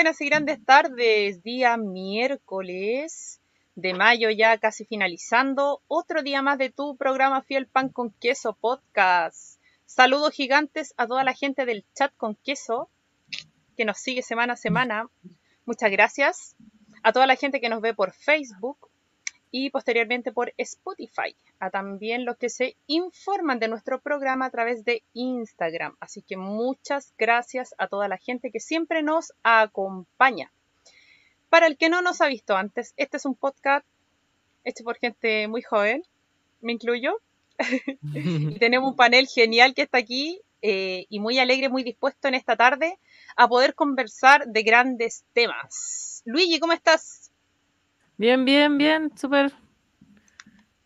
Buenas y grandes tardes, día miércoles de mayo ya casi finalizando, otro día más de tu programa Fiel Pan con Queso Podcast. Saludos gigantes a toda la gente del chat con queso que nos sigue semana a semana. Muchas gracias. A toda la gente que nos ve por Facebook y posteriormente por Spotify. A también los que se informan de nuestro programa a través de Instagram. Así que muchas gracias a toda la gente que siempre nos acompaña. Para el que no nos ha visto antes, este es un podcast hecho por gente muy joven, me incluyo, y tenemos un panel genial que está aquí eh, y muy alegre, muy dispuesto en esta tarde a poder conversar de grandes temas. Luigi, ¿cómo estás? Bien, bien, bien, súper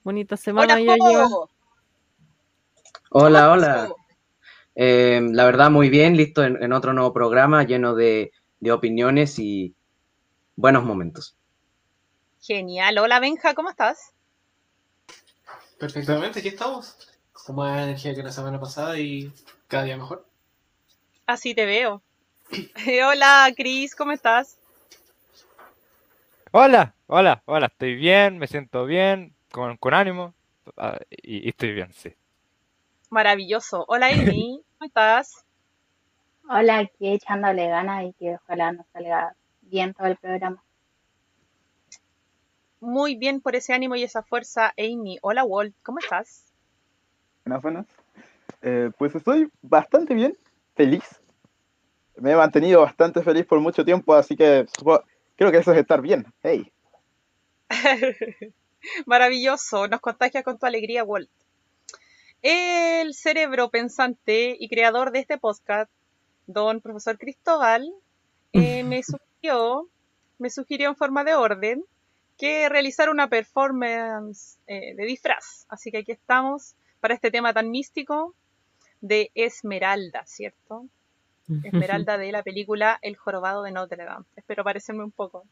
bonita semana. Hola, hola. hola. Eh, la verdad, muy bien, listo en, otro nuevo programa lleno de, de opiniones y buenos momentos. Genial. Hola, Benja, ¿cómo estás? Perfectamente, aquí estamos. Con más energía que la semana pasada y cada día mejor. Así te veo. hola, Cris, ¿cómo estás? Hola, hola, hola, estoy bien, me siento bien, con, ánimo ah, y, estoy bien, sí. Maravilloso. Hola, Amy, ¿cómo estás? Hola, aquí echándole ganas y que ojalá nos salga bien todo el programa muy bien por ese ánimo y esa fuerza, Amy. Hola, Walt, ¿cómo estás? Buenas, buenas. Eh, pues estoy bastante bien, feliz. Me he mantenido bastante feliz por mucho tiempo, así que creo que eso es estar bien. Hey. Maravilloso, nos contagia con tu alegría, Walt. El cerebro pensante y creador de este podcast, don profesor Cristóbal, eh, me sugirió, me sugirió en forma de orden que realizar una performance eh, de disfraz. Así que aquí estamos para este tema tan místico de Esmeralda, ¿cierto? Esmeralda de la película El jorobado de Notre Dame. Espero parecerme un poco.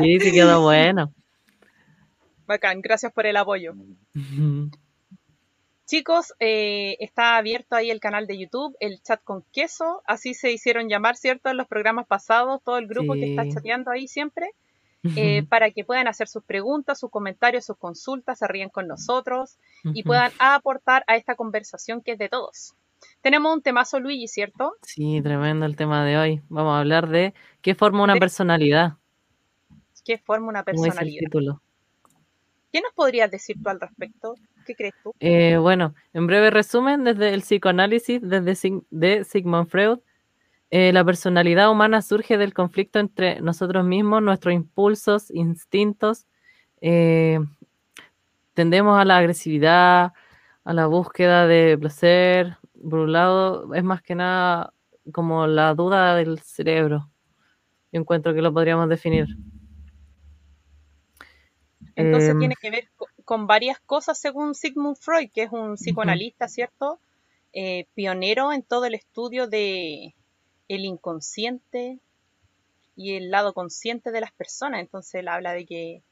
Sí, sí quedó bueno. Bacán, gracias por el apoyo. Chicos, eh, está abierto ahí el canal de YouTube, el chat con queso, así se hicieron llamar, ¿cierto? En los programas pasados, todo el grupo que está chateando ahí siempre. Eh, para que puedan hacer sus preguntas, sus comentarios, sus consultas, se ríen con nosotros y puedan aportar a esta conversación que es de todos. Tenemos un temazo, Luigi, ¿cierto? Sí, tremendo el tema de hoy. Vamos a hablar de qué forma una personalidad. ¿Qué forma una personalidad? ¿Qué nos podrías decir tú al respecto? ¿Qué crees tú? Eh, bueno, en breve resumen, desde el psicoanálisis desde de Sigmund Freud, eh, la personalidad humana surge del conflicto entre nosotros mismos, nuestros impulsos, instintos. Eh, tendemos a la agresividad, a la búsqueda de placer. Por un lado, es más que nada como la duda del cerebro. Yo encuentro que lo podríamos definir. Entonces em, tiene que ver con, varias cosas según Sigmund Freud, que es un psicoanalista, ¿cierto? Eh, pionero en todo el estudio de, el inconsciente y el lado consciente de las personas. Entonces él habla de que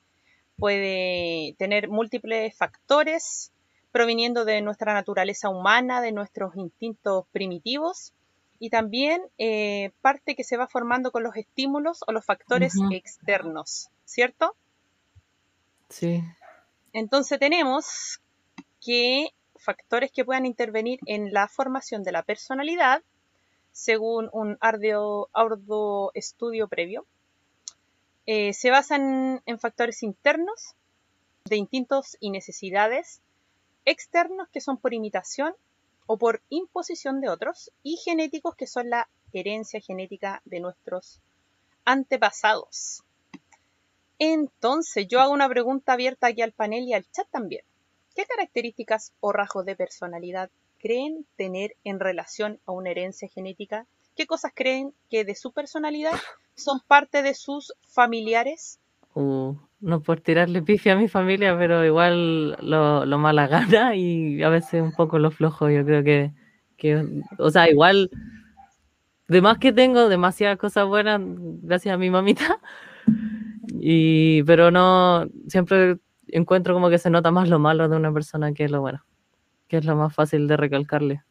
puede tener múltiples factores proviniendo de nuestra naturaleza humana, de nuestros instintos primitivos y también eh, parte que se va formando con los estímulos o los factores externos, ¿cierto? Sí. Entonces tenemos que factores que puedan intervenir en la formación de la personalidad según un arduo, estudio previo. Eh, se basan en factores internos, de instintos y necesidades, externos que son por imitación o por imposición de otros, y genéticos que son la herencia genética de nuestros antepasados. Entonces, yo hago una pregunta abierta aquí al panel y al chat también. ¿Qué características o rasgos de personalidad creen tener en relación a una herencia genética? ¿Qué cosas creen que de su personalidad son parte de sus familiares? Uh, no por tirarle pifia a mi familia, pero igual lo, lo mala gana y a veces un poco lo flojo. Yo creo que, que o sea, igual, de más que tengo demasiadas cosas buenas, gracias a mi mamita, y, pero no, siempre encuentro como que se nota más lo malo de una persona que lo bueno que es lo más fácil de recalcarle.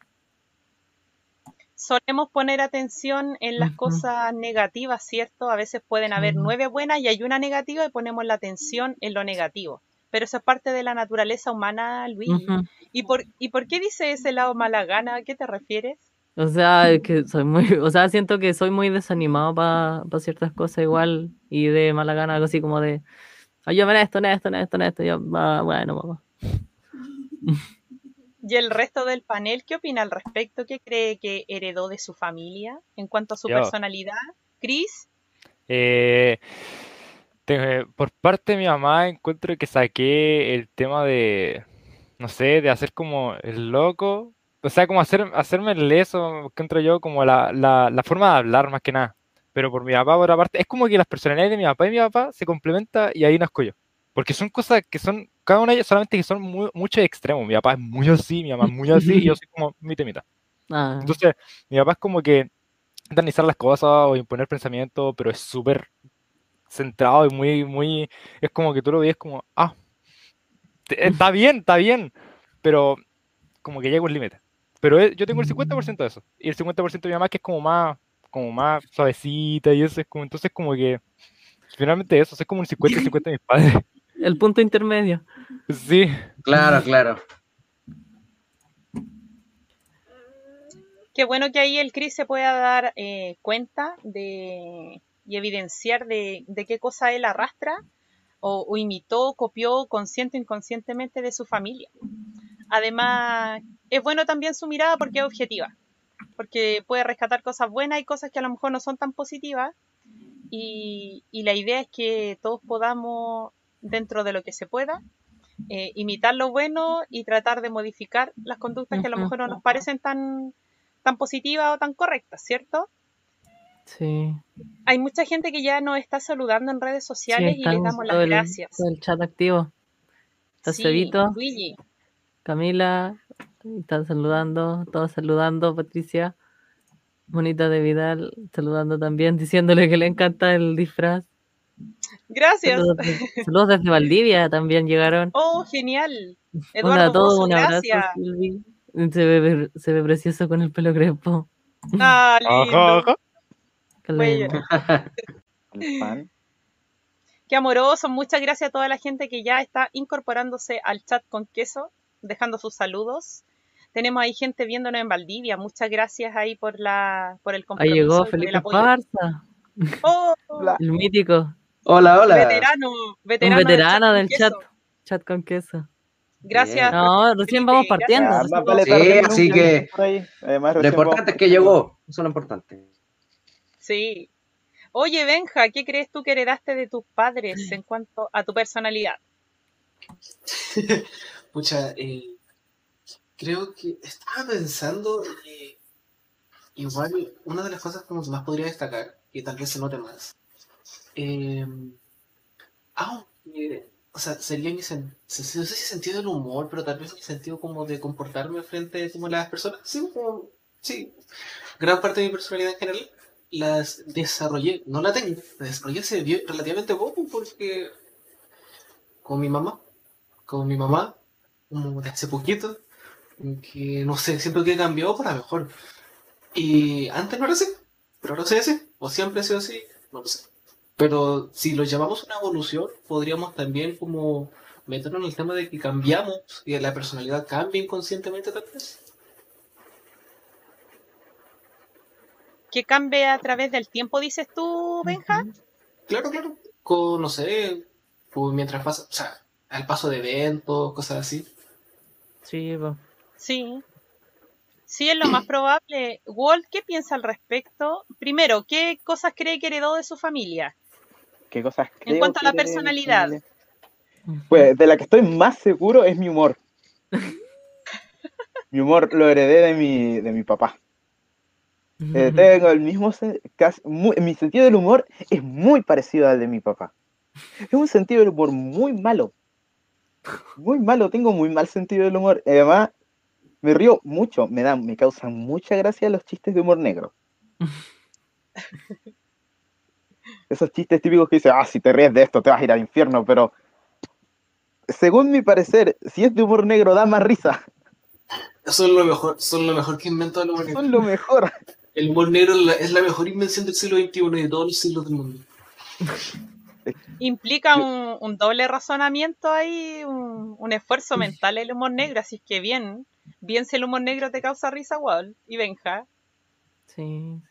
Solemos poner atención en las Ujú. cosas negativas, ¿cierto? A veces pueden haber Ujú. nueve buenas y hay una negativa y ponemos la atención en lo negativo. Pero eso es parte de la naturaleza humana, Luis. Ujú. ¿Y, por, ¿Y por qué dice ese lado mala gana? ¿A qué te refieres? O sea, que soy muy, o sea, siento que soy muy desanimado para ciertas cosas igual y de mala gana, algo así como de, ayúdame en esto, en esto, en esto, en esto, yo, "Ah, bueno, mamá. ¿Y el resto del panel qué opina al respecto? ¿Qué cree que heredó de su familia en cuanto a su Yo. personalidad? Chris, Eh, te- por parte de mi mamá encuentro que saqué el tema de, no sé, de hacer como el loco, o sea, como hacer, hacerme el leso, encuentro yo como la, la, la forma de hablar más que nada. Pero por mi papá, por aparte, es como que las personalidades de mi papá y mi papá se complementan y ahí nazco yo. Porque son cosas que son, cada una de ellas solamente que son muy, mucho extremos. Mi papá es muy así, mi mamá es muy así, y yo soy como mitad y mitad. Ah, Entonces, mi papá es como que organizar las cosas o imponer pensamiento, pero es súper centrado y muy, muy, es como que tú lo ves como, ah, te- está bien, está bien, pero como que llega un límite. Pero eh, yo tengo el 50% de eso, y el 50% de mi mamá que es como más, como más suavecita y eso es como, entonces como que, finalmente eso, es como un 50 y 50 de mis padres. El punto intermedio. Sí, Claro, claro. qué bueno que ahí el Chris se pueda dar eh, cuenta de, y evidenciar de, de qué cosa él arrastra o, o imitó, copió consciente o inconscientemente de su familia. Además, es bueno también su mirada porque es objetiva, porque puede rescatar cosas buenas y cosas que a lo mejor no son tan positivas. Y, y la idea es que todos podamos, dentro de lo que se pueda, eh, imitar lo bueno y tratar de modificar las conductas que a lo mejor no nos parecen tan, tan positivas o tan correctas, ¿cierto? Sí. Hay mucha gente que ya nos está saludando en redes Sí, sociales y les damos las el, gracias. todo el chat activo. Está Sí, Cebito, Luigi, Camila, están saludando, todos saludando, Patricia, Monita de Vidal, saludando también, diciéndole que le encanta el disfraz. Gracias. Saludos, de- saludos desde Valdivia también llegaron. Oh, genial. Hola Eduardo a todos, un abrazo, gracias. Silvi. Se ve, se ve precioso con el pelo crespo. Ah, lindo. ajá. Qué amoroso. Muchas gracias a toda la gente que ya está incorporándose al chat con queso, dejando sus saludos. Tenemos ahí gente viéndonos en Valdivia. Muchas gracias ahí por la por el Ahí compromiso llegó por el Felipe. Esparza, Oh, el mítico, Hola, hola. veterano, un veterano, veterano del del chat chat, con queso. chat con queso. Gracias. No, recién vamos partiendo. Recién Sí, así que-. Además, Lo importante es que llegó. Eso es lo importante. Sí. Oye, Benja, ¿qué crees tú que heredaste de tus padres en cuanto a tu personalidad? Pucha, eh, creo que estaba pensando que igual una de las cosas como que más podría destacar, que tal vez se note más, eh, aunque, o sea, sería mi sen- se- se- no sé si sentido del humor, pero tal vez mi sentido como de comportarme frente a las personas, sí, como, sí, gran parte de mi personalidad en general las desarrollé, no la tengo, la desarrollé relativamente poco porque con mi mamá, con mi mamá, como de hace poquito, que no sé, siento que cambió para mejor. Y antes no era así, pero ahora soy así, o siempre he sido así, no lo sé. Pero si lo llamamos una evolución, podríamos también como meternos en el tema de que cambiamos y que la personalidad cambia inconscientemente tal vez. ¿Qué cambia a través del tiempo, dices tú, Benja? Claro, claro. Con, no sé, pues mientras pasa, o sea, al paso de eventos, cosas así. Sí. Sí. Sí, es lo más probable. Walt, ¿qué piensa al respecto? Primero, ¿qué cosas cree que heredó de su familia? ¿Qué cosas creo cuanto a la personalidad. Pues de la que estoy más seguro es mi humor. mi humor lo heredé de mi, de mi papá. Eh, tengo el mismo casi- muy- mi sentido del humor es muy parecido al de mi papá. Es un sentido del humor muy malo. Muy malo, tengo muy mal sentido del humor. Y Además, me río mucho, me dan, me causan mucha gracia los chistes de humor negro. Esos chistes típicos que dicen, ah, si te ríes de esto te vas a ir al infierno, pero según mi parecer, si es de humor negro da más risa. Son lo mejor, son lo mejor que inventó el humor negro. Son lo mejor. El humor negro es la, es la mejor invención del siglo XXI y de todos los siglos del mundo. Implica un, un doble razonamiento ahí, un, un esfuerzo mental el humor negro, así que bien, bien si el humor negro te causa risa, Wall y Benja. Sí.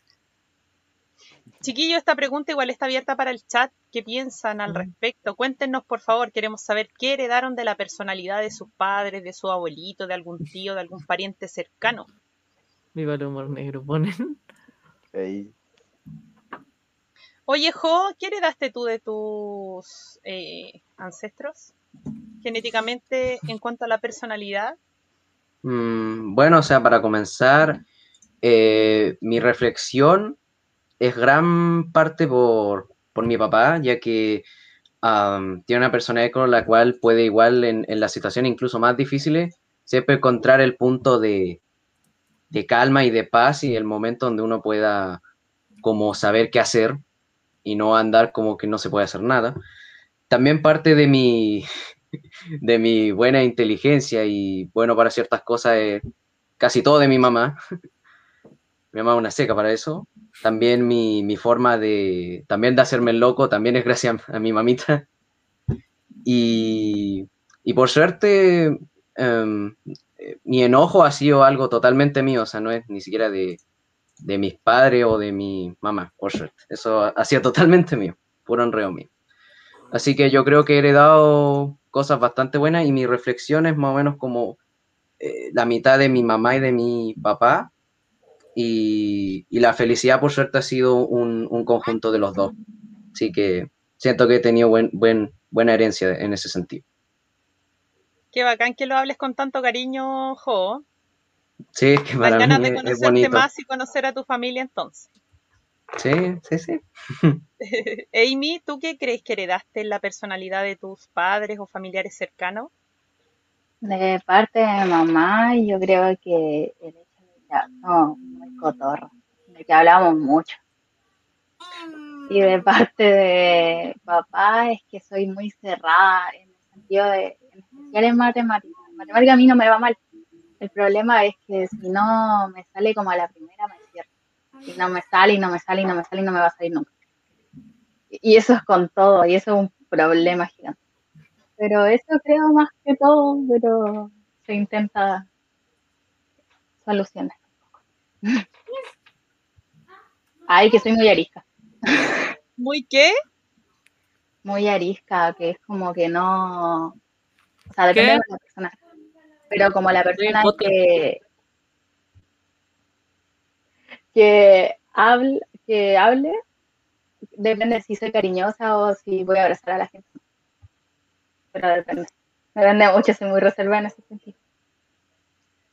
Chiquillo, esta pregunta igual está abierta para el chat. ¿Qué piensan al Mm. respecto? Cuéntenos, por favor. Queremos saber qué heredaron de la personalidad de sus padres, de su abuelito, de algún tío, de algún pariente cercano. Viva el humor negro, ponen. Oye, Jo, ¿qué heredaste tú de tus eh, ancestros? Genéticamente, en cuanto a la personalidad. Mm, bueno, o sea, para comenzar, eh, mi reflexión es gran parte por, por mi papá, ya que am, tiene una personalidad con la cual puede igual en, en las situaciones incluso más difíciles, siempre encontrar el punto de, de calma y de paz y el momento donde uno pueda como saber qué hacer y no andar como que no se puede hacer nada. También parte de mi, de mi buena inteligencia y bueno para ciertas cosas es casi todo de mi mamá. mi mamá es una seca para eso. También mi, mi forma de, también de hacerme el loco, también es gracias a, mi mamita. Y, y por suerte, em, mi enojo ha sido algo totalmente mío, o sea, no es ni siquiera de, de mis padres o de mi mamá, por suerte. Eso ha sido totalmente mío, puro enreo mío. Así que yo creo que he heredado cosas bastante buenas y mi reflexión es más o menos como eh, la mitad de mi mamá y de mi papá. Y, y la felicidad, por suerte, ha sido un, un, conjunto de los dos. Así que siento que he tenido buen, buen, buena herencia en ese sentido. Qué bacán que lo hables con tanto cariño, Jo. Sí, es que para ganas mí de es conocerte bonito. más y conocer a tu familia entonces. Sí, sí, sí. Amy, ¿tú qué crees que heredaste en la personalidad de tus padres o familiares cercanos? De parte de mamá, yo creo que que no, muy cotorro, de que hablamos mucho. Y de parte de papá es que soy muy cerrada en el sentido de, en especial en matemáticas. En matemáticas a mí no me va mal. El problema es que si no me sale como a la primera, me cierro. Y no me sale, y no me sale, y no me sale, y no me va a salir nunca. Y eso es con todo, y eso es un problema gigante. Pero eso creo más que todo, pero se intenta solucionar. Ay, que soy muy arisca. ¿Muy qué? Muy arisca, que es como que no. O sea, depende ¿Qué? de la persona. Pero como la persona que. que hable, que hable, depende si soy cariñosa o si voy a abrazar a la gente. Pero depende. Depende mucho, soy muy reservada en ese sentido.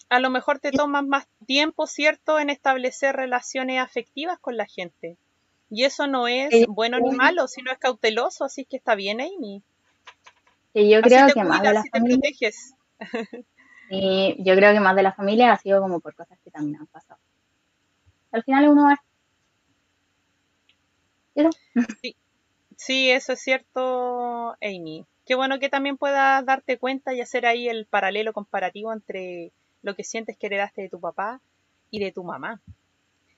A lo mejor te tomas más tiempo, ¿cierto?, en establecer relaciones afectivas con la gente. Y eso no es Eh, bueno ni malo, sino es cauteloso, así que está bien, Amy. Que yo Así creo te que más de la familia. Y yo creo que más de la familia ha sido como por cosas que también han pasado. Al final uno va. Eso. Sí, eso es cierto, Amy. Qué bueno que también puedas darte cuenta y hacer ahí el paralelo comparativo entre lo que sientes que heredaste de tu papá y de tu mamá.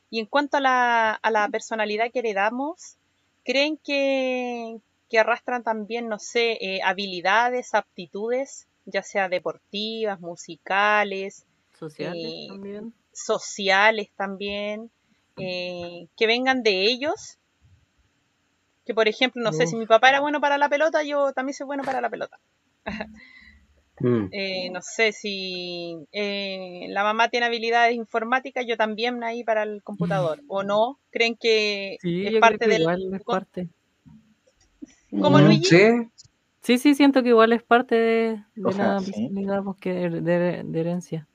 Y en cuanto a la, a la personalidad que heredamos, ¿creen que, que arrastran también, no sé, eh, habilidades, aptitudes, ya sea deportivas, musicales, Sociales Eh, también. sociales también, eh, que vengan de ellos. Que por ejemplo, no sé, si mi papá era bueno para la pelota, yo también soy bueno para la pelota. Mm. Eh, no sé si eh, la mamá tiene habilidades informáticas, yo también ahí para el computador. ¿O no? ¿Creen que Sí, es yo parte creo que del... igual es parte. ¿Cómo, Sí. Mm, Luigi? Sí, Sí, sí, siento que igual es parte de, de la sí. her- de, de herencia.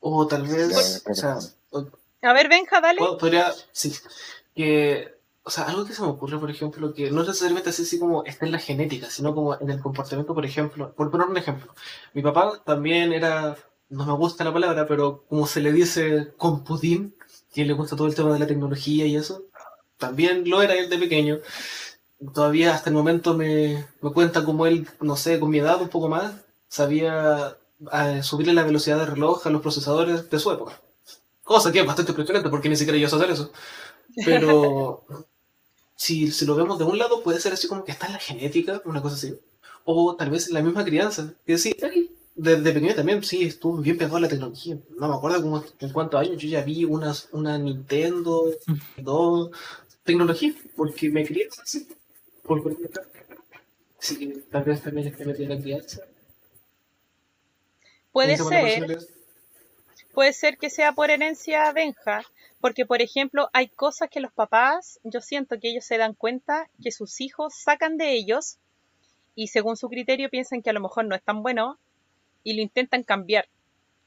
O tal vez, o sea, o- A ver, Benja, dale. pod- podría, sí, que, o sea, algo que se me ocurre, por ejemplo, que no necesariamente así, así como está en la genética, sino como en el comportamiento, por ejemplo, por poner un ejemplo, mi papá también era, no me gusta la palabra, pero como se le dice computín, que le gusta todo el tema de la tecnología y eso, también lo era él de pequeño. Todavía hasta el momento me, me cuenta como él, no sé, con mi edad un poco más, sabía a subirle la velocidad de reloj a los procesadores de su época. Cosa que es bastante impresionante porque ni siquiera ellos hacen eso. Pero si, si lo vemos de un lado, puede ser así como que está en la genética, una cosa así. O tal vez en la misma crianza. Que sí, desde pequeño también, sí, estuvo bien pegado a la tecnología. No me acuerdo cómo, en cuántos años yo ya vi unas, una Nintendo, dos, tecnología, porque me crié así. Por que tal vez también esté metida en la crianza. Puede ser, puede ser que sea por herencia Benja, porque por ejemplo hay cosas que los papás, yo siento que ellos se dan cuenta que sus hijos sacan de ellos y según su criterio piensan que a lo mejor no es tan bueno y lo intentan cambiar.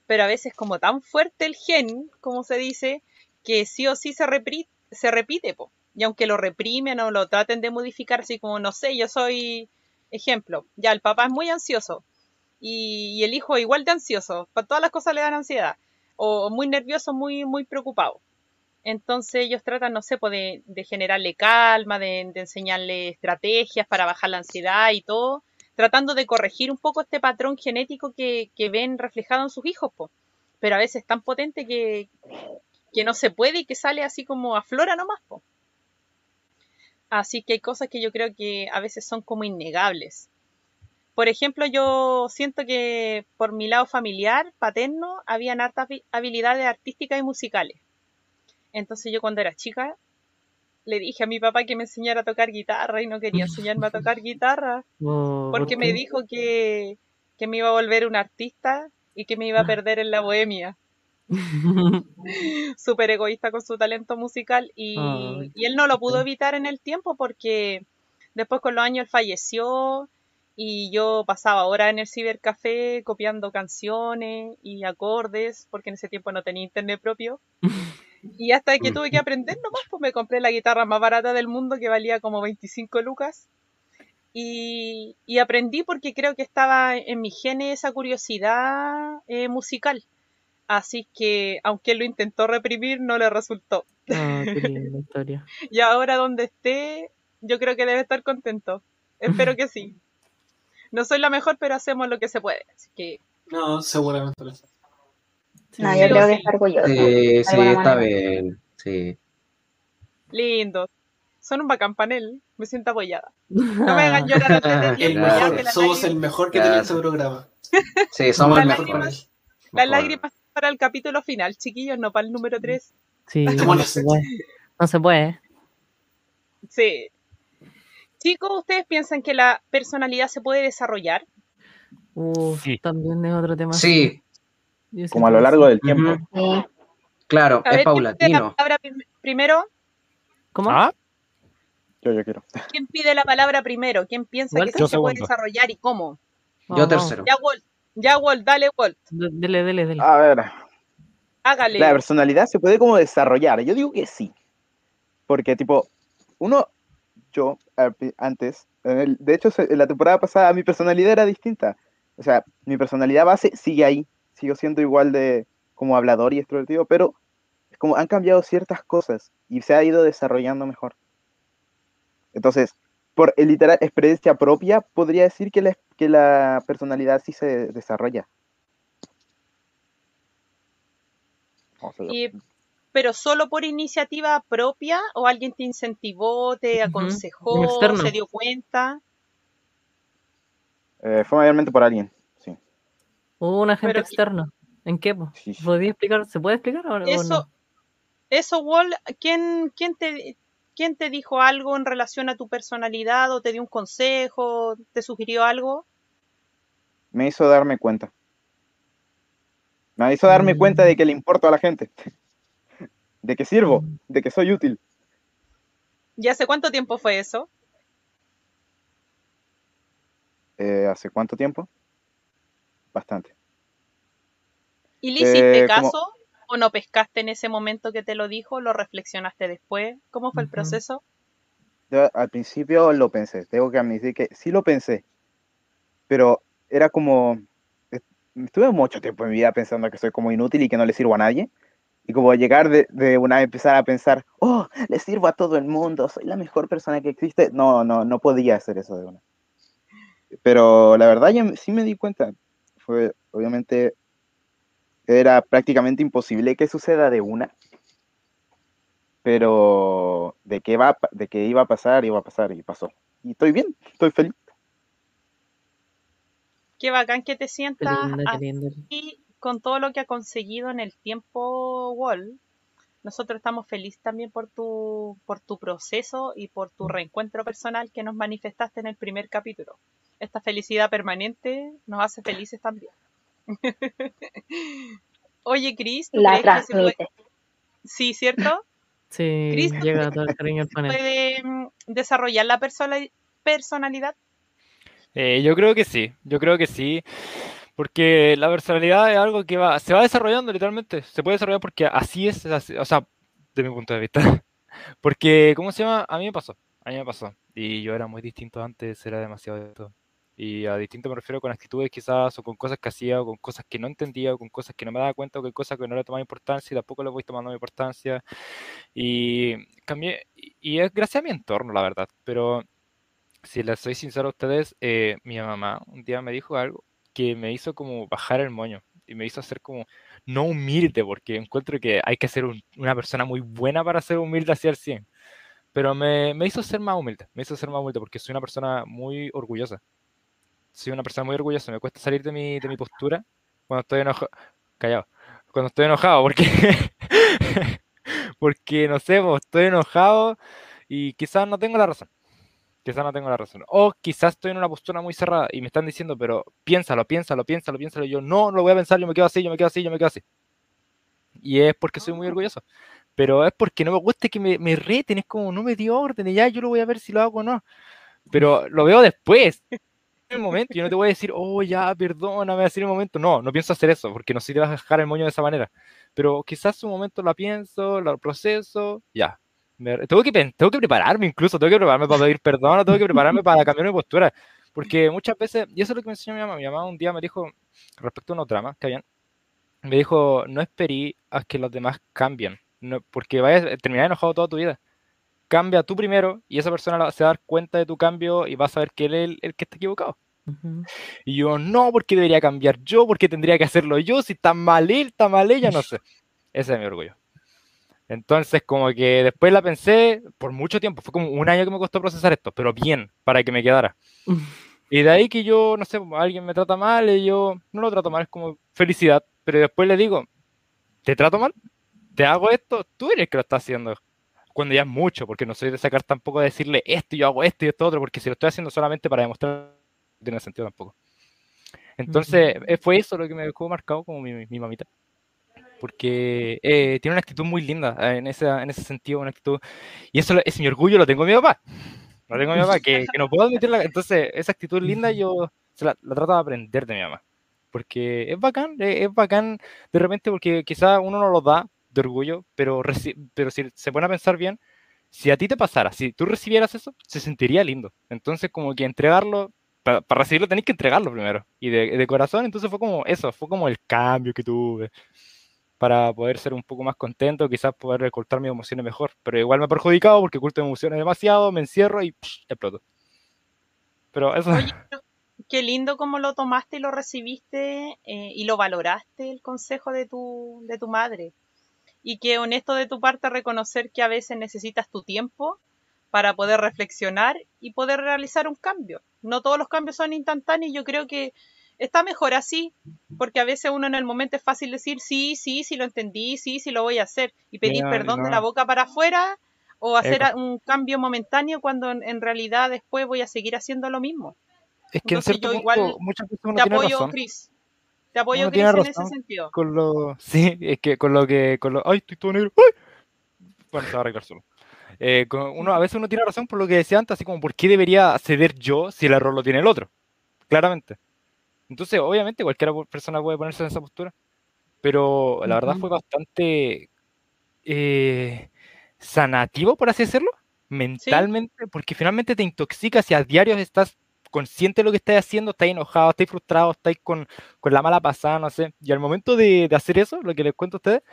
Pero a veces como tan fuerte el gen, como se dice, que sí o sí se, repri- se repite, po. Y aunque lo reprimen o lo traten de modificar, así como, no sé, yo soy ejemplo, ya el papá es muy ansioso y, y el hijo igual de ansioso, para todas las cosas le dan ansiedad, o muy nervioso, muy, muy preocupado. Entonces ellos tratan, no sé, pues de, de generarle calma, de, enseñarle estrategias para bajar la ansiedad y todo, tratando de corregir un poco este patrón genético que, ven reflejado en sus hijos, po. pero a veces es tan potente que, que no se puede y que sale así como aflora nomás. Po. Así que hay cosas que yo creo que a veces son como innegables. Por ejemplo, yo siento que por mi lado familiar, paterno, habían hartas habi- habilidades artísticas y musicales. Entonces yo cuando era chica le dije a mi papá que me enseñara a tocar guitarra y no quería enseñarme a tocar guitarra Oh, ¿por porque me dijo que, que me iba a volver un artista y que me iba a perder en la bohemia. Súper egoísta con su talento musical y, y él no lo pudo evitar en el tiempo porque después con los años él falleció y yo pasaba horas en el cibercafé copiando canciones y acordes porque en ese tiempo no tenía internet propio. Y hasta que tuve que aprender nomás, pues me compré la guitarra más barata del mundo que valía como 25 lucas. Y, y aprendí porque creo que estaba en mi genes esa curiosidad eh, musical. Así que, aunque él lo intentó reprimir, no le resultó. Ah, qué linda historia. Y ahora donde esté, yo creo que debe estar contento. Espero que sí. No soy la mejor, pero hacemos lo que se puede. Así que, No, seguramente no. No, Sí yo creo que está orgulloso. Sí, sí, está manera. bien. Sí. lindo. Son un bacán panel. Me siento apoyada. No me hagan llorar antes de El mejor, somos el mejor que tiene Gracias. este programa. Sí, somos Las el mejor. lágrimas- Las lágrimas para el capítulo final, chiquillos, no para el número 3. Sí, no se puede. No se puede. Sí. Chicos, ¿ustedes piensan que la personalidad se puede desarrollar? Sí. también es otro tema. Sí, Como a lo largo del tiempo. Claro, A es ver, ¿quién pide la paulatino. palabra prim- primero? ¿Cómo? ¿Ah? Yo, yo quiero. ¿Quién pide la palabra primero? ¿Quién piensa que yo sí se puede desarrollar y cómo? Yo Vamos, tercero. Ya, Walt. Ya, Walt, dale, Walt. Dele, dele, dele. A ver, Hágale. la personalidad se puede como desarrollar. Yo digo que sí. Porque, tipo, uno, yo, antes, de hecho, en la temporada pasada mi personalidad era distinta. O sea, mi personalidad base sigue ahí. Sigo siendo igual de como hablador y extrovertido, pero es como han cambiado ciertas cosas y se ha ido desarrollando mejor. Entonces, por eh, literal experiencia propia, podría decir que la, que la personalidad sí se desarrolla. O sea, Y- pero solo por iniciativa propia o alguien te incentivó, te aconsejó, se dio cuenta. eh, fue mayormente por alguien. Hubo un agente Pero- externo. ¿En qué? ¿Podría explicar? ¿Se puede explicar o, o Eso, no? eso, Walt, ¿quién, quién, te, ¿quién te dijo algo en relación a tu personalidad o te dio un consejo, te sugirió algo? Me hizo darme cuenta. Me hizo darme Mm. cuenta de que le importo a la gente. De que sirvo, Mm. de que soy útil. ¿Y hace cuánto tiempo fue eso? Eh, ¿Hace cuánto tiempo? Bastante. ¿Y le hiciste Eh, como- caso o no pescaste en ese momento que te lo dijo? ¿Lo reflexionaste después? ¿Cómo fue el proceso? Yo al principio lo pensé, tengo que admitir que sí lo pensé, pero era como, est- estuve mucho tiempo en mi vida pensando que soy como inútil y que no le sirvo a nadie, y como llegar de, de una empezar a pensar, oh, le sirvo a todo el mundo, soy la mejor persona que existe, no, no, no podía hacer eso de una. Pero la verdad ya sí me di cuenta, fue, obviamente, era prácticamente imposible que suceda de una, pero de que, va, de que iba a pasar, iba a pasar y pasó. Y estoy bien, estoy feliz. Qué bacán que te Qué sientas qué así con todo lo que ha conseguido en el tiempo Wall. Nosotros estamos felices también por tu, por tu proceso y por tu reencuentro personal que nos manifestaste en el primer capítulo. Esta felicidad permanente nos hace felices también. Oye, Cris, ¿tú La crees que se puede- transmite. Sí, ¿cierto? Sí, Cris, ¿tú llega todo el cariño al panel. puede mm, desarrollar la persona- personalidad? Eh, yo creo que sí, yo creo que sí, porque la personalidad es algo que va, se va desarrollando literalmente, se puede desarrollar porque así es, así- o sea, de mi punto de vista, porque, ¿cómo se llama? A mí me pasó, a mí me pasó, y yo era muy distinto antes, era demasiado de todo, y a distinto me refiero con actitudes quizás, o con cosas que hacía, o con cosas que no entendía, o con cosas que no me daba cuenta, o con cosas que no le tomaba importancia, y tampoco le voy tomando importancia, y cambié, y es gracias a mi entorno, la verdad, pero... Si les soy sincero a ustedes, eh, mi mamá un día me dijo algo que me hizo como bajar el moño y me hizo hacer como no humilde, porque encuentro que hay que ser un- una persona muy buena para ser humilde hacia el 100. Pero me, me hizo ser más humilde, me hizo ser más humilde porque soy una persona muy orgullosa. Soy una persona muy orgullosa, me cuesta salir de mi, de mi postura cuando estoy enojado. Callado. Cuando estoy enojado, porque, porque no sé, estoy enojado y quizás no tengo la razón. Quizás no tengo la razón. O quizás estoy en una postura muy cerrada y me están diciendo, pero piénsalo, piénsalo, piénsalo, piénsalo. Y yo no, no lo voy a pensar, yo me quedo así, yo me quedo así, yo me quedo así. Y es porque soy muy orgulloso. Pero es porque no me gusta que me, me reten, es como no me dio orden, y ya yo lo voy a ver si lo hago o no. Pero lo veo después. En el momento, yo no te voy a decir, oh, ya, perdóname, así en el momento. No, no pienso hacer eso, porque no sé si te vas a dejar el moño de esa manera. Pero quizás un momento la pienso, la proceso, ya, me- tengo que, tengo que prepararme incluso, tengo que prepararme para pedir perdón, tengo que prepararme para cambiar mi postura. Porque muchas veces, y eso es lo que me enseñó mi mamá, mi mamá un día me dijo, respecto a unos dramas que habían, me dijo, no esperí a que los demás cambien, no, porque vayas a terminar enojado toda tu vida. Cambia tú primero y esa persona se va a dar cuenta de tu cambio y va a saber que él es el, el que está equivocado. Ujú. Y yo, no, porque debería cambiar yo, porque tendría que hacerlo yo, si está mal él, está mal ella, no sé. Ese es mi orgullo. Entonces, como que después la pensé por mucho tiempo, fue como un año que me costó procesar esto, pero bien, para que me quedara. Y de ahí que yo, no sé, alguien me trata mal y yo no lo trato mal, es como felicidad, pero después le digo, ¿te trato mal? ¿Te hago esto? Tú eres el que lo está haciendo. Cuando ya es mucho, porque no soy de sacar tampoco de decirle esto, yo hago esto y esto otro, porque si lo estoy haciendo solamente para demostrar, no tiene sentido tampoco. Entonces, eh, fue eso lo que me dejó marcado como mi, mi mamita. Porque eh, tiene una actitud muy linda eh, en, esa, en ese sentido, una actitud. Y eso es mi orgullo, lo tengo en mi papá. Lo tengo en mi papá, que, que no puedo admitirla. Entonces, esa actitud linda yo se la, la trato de aprender de mi mamá. Porque es bacán, eh, es bacán de repente porque quizás uno no lo da de orgullo, pero, pero si se pone a pensar bien, si a ti te pasara, si tú recibieras eso, se sentiría lindo. Entonces, como que entregarlo, para, para recibirlo tenés que entregarlo primero. Y de, de corazón, entonces fue como eso, fue como el cambio que tuve para poder ser un poco más contento, quizás poder ocultar mis emociones mejor. Pero igual me ha perjudicado porque oculto emociones demasiado, me encierro y psh, exploto. Pero eso, Oye, qué lindo cómo lo tomaste y lo recibiste eh, y lo valoraste el consejo de tu, de tu madre. Y que honesto de tu parte reconocer que a veces necesitas tu tiempo para poder reflexionar y poder realizar un cambio. No todos los cambios son instantáneos yo creo que está mejor así, porque a veces uno en el momento es fácil decir sí, sí, sí lo entendí, sí, sí lo voy a hacer y pedir perdón de la boca para afuera o hacer Eco. un cambio momentáneo cuando en, en realidad después voy a seguir haciendo lo mismo. es que en cierto yo punto igual muchas veces uno Te tiene apoyo, razón. Chris. Te apoyo, Uno Chris, tiene en ese sentido. Con lo... Sí, es que con lo que... Con lo... Ay, estoy todo negro. ¡Ay! Bueno, se va a arreglar solo. Eh, uno, a veces uno tiene razón por lo que decía antes, así como, ¿por qué debería ceder yo si el error lo tiene el otro? Claramente. Entonces, obviamente, cualquier persona puede ponerse en esa postura, pero la verdad fue bastante eh, sanativo, por así decirlo, mentalmente, porque finalmente te intoxicas y a diario estás consciente de lo que estás haciendo, estás enojado, estás frustrado, estás con, con la mala pasada, no sé. Y al momento de, de hacer eso, lo que les cuento a ustedes,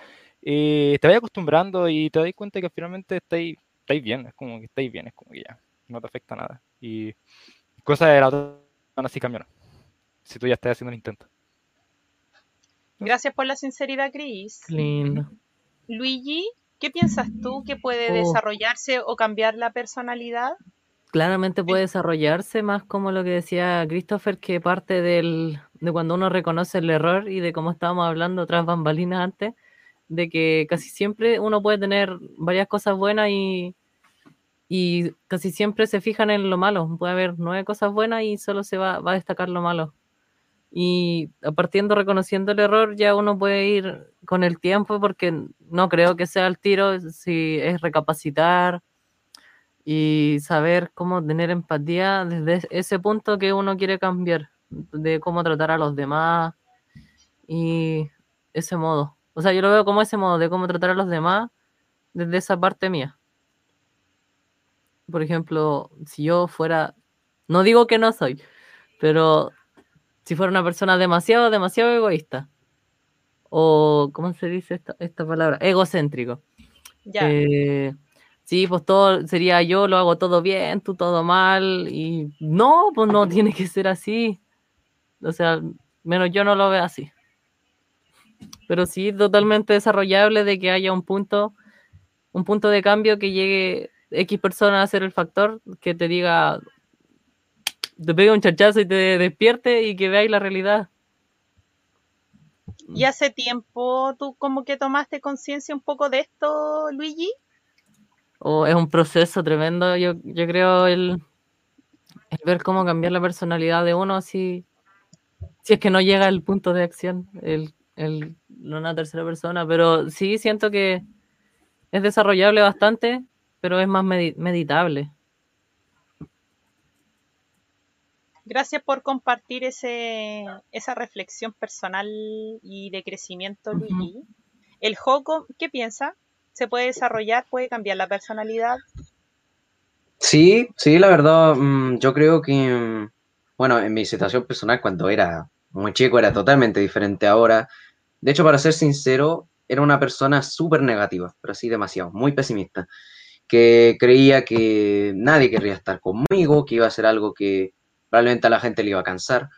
eh, te vas acostumbrando y te das cuenta que finalmente estáis, estáis bien, es como que estáis bien, es como que ya, no te afecta nada. Y cosas de la otra semana sí cambiaron, si tú ya estás haciendo un intento. Gracias por la sinceridad, Cris. Lindo. Luigi, ¿qué piensas tú que puede Oh. desarrollarse o cambiar la personalidad? Claramente puede desarrollarse más como lo que decía Christopher, que parte del, de cuando uno reconoce el error y de cómo estábamos hablando tras bambalinas antes, de que casi siempre uno puede tener varias cosas buenas y, y casi siempre se fijan en lo malo. Puede haber nueve cosas buenas y solo se va, va a destacar lo malo. Y partiendo reconociendo el error, ya uno puede ir con el tiempo, porque no creo que sea el tiro, si es recapacitar y saber cómo tener empatía desde ese punto que uno quiere cambiar, de cómo tratar a los demás y ese modo. O sea, yo lo veo como ese modo de cómo tratar a los demás desde esa parte mía. Por ejemplo, si yo fuera, no digo que no soy, pero si fuera una persona demasiado, demasiado egoísta, o, ¿cómo se dice esta, esta palabra? Egocéntrico. Ya. Eh, sí, pues todo sería yo, lo hago todo bien, tú todo mal, y no, pues no tiene que ser así. O sea, menos yo no lo veo así. Pero sí, totalmente desarrollable de que haya un punto, un punto de cambio que llegue X persona a ser el factor, que te diga, te pegue un chachazo y te despierte y que veáis la realidad. ¿Y hace tiempo tú como que tomaste conciencia un poco de esto, Luigi? O es un proceso tremendo, yo, yo creo, el, el ver cómo cambiar la personalidad de uno si, si es que no llega al punto de acción, el, el, una tercera persona, pero sí siento que es desarrollable bastante, pero es más medi- meditable. Gracias por compartir ese, esa reflexión personal y de crecimiento. Luigi. El Joco, ¿qué piensa? ¿Se puede desarrollar? ¿Puede cambiar la personalidad? Sí, sí, la verdad, mm, yo creo que, mm, bueno, en mi situación personal, cuando era muy chico, era totalmente diferente ahora. De hecho, para ser sincero, era una persona súper negativa, pero así demasiado, muy pesimista, que creía que nadie querría estar conmigo, que iba a ser algo que probablemente a la gente le iba a cansar.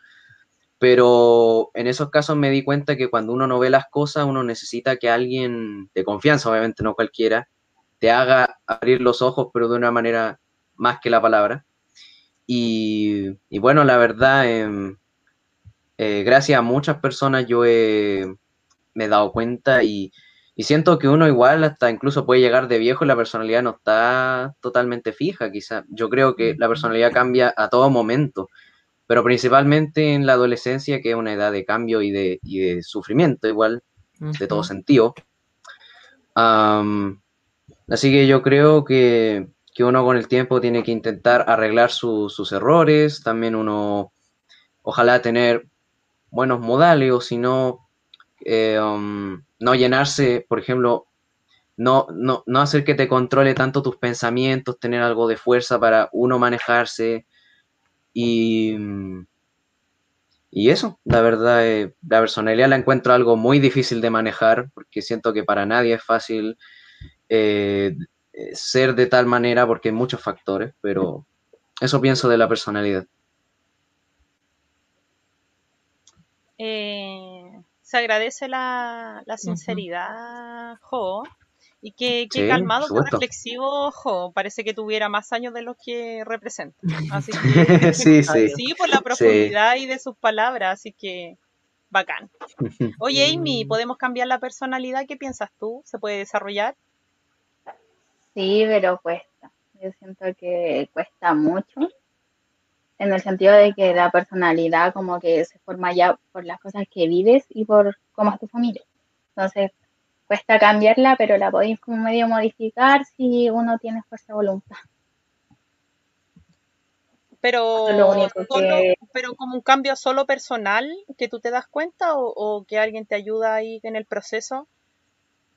Pero en esos casos me di cuenta que cuando uno no ve las cosas, uno necesita que alguien de confianza, obviamente no cualquiera, te haga abrir los ojos, pero de una manera más que la palabra. Y, bueno, la verdad, em, eh, gracias a muchas personas yo he- me he dado cuenta y, y siento que uno igual hasta incluso puede llegar de viejo y la personalidad no está totalmente fija, quizá. Yo creo que la personalidad cambia a todo momento, pero principalmente en la adolescencia, que es una edad de cambio y de, y de sufrimiento igual, de todo sentido. Así que yo creo que, que uno con el tiempo tiene que intentar arreglar su- sus errores, también uno ojalá tener buenos modales o si no, eh, um, no llenarse, por ejemplo, no, no, no hacer que te controle tanto tus pensamientos, tener algo de fuerza para uno manejarse y, y eso, la verdad, eh, la personalidad la encuentro algo muy difícil de manejar porque siento que para nadie es fácil eh, ser de tal manera porque hay muchos factores, pero eso pienso de la personalidad. Eh, se agradece la, la sinceridad, Jo. Y qué, qué Sí, calmado, qué reflexivo, Jo. Parece que tuviera más años de los que representa. Así que sí, sí. sí, por la profundidad y de sus palabras, así que bacán. Oye, Amy, ¿podemos cambiar la personalidad? ¿Qué piensas tú? ¿Se puede desarrollar? Sí, pero cuesta. Yo siento que cuesta mucho, en el sentido de que la personalidad como que se forma ya por las cosas que vives y por cómo es tu familia. Entonces, cuesta cambiarla, pero la podéis como medio modificar si uno tiene fuerza de voluntad. Pero, Eso es lo único solo- que- pero como un cambio solo personal que tú te das cuenta o, o que alguien te ayuda ahí en el proceso.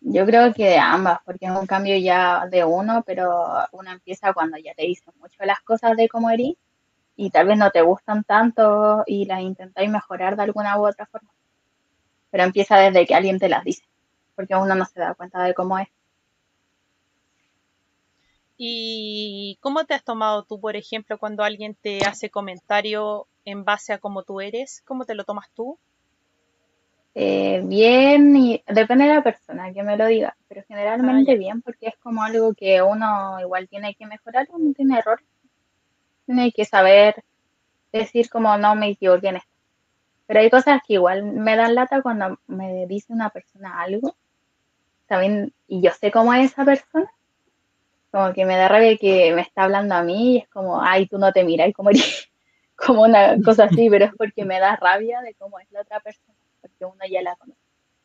Yo creo que de ambas, porque es un cambio ya de uno, pero uno empieza cuando ya te dicen mucho las cosas de cómo eres y tal vez no te gustan tanto y las intentáis mejorar de alguna u otra forma. Pero empieza desde que alguien te las dice, porque uno no se da cuenta de cómo es. ¿Y cómo te has tomado tú, por ejemplo, cuando alguien te hace comentario en base a cómo tú eres? ¿Cómo te lo tomas tú? Eh, bien, y depende de la persona que me lo diga, pero generalmente Ah, bien, porque es como algo que uno igual tiene que mejorar, uno tiene errores, tiene que saber decir como no me equivoqué en esto. Pero hay cosas que igual me dan lata cuando me dice una persona algo, también, y yo sé cómo es esa persona, como que me da rabia que me está hablando a mí y es como, ay, tú no te miras, como, como una cosa así, pero es porque me da rabia de cómo es la otra persona, porque uno ya la conoce.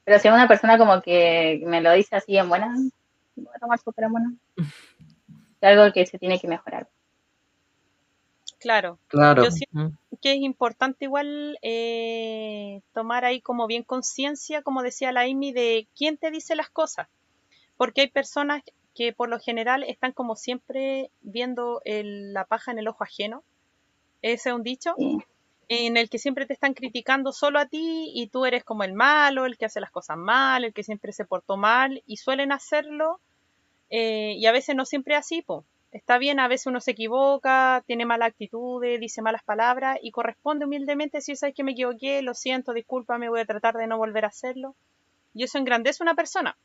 Pero si es una persona como que me lo dice así en buena, voy a tomar súper en buena. Es algo que se tiene que mejorar. Claro. Claro. Yo siento que es importante igual eh, tomar ahí como bien conciencia, como decía la Amy, de quién te dice las cosas. Porque hay personas que por lo general están como siempre viendo el- la paja en el ojo ajeno. Ese es un dicho. Sí. en el que siempre te están criticando solo a ti y tú eres como el malo, el que hace las cosas mal, el que siempre se portó mal y suelen hacerlo eh, y a veces no siempre es así, po. Está bien, a veces uno se equivoca, tiene malas actitudes, dice malas palabras y corresponde humildemente decir, sabes que me equivoqué, lo siento, discúlpame, voy a tratar de no volver a hacerlo. Y eso engrandece a una persona.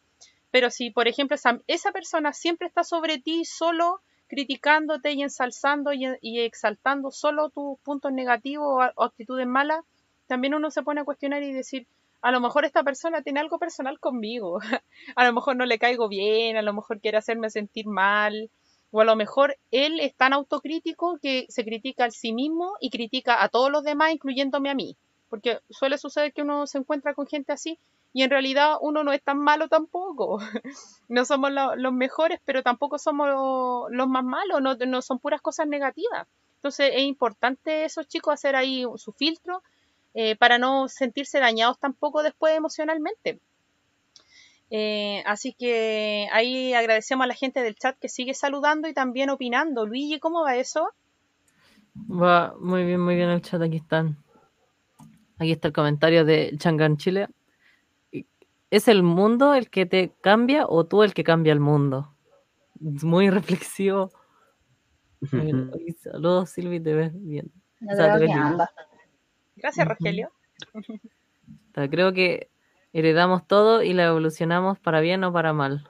Pero si, por ejemplo, esa, esa persona siempre está sobre ti solo criticándote y ensalzando y, exaltando solo tus puntos negativos o actitudes malas, también uno se pone a cuestionar y decir, a lo mejor esta persona tiene algo personal conmigo, a lo mejor no le caigo bien, a lo mejor quiere hacerme sentir mal, o a lo mejor él es tan autocrítico que se critica a sí mismo y critica a todos los demás, incluyéndome a mí, porque suele suceder que uno se encuentra con gente así y en realidad uno no es tan malo tampoco. No somos lo- los mejores, pero tampoco somos lo- los más malos, no, no son puras cosas negativas. Entonces es importante esos chicos hacer ahí su filtro eh, para no sentirse dañados tampoco después emocionalmente. Eh, así que ahí agradecemos a la gente del chat que sigue saludando y también opinando. Luigi, ¿cómo va eso? Va muy bien, muy bien el chat. Aquí están. Aquí está el comentario de Changan Chile. ¿Es el mundo el que te cambia o tú el que cambia el mundo? Es Muy reflexivo. Saludos, Silvi, te ves bien. O sea, te ves. Gracias. Rogelio. Creo que heredamos todo y la evolucionamos para bien o para mal.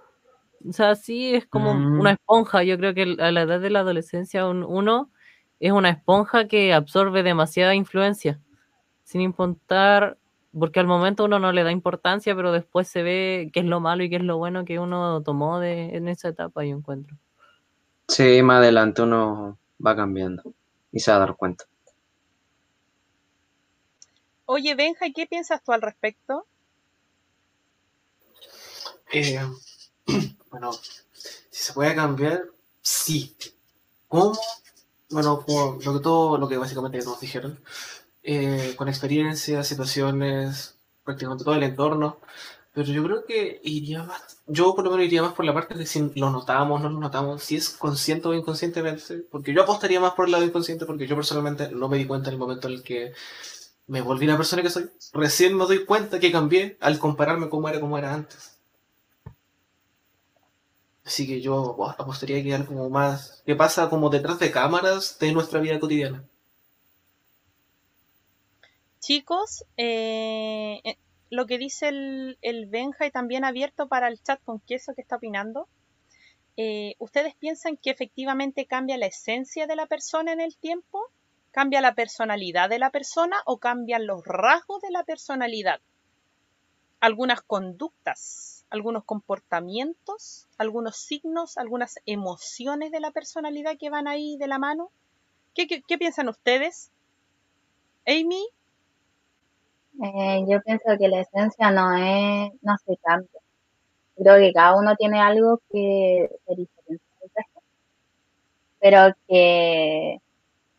O sea, sí es como Mm. una esponja. Yo creo que a la edad de la adolescencia un- uno es una esponja que absorbe demasiada influencia, sin importar, porque al momento uno no le da importancia, pero después se ve qué es lo malo y qué es lo bueno que uno tomó de, en esa etapa, yo encuentro. Sí, más adelante uno va cambiando y se va a dar cuenta. Oye, Benja, ¿y ¿qué piensas tú al respecto? Eh, bueno, si se puede cambiar, sí. ¿Cómo? Bueno, como lo que todo, lo que básicamente nos dijeron, eh, con experiencias, situaciones, prácticamente todo el entorno, pero yo creo que iría más, yo por lo menos iría más por la parte de si lo notamos, no lo notamos, si es consciente o inconscientemente, porque yo apostaría más por el lado inconsciente, porque yo personalmente no me di cuenta en el momento en el que me volví la persona que soy. Recién me doy cuenta que cambié al compararme cómo era como era antes. Así que yo apostaría que algo más que pasa como detrás de cámaras de nuestra vida cotidiana. Chicos, eh, eh, lo que dice el, el Benja y también abierto para el chat con queso que está opinando, eh, ¿ustedes piensan que efectivamente cambia la esencia de la persona en el tiempo? ¿Cambia la personalidad de la persona o cambian los rasgos de la personalidad? Algunas conductas, algunos comportamientos, algunos signos, algunas emociones de la personalidad que van ahí de la mano. ¿Qué, qué, piensan ustedes? Amy, Eh, yo pienso que la esencia no es, no se cambia. Creo que cada uno tiene algo que se diferencia pero que,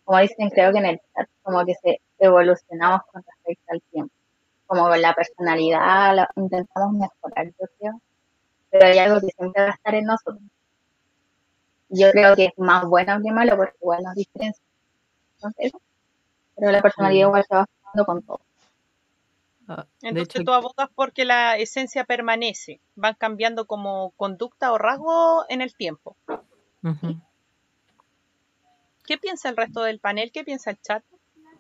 como dicen, creo que en el chat, como que se evolucionamos con respecto al tiempo. Como con la personalidad, la- intentamos mejorar, yo creo, pero hay algo que siempre va a estar en nosotros. Yo creo que es más bueno que malo porque igual nos diferencia. Entonces, eso. pero la personalidad igual se va formando con todo. Ah, de Entonces hecho, tú abogas porque la esencia permanece, van cambiando como conducta o rasgo en el tiempo. ¿Qué piensa el resto del panel? ¿Qué piensa el chat?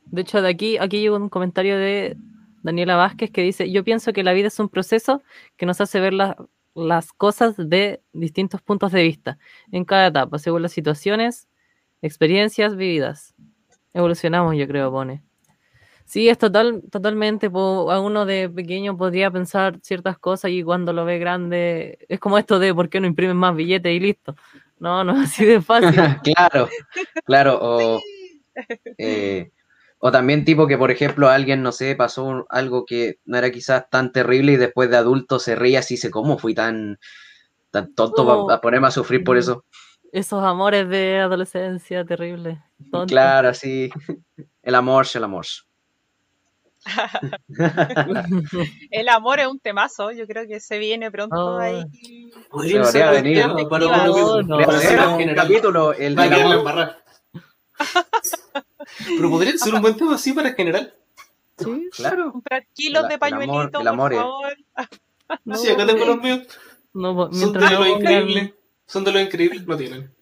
De hecho, de aquí, aquí llegó un comentario de Daniela Vázquez, que dice, yo pienso que la vida es un proceso que nos hace ver la- las cosas de distintos puntos de vista, en cada etapa, según las situaciones, experiencias vividas. Evolucionamos, yo creo, pone. Sí, es total, totalmente. po, a uno de pequeño podría pensar ciertas cosas y cuando lo ve grande, es como esto de por qué no imprimen más billetes y listo. No, no es así de fácil. claro, claro, o, eh, o también tipo que, por ejemplo, alguien, no sé, pasó un- algo que no era quizás tan terrible y después de adulto se ríe así, dice, ¿cómo fui tan, tan tonto Oh. para ponerme a sufrir por eso? Esos amores de adolescencia terrible. tonto. Claro, así, el amor, el amor. El amor es un temazo, yo creo que se viene pronto Oh. ahí. Podría un venir. para No, un capítulo, el del amor. Pero podría ser un buen tema así para general. Sí, Claro. Comprar kilos de pañuelitos, el amor por es- favor. no, sí, acá tengo los míos. no, Son de lo increíble. Son de lo increíble, lo tienen.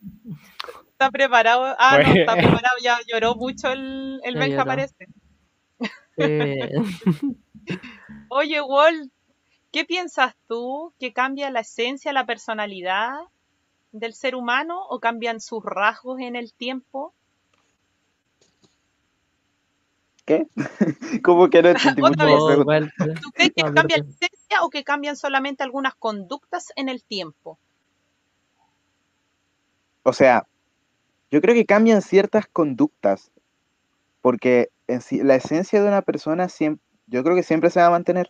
Está preparado. Ah, no, está preparado. Ya lloró mucho el, el Benja, parece. eh, Oye, Walt, ¿qué piensas tú? ¿Que cambia la esencia, la personalidad del ser humano o cambian sus rasgos en el tiempo? ¿Qué? ¿Cómo que no pregunta? igual, ¿Tú crees que cambia la esencia o que cambian solamente algunas conductas en el tiempo? O sea, yo creo que cambian ciertas conductas, porque en sí- la esencia de una persona siempre, yo creo que siempre se va a mantener.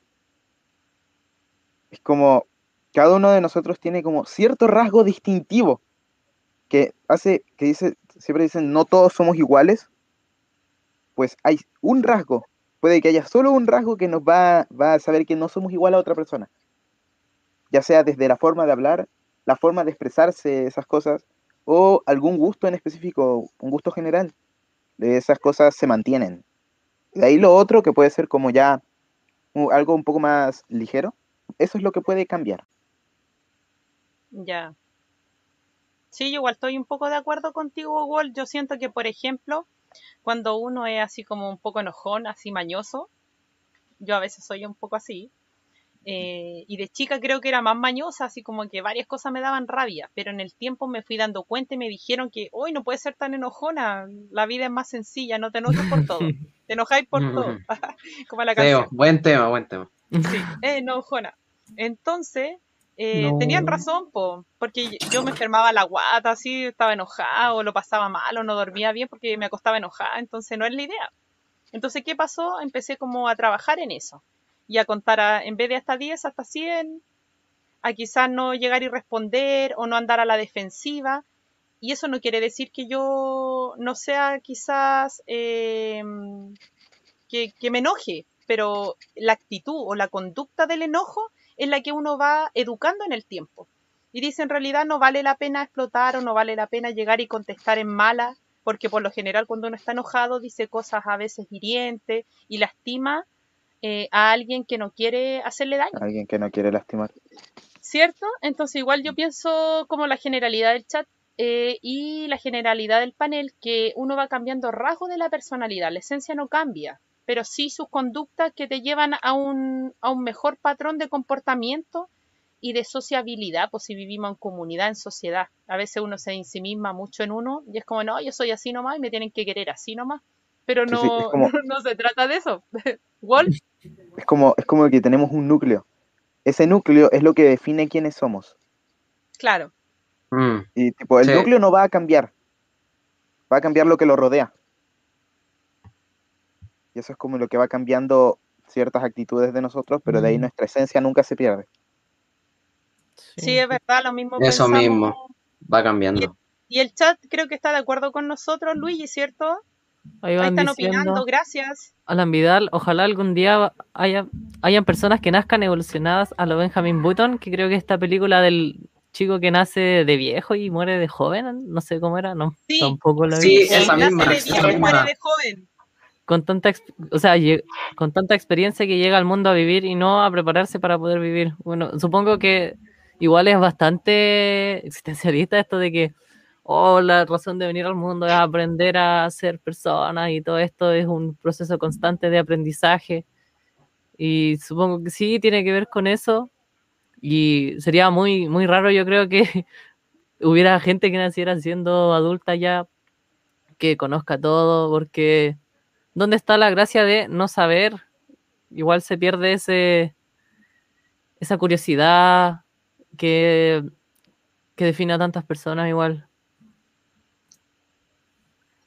Es como cada uno de nosotros tiene como cierto rasgo distintivo que hace, que dice, siempre dicen, no todos somos iguales. Pues hay un rasgo, puede que haya solo un rasgo que nos va, va a saber que no somos igual a otra persona. Ya sea desde la forma de hablar, la forma de expresarse, esas cosas, o algún gusto en específico, un gusto general. De esas cosas se mantienen. De ahí lo otro que puede ser como ya algo un poco más ligero, eso es lo que puede cambiar. Ya. Sí, yo igual estoy un poco de acuerdo contigo, Walt. Yo siento que, por ejemplo, cuando uno es así como un poco enojón, así mañoso, yo a veces soy un poco así, eh, y de chica creo que era más mañosa, así como que varias cosas me daban rabia, pero en el tiempo me fui dando cuenta y me dijeron que hoy no puedes ser tan enojona, la vida es más sencilla, no te enojes por todo, te enojáis por todo, como la canción. Teo, buen tema, buen tema. Sí, enojona. Entonces, eh, No. tenían razón, po, porque yo me enfermaba la guata, así, estaba enojada, o lo pasaba mal, o no dormía bien porque me acostaba enojada, entonces no es la idea. Entonces, ¿qué pasó? Empecé como a trabajar en eso, y a contar, a- en vez de hasta 10, hasta 100, a quizás no llegar y responder, o no andar a la defensiva, y eso no quiere decir que yo no sea quizás eh, que, que me enoje, pero la actitud o la conducta del enojo es la que uno va educando en el tiempo. Y dice, en realidad no vale la pena explotar o no vale la pena llegar y contestar en mala, porque por lo general cuando uno está enojado dice cosas a veces hirientes y lastima eh, a alguien que no quiere hacerle daño. Alguien que no quiere lastimar. ¿Cierto? Entonces igual yo pienso como la generalidad del chat eh, y la generalidad del panel, que uno va cambiando rasgos de la personalidad, la esencia no cambia, pero sí sus conductas que te llevan a un, a un mejor patrón de comportamiento y de sociabilidad, pues si vivimos en comunidad, en sociedad. A veces uno se ensimisma mucho en uno y es como, no, yo soy así nomás y me tienen que querer así nomás. Pero no, sí, es como- no, no se trata de eso. Walt, Es como, es como que tenemos un núcleo. Ese núcleo es lo que define quiénes somos. claro, Mm, Y tipo, el Sí. núcleo no va a cambiar. Va a cambiar lo que lo rodea. Y eso es como lo que va cambiando ciertas actitudes de nosotros, pero de ahí nuestra esencia nunca se pierde. sí, es verdad, lo mismo Eso pensamos. mismo. Va cambiando. Y el chat creo que está de acuerdo con nosotros, Luigi, ¿cierto? Ahí Ahí van están diciendo, opinando, gracias. Alan Vidal, ojalá algún día haya, hayan personas que nazcan evolucionadas a lo Benjamin Button, que creo que esta película del chico que nace de viejo y muere de joven, no sé cómo era, no, Sí, tampoco la vi. Sí, esa nace misma, de esa viejo y misma. muere de joven. Con tanta, o sea, con tanta experiencia que llega al mundo a vivir y no a prepararse para poder vivir. Bueno, supongo que igual es bastante existencialista esto de que, oh, la razón de venir al mundo es aprender a ser persona y todo esto es un proceso constante de aprendizaje. Y supongo que sí, tiene que ver con eso. Y sería muy, muy raro, yo creo que hubiera gente que naciera siendo adulta ya, que conozca todo, porque ¿dónde está la gracia de no saber? Igual se pierde ese, esa curiosidad que, que define a tantas personas igual.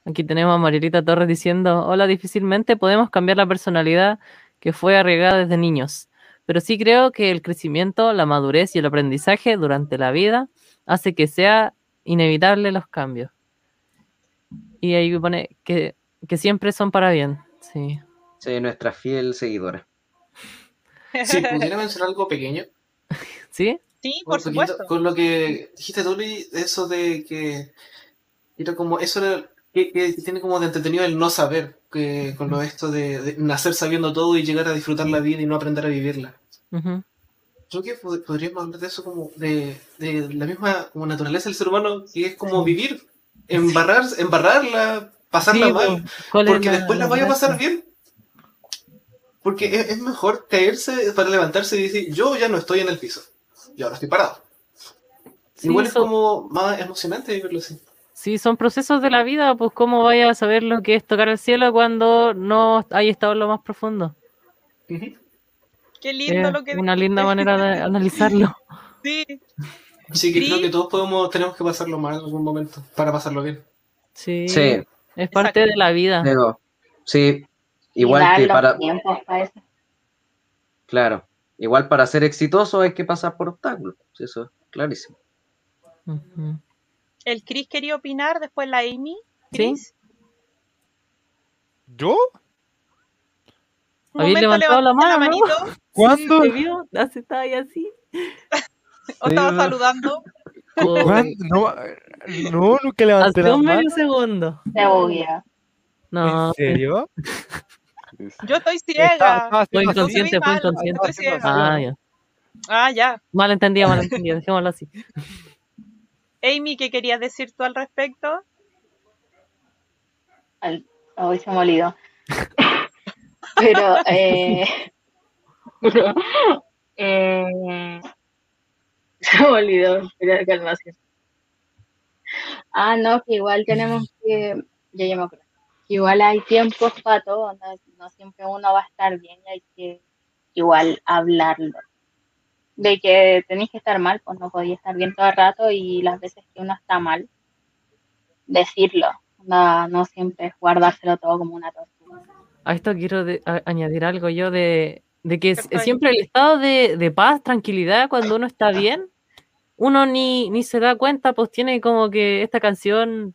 Aquí tenemos a Marielita Torres diciendo, hola, difícilmente podemos cambiar la personalidad que fue arriesgada desde niños, pero sí creo que el crecimiento, la madurez y el aprendizaje durante la vida hace que sea inevitable los cambios. Y ahí pone que, que siempre son para bien, sí. Sí, nuestra fiel seguidora. Sí, pudiera mencionar algo pequeño. ¿Sí? Sí, por poquito, supuesto. Con lo que dijiste tú, eso de que era como eso era que, que tiene como de entretenido el no saber, que con lo esto de, de nacer sabiendo todo y llegar a disfrutar la vida y no aprender a vivirla. Ujú. Creo que pod- podríamos hablar de eso como de, de la misma como naturaleza del ser humano, que es como vivir, embarrar, embarrarla, pasarla Sí, mal, pues, ¿cuál es porque después la vaya a pasar bien. Porque es, es mejor caerse para levantarse y decir, yo ya no estoy en el piso, y ahora estoy parado. Sí, Igual es como más emocionante vivirlo así. Sí, son procesos de la vida, pues cómo vaya a saber lo que es tocar el cielo cuando no hay estado en lo más profundo. Qué lindo lo que una linda manera de analizarlo. Sí, Así que creo Sí. que todos podemos, tenemos que pasarlo mal en algún momento para pasarlo bien. Sí, Sí, es parte de la vida. sí, igual que para, claro, igual para ser exitoso hay que pasar por obstáculos, sí, eso es clarísimo. El Chris quería opinar, después la Amy. Sí. Chris, ¿Yo? un Habéis momento levantado la mano, ¿no? manito ¿Cuándo? ¿Te vio? Así estaba ahí así. o estaba Sí, saludando. ¿Cuándo? No, no, nunca levanté hace la un mano. medio segundo. Se buguea. No, ¿En serio? Yo estoy ciega. fue inconsciente, fue mal, inconsciente. Ah, ya. Ah, ya. Malentendido, malentendido. Dejémoslo así. Amy, ¿qué querías decir tú al respecto? Al- Hoy se me olvidó. Pero, eh, pero, eh, se me olvidó. Espera, calmación. Ah, no, que igual tenemos que, ya ya me acuerdo, que igual hay tiempos para todo, no, no siempre uno va a estar bien y hay que igual hablarlo. De que tenéis que estar mal, pues no podía estar bien todo el rato y las veces que uno está mal, decirlo, no, no siempre guardárselo todo como una tortura. A esto quiero de- a- añadir algo yo de, de que siempre el estado de, de paz, tranquilidad, cuando uno está bien, uno ni, ni se da cuenta, pues tiene como que esta canción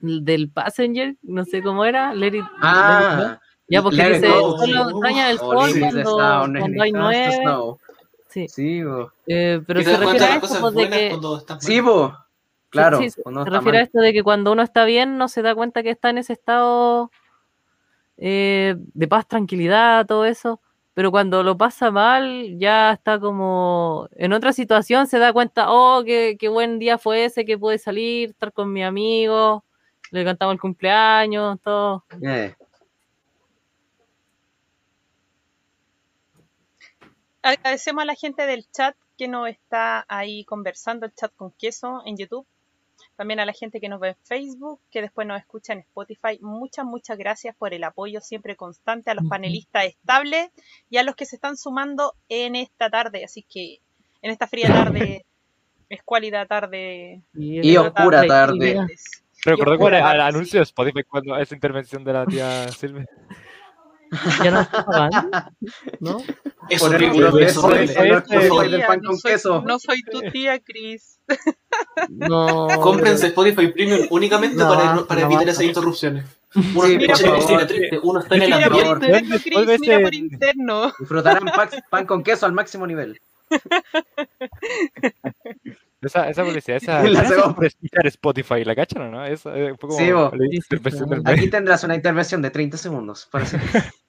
del Passenger, no sé cómo era, Let It- Let It Go. Ah, ya porque It dice, solo extraña el Oh, sol cuando, cuando hay nueve. Sí, Sí, bo. eh, pero se refiere a esto, cosas pues, de que. Sí, bo. Claro, sí, se, cuando se está refiere a esto de que cuando uno está bien no se da cuenta que está en ese estado eh, de paz, tranquilidad, todo eso, pero cuando lo pasa mal ya está como en otra situación, se da cuenta, oh, qué, qué buen día fue ese, que pude salir, estar con mi amigo, le cantamos el cumpleaños, todo. Eh, Agradecemos a la gente del chat que nos está ahí conversando, el chat con queso en YouTube. También a la gente que nos ve en Facebook, que después nos escucha en Spotify. Muchas, muchas gracias por el apoyo siempre constante a los panelistas estables y a los que se están sumando en esta tarde. Así que en esta fría tarde, escuálida tarde. Y oscura tarde. Y cuál era el tarde, anuncio de Spotify cuando esa intervención de la tía Silvia. Ya no está pagando, ¿no? Es Poner horrible, puros de es horrible. Spotify, no Este- Spotify del pan con soy- queso. No soy tu tía, Chris. No. Cómprense Spotify Premium únicamente No, para, para no evitar esas interrupciones. Uno Sí, Mira, por triste, uno está en el Mira por ambiente. Chris, mira ese- por interno. Disfrutarán pa- pan con queso al máximo nivel. Esa, esa publicidad, esa. La Spotify, ¿la cachan o no? Esa, eh, fue como Sí, Sí, sí, mes. Aquí tendrás una intervención de 30 segundos. Parece.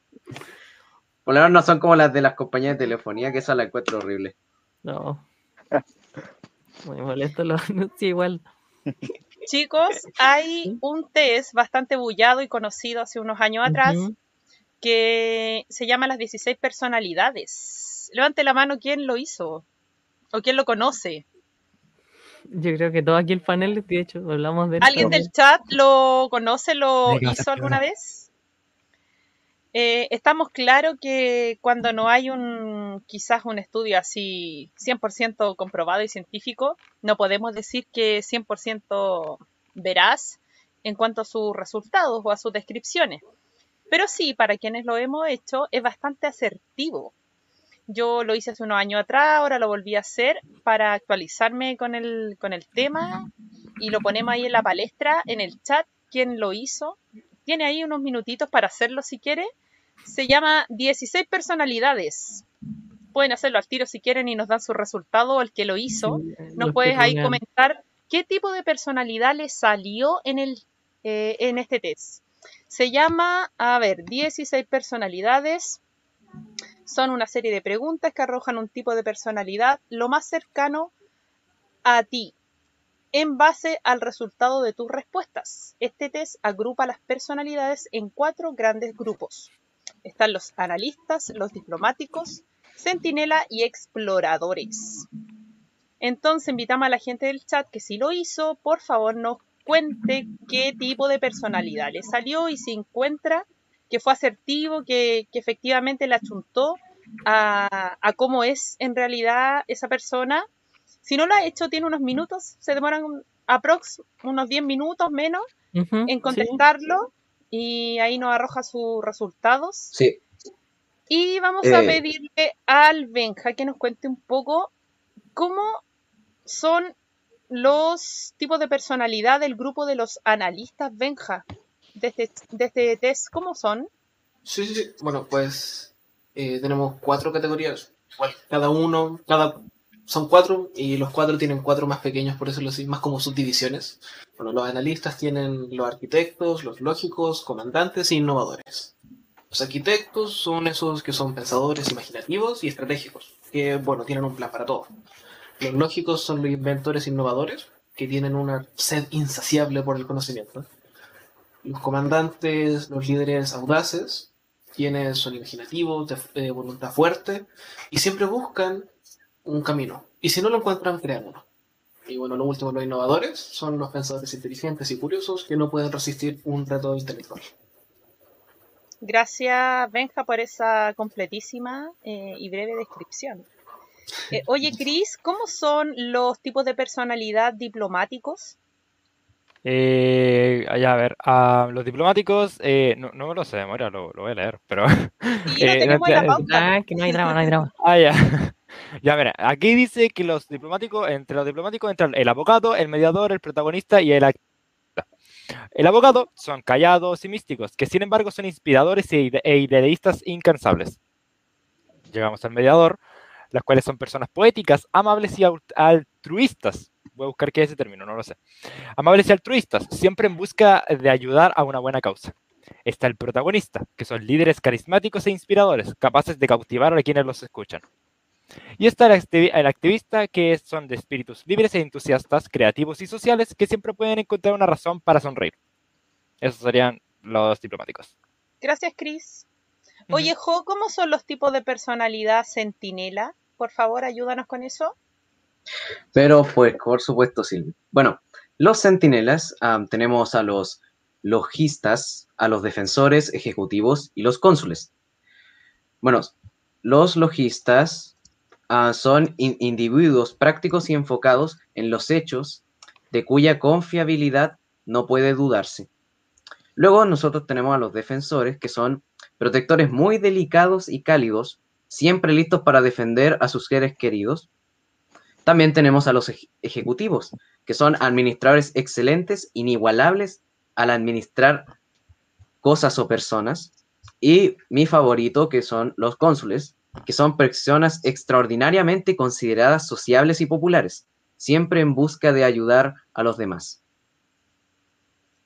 Por lo menos no son como las de las compañías de telefonía, que esa la encuentro horrible. No. Muy molesto lo anuncio igual. Chicos, hay un test bastante bullado y conocido hace unos años atrás que se llama Las 16 personalidades. Levante la mano quién lo hizo o quién lo conoce. Yo creo que todo aquí el panel, de hecho, hablamos de ¿Alguien del chat lo conoce, lo hizo alguna vez? Eh, estamos claros que cuando no hay un quizás un estudio así 100% comprobado y científico, no podemos decir que es 100% veraz en cuanto a sus resultados o a sus descripciones. Pero sí, para quienes lo hemos hecho, es bastante asertivo. Yo lo hice hace unos años atrás, ahora lo volví a hacer para actualizarme con el, con el tema y lo ponemos ahí en la palestra, en el chat, quién lo hizo. Tiene ahí unos minutitos para hacerlo si quiere. Se llama 16 personalidades. Pueden hacerlo al tiro si quieren y nos dan su resultado, el que lo hizo. Nos puedes ahí comentar qué tipo de personalidad le salió en, el, eh, en este test. Se llama, a ver, 16 personalidades. Son una serie de preguntas que arrojan un tipo de personalidad lo más cercano a ti en base al resultado de tus respuestas. Este test agrupa las personalidades en cuatro grandes grupos. Están los analistas, los diplomáticos, centinela y exploradores. Entonces invitamos a la gente del chat que si lo hizo, por favor nos cuente qué tipo de personalidad le salió y si encuentra que fue asertivo, que, que efectivamente le achuntó a, a cómo es en realidad esa persona. Si no lo ha hecho, tiene unos minutos, se demoran un- aprox unos 10 minutos menos en sí. contestarlo y ahí nos arroja sus resultados. Sí, Y vamos a Eh. pedirle al Benja que nos cuente un poco cómo son los tipos de personalidad del grupo de los analistas Benja. De este, de este test, ¿cómo son? Sí, sí, sí. Bueno, pues eh, tenemos cuatro categorías. Igual, cada uno, cada son cuatro y los cuatro tienen cuatro más pequeños, por decirlo así, más como subdivisiones. Bueno, los analistas tienen los arquitectos, los lógicos, comandantes e innovadores. Los arquitectos son esos que son pensadores imaginativos y estratégicos, que, bueno, tienen un plan para todo. Los lógicos son los inventores innovadores, que tienen una sed insaciable por el conocimiento. Los comandantes, los líderes audaces, quienes son imaginativos, de eh, voluntad fuerte, y siempre buscan un camino. Y si no lo encuentran, crean uno. Y bueno, lo último, los innovadores, son los pensadores inteligentes y curiosos que no pueden resistir un reto intelectual. Gracias, Benja, por esa completísima eh, y breve descripción. Eh, oye, Cris, ¿cómo son los tipos de personalidad diplomáticos? Eh, ya, a ver, ah, los diplomáticos, eh, no, no me lo sé de memoria, lo, lo voy a leer, pero... Sí, Eh, no-. Ah, que no hay drama, no hay drama. Ah, ya. Ya, mira, aquí dice que los diplomáticos, entre los diplomáticos entran el abogado, el mediador, el protagonista y el activista. El abogado son callados y místicos, que sin embargo son inspiradores e ide- e idealistas incansables. Llegamos al mediador, las cuales son personas poéticas, amables y altruistas. Voy a buscar qué es ese término, no lo sé. Amables y altruistas, siempre en busca de ayudar a una buena causa. Está el protagonista, que son líderes carismáticos e inspiradores, capaces de cautivar a quienes los escuchan. Y está el, activi- el activista, que son de espíritus libres e entusiastas, creativos y sociales, que siempre pueden encontrar una razón para sonreír. Esos serían los diplomáticos. Gracias, Cris. Oye, Jo, ¿cómo son los tipos de personalidad centinela? Por favor, ayúdanos con eso. Pero pues por supuesto sí. Bueno, los centinelas tenemos a los logistas, a los defensores ejecutivos y los cónsules. Bueno, los logistas ah, son in- individuos prácticos y enfocados en los hechos de cuya confiabilidad no puede dudarse. Luego nosotros tenemos a los defensores, que son protectores muy delicados y cálidos, siempre listos para defender a sus seres queridos. También tenemos a los ej- ejecutivos, que son administradores excelentes, inigualables al administrar cosas o personas. Y mi favorito, que son los cónsules, que son personas extraordinariamente consideradas sociables y populares, siempre en busca de ayudar a los demás.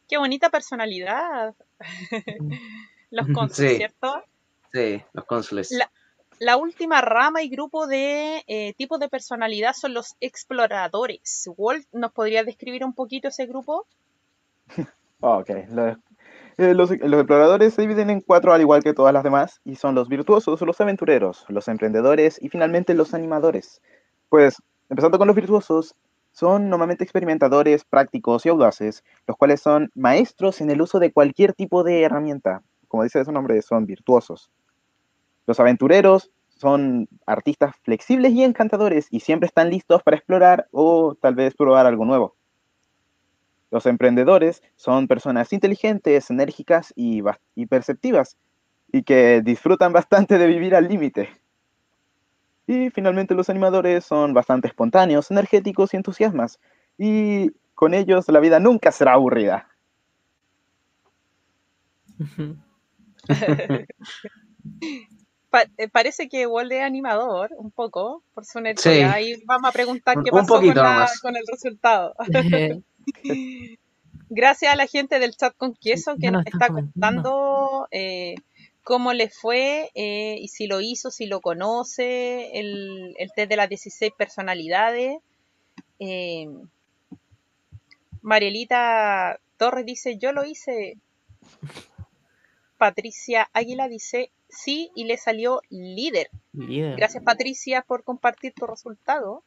Qué bonita personalidad. Los cónsules, Sí. ¿cierto? Sí, los cónsules. La- La última rama y grupo de eh, tipos de personalidad son los exploradores. Walt, ¿nos podría describir un poquito ese grupo? Ok, los, Eh, los, los exploradores se dividen en cuatro al igual que todas las demás, y son los virtuosos, los aventureros, los emprendedores y finalmente los animadores. Pues, empezando con los virtuosos, son normalmente experimentadores, prácticos y audaces, los cuales son maestros en el uso de cualquier tipo de herramienta. Como dice su nombre, son virtuosos. Los aventureros son artistas flexibles y encantadores y siempre están listos para explorar o tal vez probar algo nuevo. Los emprendedores son personas inteligentes, enérgicas y, perceptivas y que disfrutan bastante de vivir al límite. Y finalmente los animadores son bastante espontáneos, energéticos y entusiasmas. Y con ellos la vida nunca será aburrida. Pa- eh, parece que Walt es animador, un poco, por su Sí. energía. Ahí vamos a preguntar Un- qué pasó con, la- con el resultado. Gracias a la gente del chat con queso que nos está contando eh, cómo le fue eh, y si lo hizo, si lo conoce, el, el test de las 16 personalidades. Eh, Marielita Torres dice, yo lo hice. Patricia Águila dice, sí, y le salió líder. Líder. Gracias Patricia por compartir tu resultado.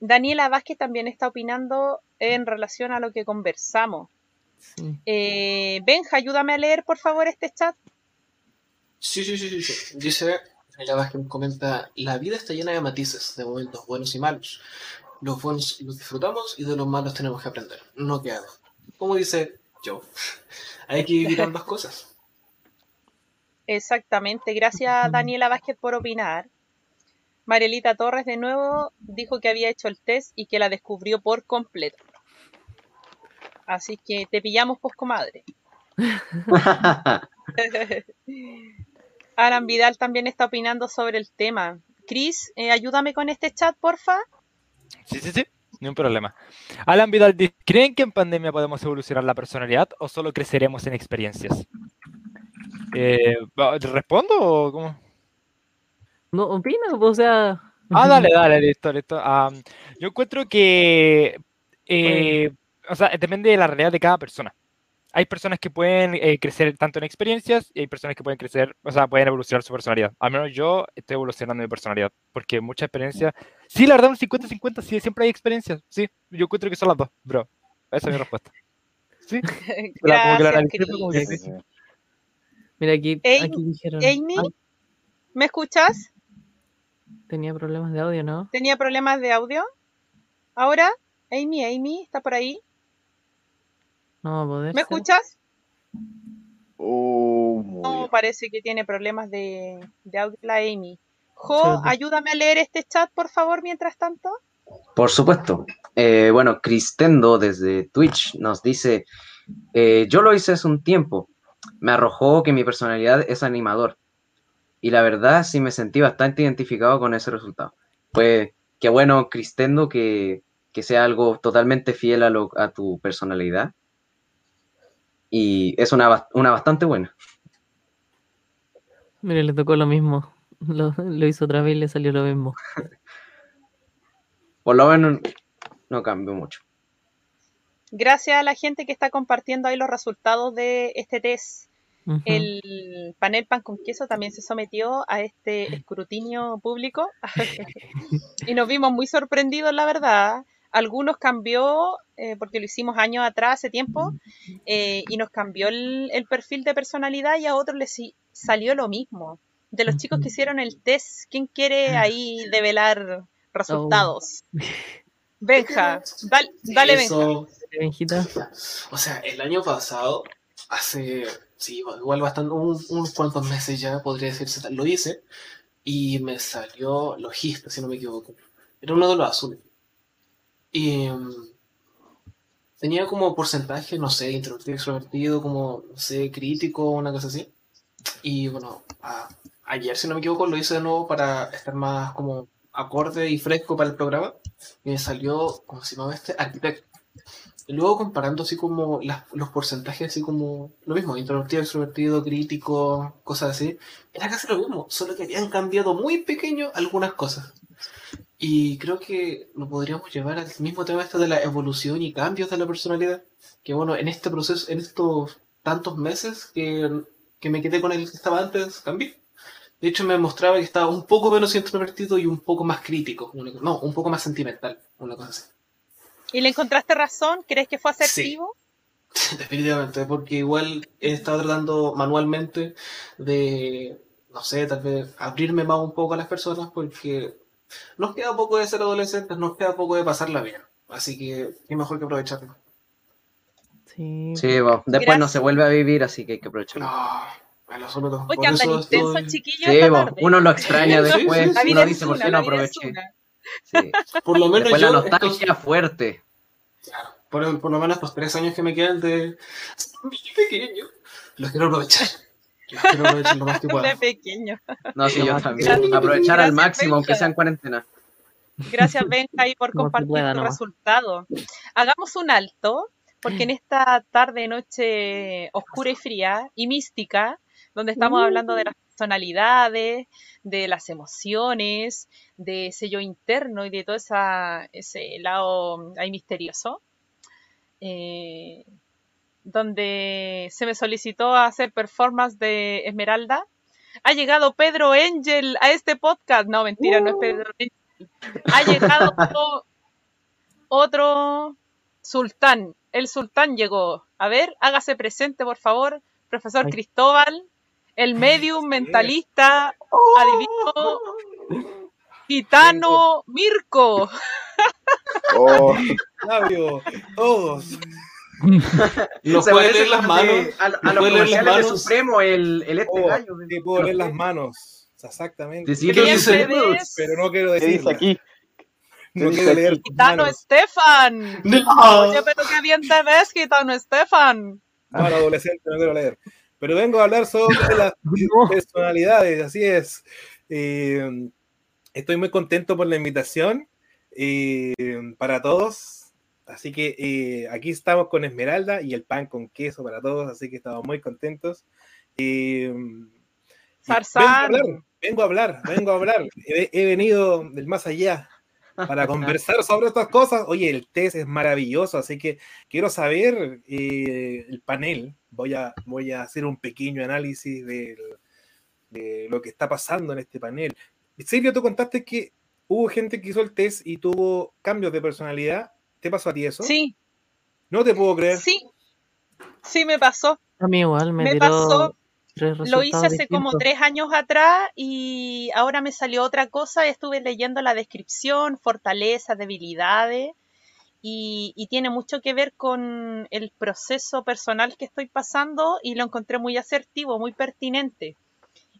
Daniela Vázquez también está opinando en relación a lo que conversamos. Sí. Eh, Benja, ayúdame a leer por favor este chat. Sí, sí, sí, sí. Dice, la Vázquez comenta, la vida está llena de matices, de momentos buenos y malos. Los buenos los disfrutamos y de los malos tenemos que aprender. No queda. Como dice Joe, hay que vivir ambas cosas. Exactamente, gracias. Daniela Vázquez por opinar. Marielita Torres de nuevo dijo que había hecho el test y que la descubrió por completo. Así que te pillamos, pues, comadre. Alan Vidal también está opinando sobre el tema. Chris, eh, ayúdame con este chat, porfa. Sí, sí, sí, ni un problema. Alan Vidal dice, ¿creen que en pandemia podemos evolucionar la personalidad o solo creceremos en experiencias? Eh, ¿va- ¿Respondo o cómo? No, opina, o sea. Ah, dale, dale, listo, listo. Am, yo encuentro que, eh, o sea, depende de la realidad de cada persona. Hay personas que pueden eh, crecer tanto en experiencias y hay personas que pueden crecer, o sea, pueden evolucionar su personalidad. Al menos yo estoy evolucionando mi personalidad, porque mucha experiencia... Sí, la verdad, un 50-50, sí, siempre hay experiencias, sí. Yo encuentro que son las dos, bro. Esa es mi respuesta. Sí, la- como que la Gracias, fue como que sí. Mira, aquí, Ey- aquí dijeron. Amy, Ah, ¿me escuchas? tenía problemas de audio, ¿no? Tenía problemas de audio. Ahora, Amy, Amy, ¿está por ahí? No va a poder. ¿Me ser. escuchas? Oh, No, parece que tiene problemas de, de audio la Amy. Jo, ayúdame a leer este chat, por favor, mientras tanto. Por supuesto. Eh, bueno, Cristendo desde Twitch nos dice, eh, yo lo hice hace un tiempo. Me arrojó que mi personalidad es animador. Y la verdad sí me sentí bastante identificado con ese resultado. Pues qué bueno, Cristendo, que, que sea algo totalmente fiel a, lo- a tu personalidad. Y es una, una bastante buena. Mira, le tocó lo mismo. Lo, lo hizo otra vez y le salió lo mismo. Por lo menos no cambió mucho. Gracias a la gente que está compartiendo ahí los resultados de este test. El panel pan con queso también se sometió a este escrutinio público y nos vimos muy sorprendidos, la verdad. Algunos cambió, eh, porque lo hicimos años atrás, hace tiempo, eh, y nos cambió el, el perfil de personalidad y a otros les salió lo mismo. De los chicos que hicieron el test, ¿quién quiere ahí develar resultados? Benja, dal- dale Benja. Eso, o sea, el año pasado, hace, sí, igual bastante, un- unos cuantos meses ya, podría decirse, lo hice, y me salió logista, si no me equivoco. Era uno de los azules. Y mm, tenía como porcentaje, no sé, introvertido, extrovertido, como, no sé, crítico, una cosa así. Y bueno, a- ayer, si no me equivoco, lo hice de nuevo para estar más como acorde y fresco para el programa. Y me salió, ¿cómo se llamaba este? Arquitecto. Luego comparando así como las- los porcentajes, así como lo mismo, introvertido, extrovertido, crítico, cosas así, era casi lo mismo, solo que habían cambiado muy pequeño algunas cosas. Y creo que lo podríamos llevar al mismo tema este de la evolución y cambios de la personalidad. Que bueno, en este proceso, en estos tantos meses que, que me quedé con el que estaba antes, cambié. De hecho, me mostraba que estaba un poco menos introvertido y un poco más crítico. una no, un poco más sentimental, una cosa así. ¿Y le encontraste razón? ¿Crees que fue Sí. asertivo? Definitivamente, porque igual he estado tratando manualmente de, no sé, tal vez abrirme más un poco a las personas porque nos queda poco de ser adolescentes, nos queda poco de pasarla bien. Así que qué mejor que aprovecharlo. Sí. Sí, bo, después no se vuelve a vivir, así que hay que aprovecharlo. No, en lo absoluto. Hoy Por que andan estoy- chiquillos, Sí, esta bo, tarde. uno lo extraña Sí, sí, después, sí. Uno es dice por qué no es aproveché. Sí. Por lo menos Después la yo, nostalgia estos- fuerte. claro, por, por lo menos estos tres años que me quedan de muy pequeño, los quiero aprovechar. Los quiero aprovechar lo más que pueda. De pequeño. No, sí, yo también. Gracias. Aprovechar al máximo, aunque sea en cuarentena. Gracias, Benja, y por compartir pueda tu nomás. resultado. Hagamos un alto, porque en esta tarde, noche oscura y fría y mística, donde estamos hablando de las personalidades, de las emociones, de yo interno y de todo esa, ese lado ahí misterioso, eh, donde se me solicitó hacer performance de Esmeralda. Ha llegado Pedro Angel a este podcast. No, mentira, no es Pedro Angel. Ha llegado otro, otro sultán. El sultán llegó. A ver, hágase presente, por favor, profesor Ay. Cristóbal, el medium mentalista, adivino, gitano Mirko. Oh, Flavio, todos. Nos Se puede leer las de- manos. A, a puede leer las comerciales de. Supremo, el, el este Oh, gallo. te puedo leer las manos. Exactamente. Decir ¿Qué los dice? Pero no quiero ¿Qué dice decirla. aquí? No ¿Qué quiero leer Gitano manos. Estefan. No. Oye, pero qué bien te ves, gitano Estefan. Bueno, adolescente, no quiero leer. Pero vengo a hablar sobre las No. personalidades, así es. Eh, estoy muy contento por la invitación eh, para todos. Así que eh, aquí estamos con Esmeralda y el pan con queso para todos, así que estamos muy contentos. Eh, vengo a hablar, vengo a hablar, vengo a hablar. He, he venido del más allá para conversar sobre estas cosas. Oye, el test es maravilloso, así que quiero saber eh, el panel. Voy a, voy a hacer un pequeño análisis del- de lo que está pasando en este panel. Silvio, tú contaste que hubo gente que hizo el test y tuvo cambios de personalidad. ¿Te pasó a ti eso? Sí, No te puedo creer. sí. Sí me pasó. A mí igual me, Me tiró pasó. tres Lo hice hace como tres años atrás y ahora me salió otra cosa. Estuve leyendo la descripción, fortalezas, debilidades y, y tiene mucho que ver con el proceso personal que estoy pasando y lo encontré muy asertivo, muy pertinente.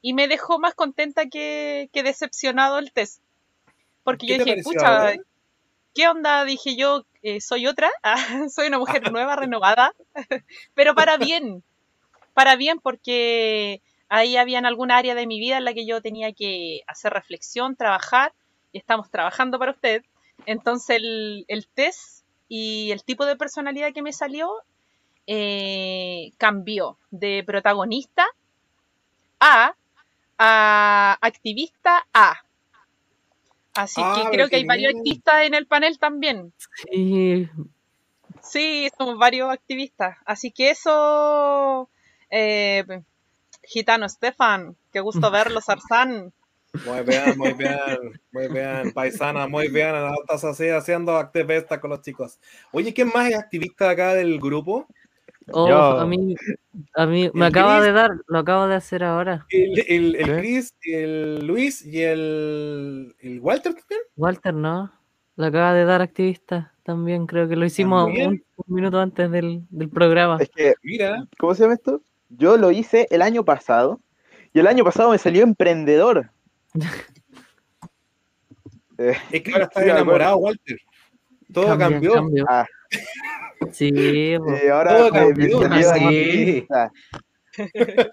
Y me dejó más contenta que, que decepcionado el test. Porque ¿Qué yo dije, pucha, ahora? ¿qué onda? Dije yo, eh, soy otra, Ah, soy una mujer nueva, renovada, pero para bien, para bien porque ahí había en alguna área de mi vida en la que yo tenía que hacer reflexión, trabajar, y estamos trabajando para usted. Entonces el, el test y el tipo de personalidad que me salió eh, cambió de protagonista a, a activista a. Así Ah, que creo que hay varios bien. activistas en el panel también. Sí, Sí, somos varios activistas. Así que eso, eh, Gitano Estefan, qué gusto verlo, Sarzán. Muy bien, muy bien, muy bien, paisana, muy bien, estás así haciendo activista con los chicos. Oye, ¿quién más es activista acá del grupo? Oh, Yo- a mí, a mí me El acaba Chris. de dar, lo acabo de hacer ahora. El, el, el ¿Sí? Chris, el Luis y el, el Walter también. Walter, ¿no? Lo acaba de dar activista también, creo que lo hicimos un, un minuto antes del, del programa. Es que, Mira, ¿cómo se llama esto? Yo lo hice el año pasado y el año pasado me salió emprendedor. Eh, es que ahora está Sí, de acuerdo. enamorado, Walter. Todo cambió. Ah. Sí, y ahora Ah.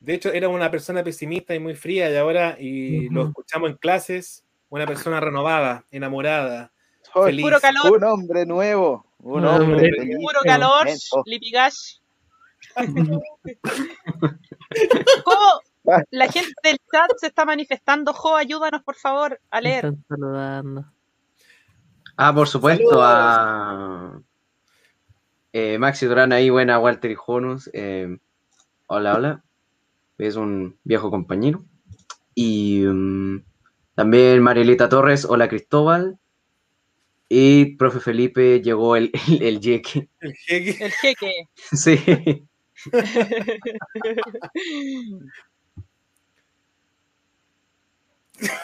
De hecho, era una persona pesimista y muy fría y ahora y lo escuchamos en clases, una persona renovada, enamorada, Soy feliz. Puro calor. un hombre nuevo, un Un hombre feliz. Puro calor. Lipigash. ¿Cómo, la gente del chat se está manifestando. Jo, ayúdanos por favor a Me leer. Están saludando. Ah, por supuesto, Saludos. a eh, Maxi Durán ahí, buena, Walter y Jonus. eh, hola, hola. Es un viejo compañero. Y mm, también Marielita Torres, hola Cristóbal. Y profe Felipe llegó el, el, el yeque. El jeque. El jeque. Sí.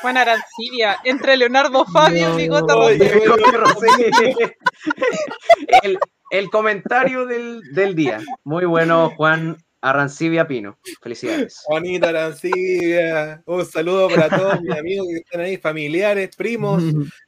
Juan Arancibia, entre Leonardo Fabio No. y Rosero. el, el comentario del, del día. Muy bueno, Juan Arrancibia Pino. Felicidades. Juanita Arancibia. Un saludo para todos mis amigos que están ahí, familiares, primos.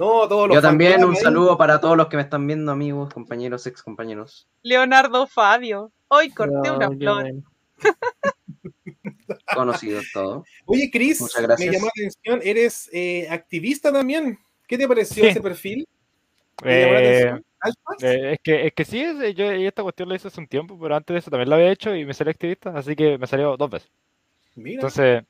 No, todos los Yo también un ahí. saludo para todos los que me están viendo, amigos, compañeros, ex compañeros. Leonardo Fabio. Hoy corté una No, qué flor. bueno. Conocidos todos. Oye, Cris, me llamó la atención, eres eh, activista también. ¿Qué te pareció Sí. ese perfil? ¿Te llamó la Eh. Eh, es que, es que sí, es- yo esta cuestión la hice hace un tiempo, pero antes de eso también la había hecho y me salí activista, así que me salió dos veces. Mira, Entonces,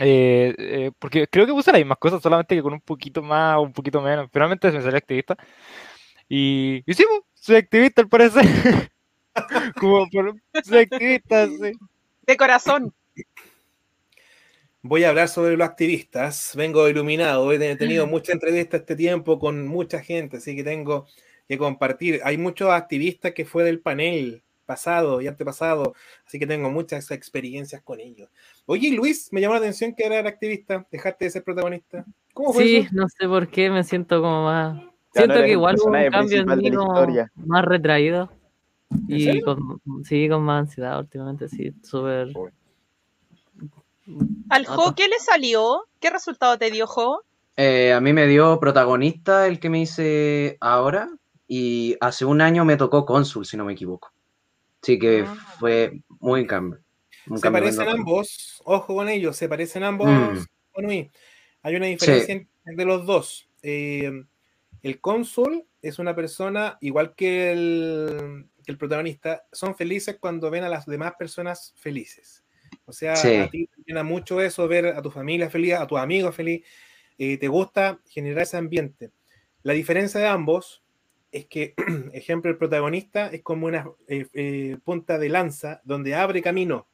eh, eh, porque creo que puse las mismas cosas, solamente que con un poquito más o un poquito menos. Finalmente me salí activista. Y, y sí, pues, soy activista al parecer. Como por, soy activista, sí. De corazón. voy a hablar sobre los activistas. Vengo iluminado. He tenido Mm. muchas entrevistas este tiempo con mucha gente, así que tengo que compartir. Hay muchos activistas que fue del panel pasado y antepasado, así que tengo muchas experiencias con ellos. Oye, Luis, me llamó la atención que era activista. Dejaste de ser protagonista. ¿Cómo fue Sí, eso? no sé por qué, me siento como más. Ya Siento que igual hubo un cambio en mí más retraído. Y con, sí, con más ansiedad últimamente, sí, súper. ¿Al Ah, Jo pa. qué le salió? ¿Qué resultado te dio Jo? Eh, a mí me dio protagonista el que me hice ahora y hace un año me tocó cónsul, si no me equivoco. Así que Ah. fue muy cambio. un Se cambio parecen enorme. ambos, ojo con ellos, se parecen ambos. Mm. Luis. Hay una diferencia en- entre los dos. Eh, el cónsul es una persona, igual que el, que el protagonista, son felices cuando ven a las demás personas felices. O sea, Sí. a ti te llena mucho eso, ver a tu familia feliz, a tus amigos feliz. eh, te gusta generar ese ambiente. La diferencia de ambos es que, ejemplo, el protagonista es como una eh, eh, punta de lanza donde abre camino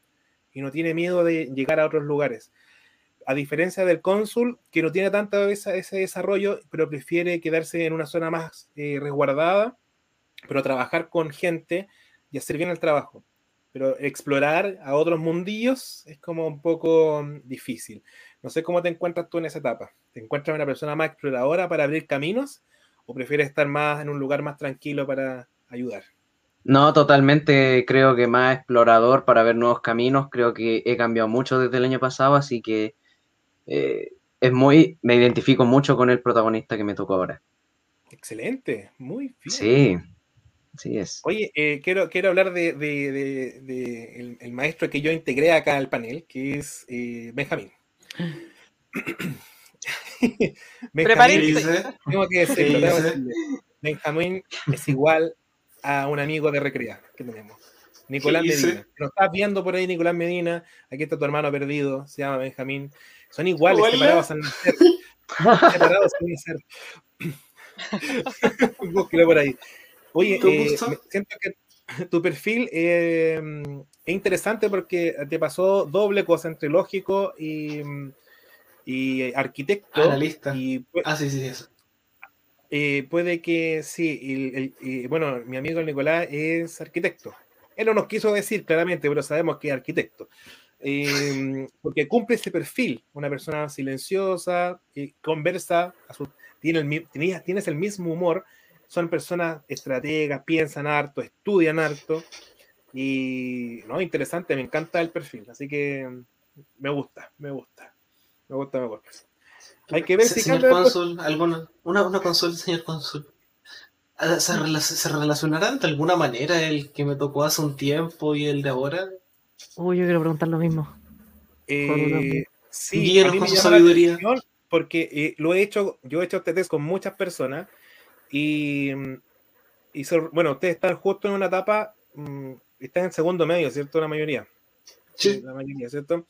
y no tiene miedo de llegar a otros lugares. A diferencia del cónsul, que no tiene tanto ese desarrollo, pero prefiere quedarse en una zona más eh, resguardada, pero trabajar con gente y hacer bien el trabajo. Pero explorar a otros mundillos es como un poco mm, difícil. No sé cómo te encuentras tú en esa etapa. ¿Te encuentras una persona más exploradora para abrir caminos o prefieres estar más en un lugar más tranquilo para ayudar? No, totalmente creo que más explorador para ver nuevos caminos. Creo que he cambiado mucho desde el año pasado, así que eh, es muy, me identifico mucho con el protagonista que me tocó ahora. Excelente, muy bien. Sí, sí es. Oye, eh, quiero, quiero hablar de, de- de- de el, el maestro que yo integré acá al panel, que es eh, Benjamín. Benjamín, tengo que decirlo, ¿Qué tengo que. Benjamín es igual a un amigo de Recrea que tenemos. Nicolás. Medina. Nos estás viendo por ahí, Nicolás Medina. Aquí está tu hermano perdido, se llama Benjamín. Son iguales, separados al nacer. separados al nacer. Búsquelo por ahí. Oye, ¿Te eh, siento que tu perfil eh, es interesante porque te pasó doble cosa entre lógico y, y arquitecto. Analista. Y Ah, sí, sí, sí, eso. eh, puede que sí. el- el- y, bueno, mi amigo Nicolás es arquitecto. Él no nos quiso decir claramente, pero sabemos que es arquitecto. Eh, porque cumple ese perfil, una persona silenciosa, conversa, tiene el, tienes el mismo humor, son personas estrategas, piensan harto, estudian harto, y no, interesante, me encanta el perfil, así que mm, me gusta, me gusta, me gusta, me gusta. Hay que ver si señor después. alguna, una, una consulta, señor cónsul. Ah, ¿Se, rela- ¿Se relacionarán de alguna manera el que me tocó hace un tiempo y el de ahora? Uy, yo quiero preguntar lo mismo. Eh, sí, a mí con me su sabiduría. porque eh, lo he hecho, yo he hecho este test con muchas personas y, mm, y so- bueno, ustedes están justo en una etapa, mm, están en segundo medio, ¿cierto? La mayoría. Sí. La mayoría, ¿cierto?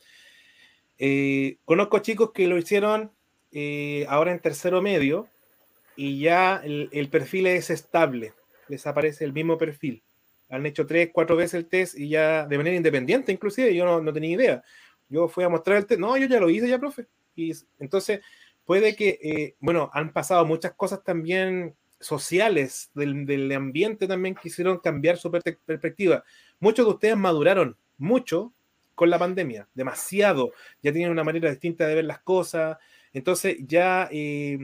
Eh, conozco chicos que lo hicieron eh, ahora en tercero medio y ya el, perfil es estable, les aparece el mismo perfil. Han hecho tres, cuatro veces el test y ya de manera independiente, inclusive, yo no, no tenía idea. Yo fui a mostrar el test, no, yo ya lo hice ya, profe. Y entonces puede que, eh, bueno, han pasado muchas cosas también sociales del, del, ambiente también que hicieron cambiar su per perspectiva. Muchos de ustedes maduraron mucho con la pandemia, demasiado, ya tienen una manera distinta de ver las cosas, entonces ya, eh,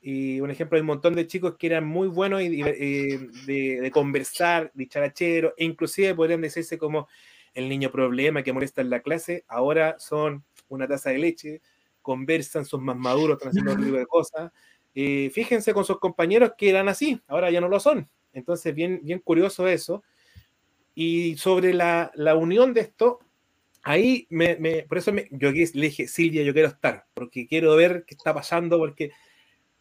eh, un ejemplo, hay un montón de chicos que eran muy buenos y, eh, de, de, conversar, dicharachero, e inclusive podrían decirse como el niño problema que molesta en la clase, ahora son una taza de leche, conversan, son más maduros, están haciendo otro tipo de cosas. Fíjense con sus compañeros que eran así, ahora ya no lo son. Entonces, bien, bien curioso eso. Y sobre la, la unión de esto, ahí me, me, por eso me, yo le dije, Silvia, yo quiero estar, porque quiero ver qué está pasando, porque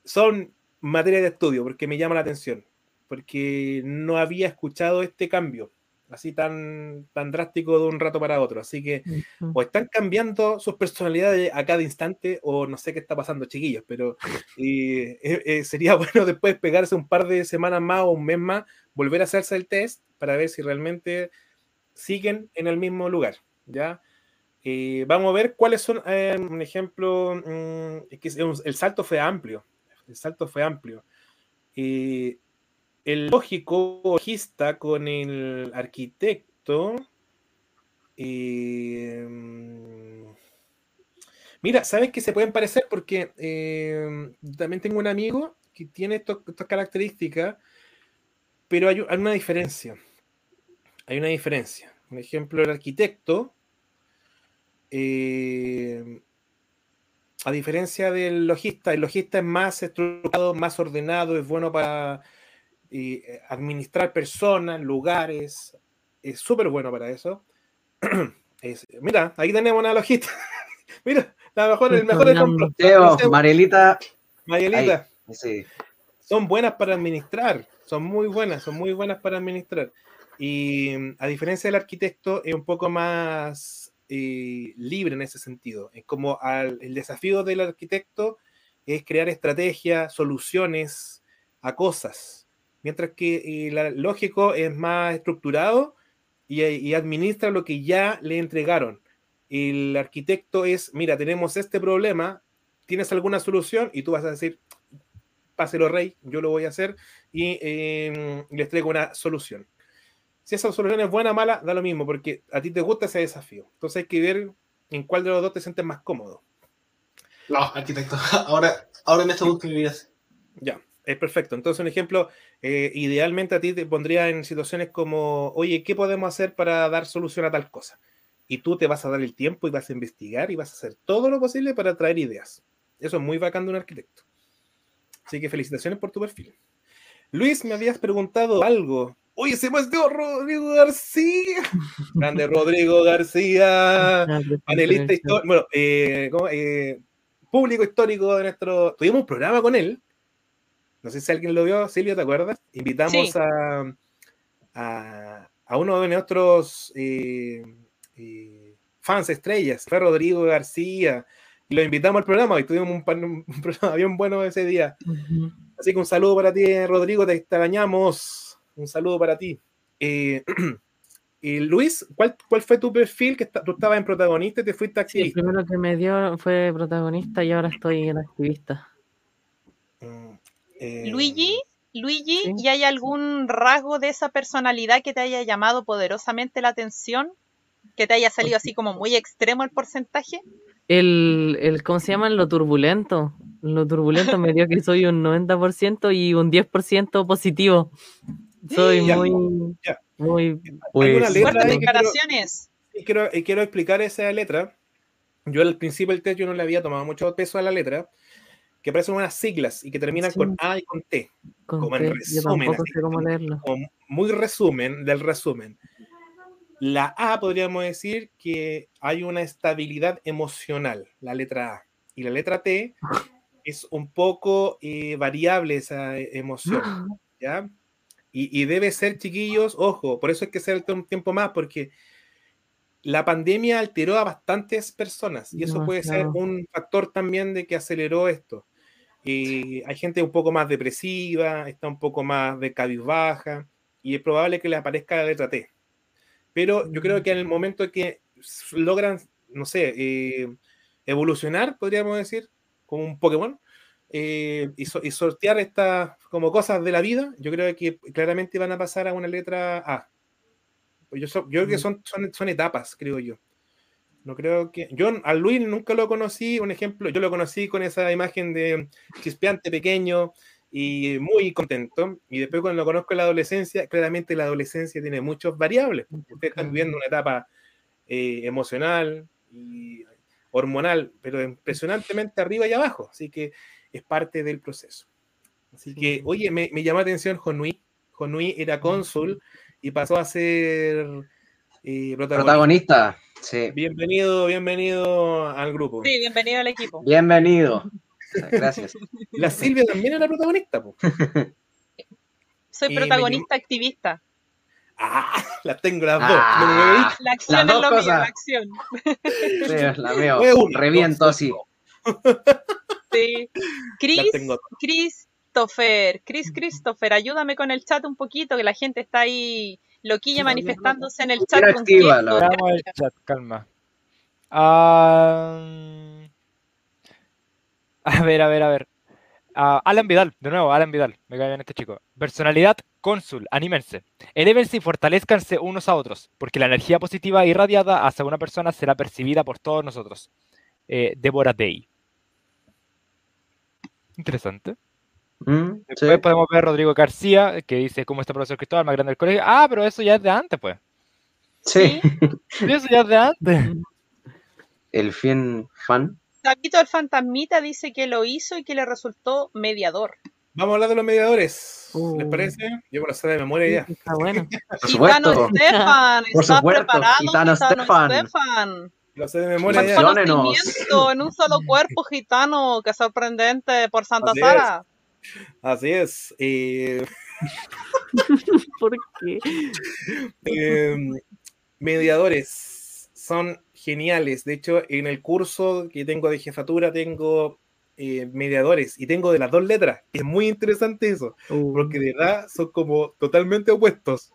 son materias de estudio, porque me llama la atención, porque no había escuchado este cambio así tan, tan drástico de un rato para otro. Así que uh -huh. o están cambiando sus personalidades a cada instante o no sé qué está pasando, chiquillos, pero eh, eh, sería bueno después pegarse un par de semanas más o un mes más, volver a hacerse el test para ver si realmente siguen en el mismo lugar, ¿ya? Eh, vamos a ver cuáles son, eh, un ejemplo, que el salto fue amplio, el salto fue amplio. Eh, el lógico logista con el arquitecto. Eh, mira, ¿sabes que se pueden parecer? Porque también tengo un amigo que tiene estas características, pero hay, una diferencia. Hay una diferencia. Un ejemplo, el arquitecto, eh, a diferencia del logista, el logista es más estructurado, más ordenado, es bueno para y administrar personas, lugares, es súper bueno para eso. Es, mira, ahí tenemos una logista. mira, la mejor, el mejor ejemplo. Marielita. Marielita. Sí. Son buenas para administrar, son muy buenas, son muy buenas para administrar. Y a diferencia del arquitecto, es un poco más eh, libre en ese sentido. Es como al, el desafío del arquitecto es crear estrategias, soluciones a cosas mientras que el lógico es más estructurado y, y, administra lo que ya le entregaron. El arquitecto es, mira, tenemos este problema, ¿tienes alguna solución? Y tú vas a decir, páselo rey, yo lo voy a hacer y eh, les traigo una solución. Si esa solución es buena o mala, da lo mismo, porque a ti te gusta ese desafío. Entonces hay que ver en cuál de los dos te sientes más cómodo. No, arquitecto. Ahora, ahora en punto de mi vida. Ya. Es perfecto. Entonces, un ejemplo, eh, idealmente a ti te pondría en situaciones como, oye, ¿qué podemos hacer para dar solución a tal cosa? Y tú te vas a dar el tiempo y vas a investigar y vas a hacer todo lo posible para traer ideas. Eso es muy bacán de un arquitecto. Así que felicitaciones por tu perfil. Luis, me habías preguntado algo. Oye, se me dio Rodrigo García. Grande Rodrigo García. Panelista histórico. Bueno, eh, eh, público histórico de nuestro. Tuvimos un programa con él no sé si alguien lo vio, Silvia, ¿te acuerdas? Invitamos sí. a, a, a, uno de nuestros eh, eh, fans estrellas, fue Rodrigo García, y lo invitamos al programa y tuvimos un, un, un programa bien bueno ese día. Uh -huh. Así que un saludo para ti, Rodrigo, te extrañamos. Un saludo para ti. Eh, y Luis, ¿cuál, ¿cuál, fue tu perfil? Que tú estabas en protagonista y te fuiste activista. Sí, el primero que me dio fue protagonista y ahora estoy en activista. Mm. Eh, Luigi, Luigi, ¿sí? ¿y hay algún rasgo de esa personalidad que te haya llamado poderosamente la atención? ¿Que te haya salido así como muy extremo el porcentaje? El, el ¿cómo se llama? Lo turbulento. Lo turbulento me dio que soy un 90% y un 10% positivo. Soy ya, muy, ya. muy, pues, fuertes declaraciones. Y quiero, y quiero explicar esa letra. Yo al principio del test yo no le había tomado mucho peso a la letra, que parecen unas siglas y que terminan sí. con A y con T, con como T. en resumen, así, sé cómo leerlo. Como muy resumen del resumen. La A podríamos decir que hay una estabilidad emocional, la letra A, y la letra T es un poco eh, variable esa emoción, ¿ya? Y, y, debe ser, chiquillos, ojo, por eso hay que ser un tiempo más, porque la pandemia alteró a bastantes personas y eso puede ser un factor también de que aceleró esto. Eh, hay gente un poco más depresiva, está un poco más de cabizbaja y es probable que le aparezca la letra T. Pero yo creo que en el momento que logran, no sé, eh, evolucionar, podríamos decir, como un Pokémon, eh, y, so- y sortear estas como cosas de la vida, yo creo que claramente van a pasar a una letra A. Pues Yo, so- yo creo que son, son, son etapas, creo yo. No creo que. Yo a Luis nunca lo conocí, un ejemplo, yo lo conocí con esa imagen de chispeante pequeño y muy contento. Y después cuando lo conozco en la adolescencia, claramente la adolescencia tiene muchas variables. Ustedes están viviendo una etapa eh, emocional y hormonal, pero impresionantemente arriba y abajo. Así que es parte del proceso. Así que, oye, me, me llamó la atención Jonui. Jonui era cónsul y pasó a ser eh, protagonista. Protagonista. Sí. Bienvenido, bienvenido al grupo. Sí, bienvenido al equipo. Bienvenido. Gracias. La Silvia también era protagonista. po. Soy protagonista activista. Ah, las tengo las dos. Ah, La acción Las es dos lo mío, la acción. sí, la veo. Reviento así. Sí. Chris. Christopher, Chris Christopher, ayúdame con el chat un poquito, que la gente está ahí loquilla Sí, manifestándose en el chat. Con. Veamos el chat, calma. Ah, a ver, a ver, a ver. Ah, Alan Vidal, de nuevo, Alan Vidal. Me cae bien este chico. Personalidad cónsul, anímense. Elévense y fortalezcanse unos a otros, porque la energía positiva irradiada hacia una persona será percibida por todos nosotros. Eh, Deborah Day. Interesante. Mm, sí. Después podemos ver a Rodrigo García, que dice cómo está el profesor Cristóbal, más grande del colegio. Ah, pero eso ya es de antes, pues. Sí. Sí, Eso ya es de antes. El fin fan. Tapito el fantasmita dice que lo hizo y que le resultó mediador. Vamos a hablar de los mediadores. Uh. ¿Les parece? Yo lo sé de memoria ya. Está bueno. Por Gitano supuesto. Stefan, Por ¿estás supuesto, preparado? Gitano Stefan. Stefan. Lo sé de memoria conocimiento en un solo cuerpo gitano, qué sorprendente por Santa Así es. Sara. Así es. Eh, ¿Por qué? eh, mediadores son geniales. De hecho, en el curso que tengo de jefatura tengo eh, mediadores y tengo de las dos letras. Es muy interesante eso. Uh, porque de verdad son como totalmente opuestos.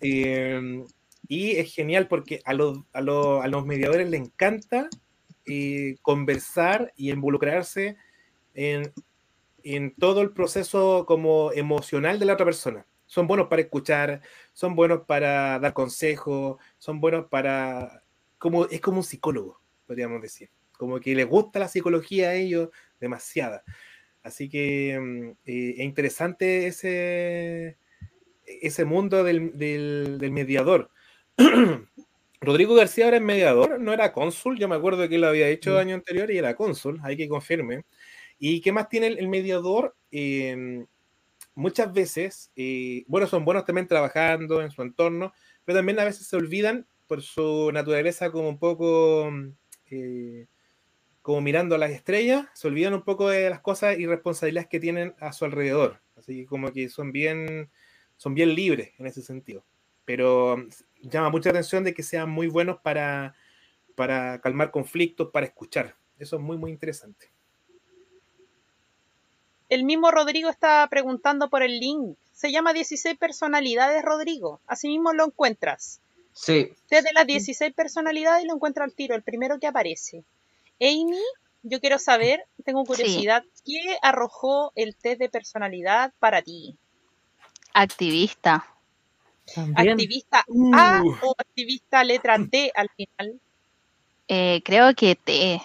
Eh, y es genial porque a los, a los, a los mediadores les encanta eh, conversar y involucrarse en, en todo el proceso como emocional de la otra persona. Son buenos para escuchar, son buenos para dar consejos, son buenos para... Como, es como un psicólogo, podríamos decir. Como que les gusta la psicología a ellos demasiada. Así que mm, eh, es interesante ese, ese mundo del, del- del mediador. Rodrigo García ahora es mediador, no era cónsul, yo me acuerdo que lo había hecho el Mm. año anterior y era cónsul, hay que confirme. ¿Y qué más tiene el, el mediador? Eh, muchas veces, eh, bueno, son buenos también trabajando en su entorno, pero también a veces se olvidan por su naturaleza como un poco, mm, eh, como mirando a las estrellas, se olvidan un poco de las cosas y responsabilidades que tienen a su alrededor. Así que como que son bien, son bien libres en ese sentido. Pero llama mucha atención de que sean muy buenos para, para calmar conflictos, para escuchar. Eso es muy, muy interesante. El mismo Rodrigo está preguntando por el link. Se llama 16 personalidades, Rodrigo. Así mismo lo encuentras. Sí. Desde las 16 personalidades lo encuentro al tiro, el primero que aparece. Amy, yo quiero saber, tengo curiosidad, ¿qué arrojó el test de personalidad para ti? Activista. También. ¿Activista A Uh. o activista letra T al final? Eh, creo que T.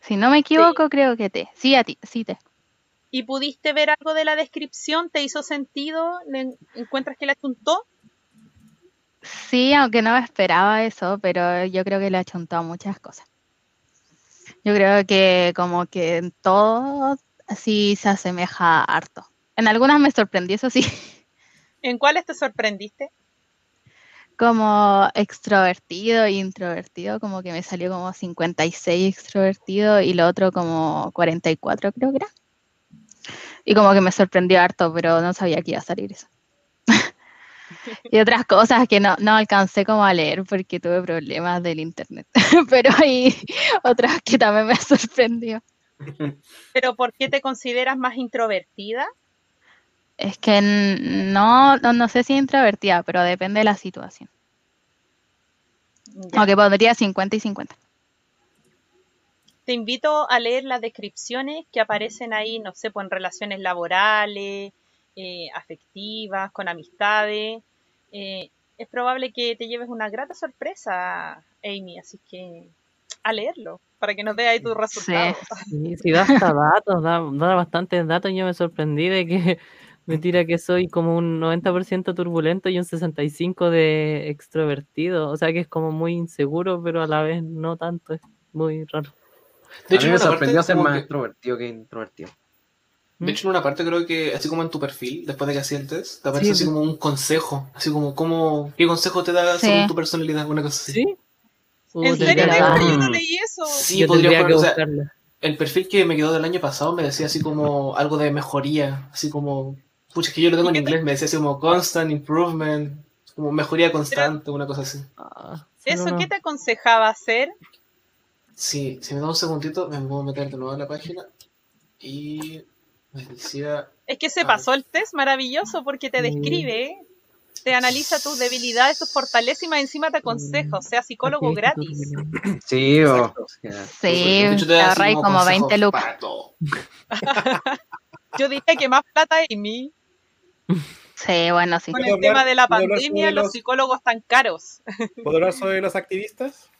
Si no me equivoco, creo que T. Sí, a ti, sí, T. ¿Y pudiste ver algo de la descripción? ¿Te hizo sentido? ¿Le encuentras que le achuntó? Sí, aunque no esperaba eso, pero yo creo que le ha chuntado muchas cosas. Yo creo que como que en todo así se asemeja harto. En algunas me sorprendí, eso sí, ¿En cuáles te sorprendiste? Como extrovertido e introvertido, como que me salió como 56 extrovertido y lo otro como 44 creo que era. Y como que me sorprendió harto, pero no sabía que iba a salir eso. Y otras cosas que no, no alcancé como a leer porque tuve problemas del internet. Pero hay otras que también me sorprendió. ¿Pero por qué te consideras más introvertida? Es que n- no, no, no sé si introvertida, pero depende de la situación. Ya. Aunque podría 50 y 50. Te invito a leer las descripciones que aparecen ahí, no sé, pues en relaciones laborales, eh, afectivas, con amistades. Eh, es probable que te lleves una grata sorpresa, Amy, así que a leerlo para que nos dé ahí tus resultados. Sí, sí, da hasta datos, da, da bastantes datos. Yo me sorprendí de que me tira que soy como un 90% turbulento y un 65% de extrovertido. O sea que es como muy inseguro, pero a la vez no tanto. Es muy raro. De a hecho, mí en me una parte sorprendió ser como más que- extrovertido que introvertido. De hecho, en una parte creo que, así como en tu perfil, después de que hacías el test, te aparece Sí, así como un consejo, así como, cómo, ¿qué consejo te da Sí. según tu personalidad? Una cosa así. ¿Sí? ¿En serio? Yo no leí eso. Sí, yo podría poner, o sea, buscarlo. el perfil que me quedó del año pasado me decía así como algo de mejoría, así como, pucha, es que yo lo tengo en ¿Y qué te- inglés, me decía así como constant improvement, como mejoría constante, una cosa así. Ah, ¿Eso no. qué te aconsejaba hacer? Sí, si me da un segundito, me puedo meter de nuevo a la página y me decía, Es que se pasó el test maravilloso porque te describe, te analiza tus debilidades, tus fortalezas y más encima te aconseja, o sea, psicólogo gratis. Sí, o sea, Sí, te ahorráis como consejos 20 lucas. Yo diría que más plata Amy. Sí, bueno, sí. Con ¿Puedo el tema de la pandemia, los los- psicólogos están caros. ¿Puedo hablar sobre los activistas?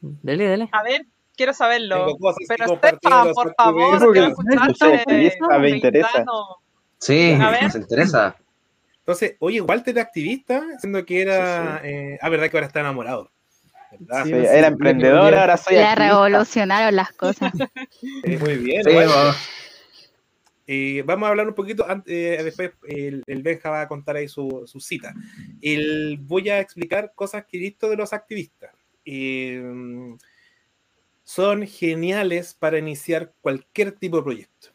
Dele, dele. A ver, quiero saberlo. Pero los por favor, quiero escucharte. me interesa. Sí, A ver. nos interesa. Entonces, oye, Walter era activista, siendo que era. eh, ah, verdad que ahora está enamorado. Sí, era sí, emprendedor, ahora soy Ya revolucionaron las cosas. Muy bien. Sí, Walter. Eh, vamos a hablar un poquito, eh, después el, el Benja va a contar ahí su, su cita. El- voy a explicar cosas que he visto de los activistas. Eh, son geniales para iniciar cualquier tipo de proyecto.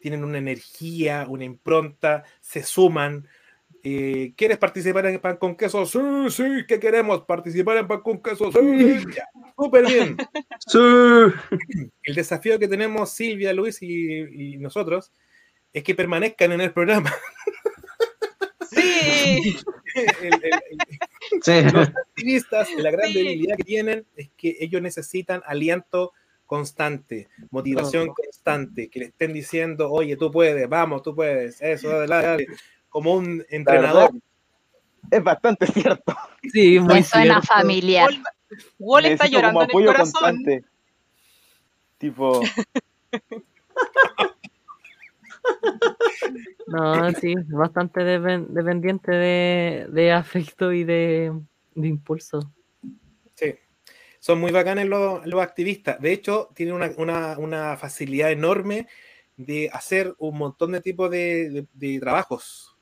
Tienen una energía, una impronta, se suman. Eh, ¿Quieres participar en Pan con Queso? Sí, sí, ¿qué queremos? ¿Participar en Pan con Queso? Sí, súper bien. Sí. El desafío que tenemos Silvia, Luis y, y nosotros es que permanezcan en el programa. Sí, El- el- el- Sí. los activistas, la gran Sí. debilidad que tienen es que ellos necesitan aliento constante, motivación constante, que le estén diciendo, oye, tú puedes, vamos, tú puedes, eso, adelante, dale", como un entrenador. es bastante cierto. Sí, muy Me suena cierto. familiar. Wall, Wall está Necesito llorando como en el corazón. constante. Tipo, No, sí, bastante depen- dependiente de, de afecto y de, de impulso. Sí. Son muy bacanes los, los activistas. De hecho, tienen una, una- una facilidad enorme de hacer un montón de tipos de, de- de trabajos.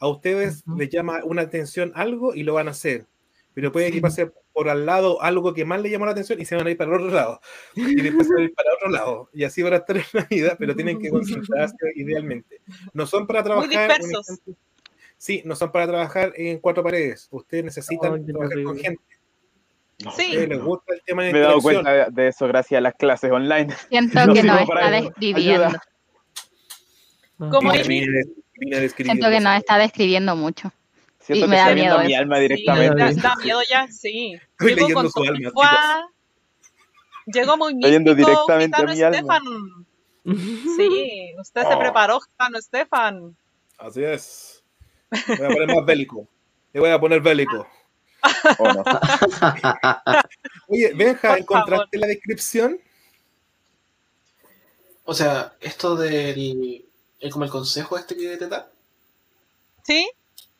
A ustedes les llama una atención algo y lo van a hacer. Pero puede que pase por al lado algo que más les llamó la atención y se van a ir para el otro lado. Y después se van a ir para otro lado. Y así van a estar en la vida, pero tienen que concentrarse idealmente. No son para Muy trabajar. un dispersos. ejemplo- sí, no son para trabajar en cuatro paredes. Ustedes necesitan trabajar con gente. Sí. A ustedes les gusta el tema de me he dado cuenta de- eso gracias a las clases online. Siento No que nos está describiendo. Ayuda. No, Siento que nos está describiendo mucho. Siento Y que me da estoy viendo miedo mi alma Sí, directamente. da, da miedo ya, sí. Estoy Llegó leyendo con su alma. Llegó muy místico, directamente a mi alma. Estefan. Sí, usted se Oh. preparó, gitano Estefan. Así es. Voy a poner más bélico. Le voy a poner bélico. ¿O no? Oye, Benja, ¿encontraste la descripción? O sea, esto del. El- como el consejo este que te da, ¿Sí?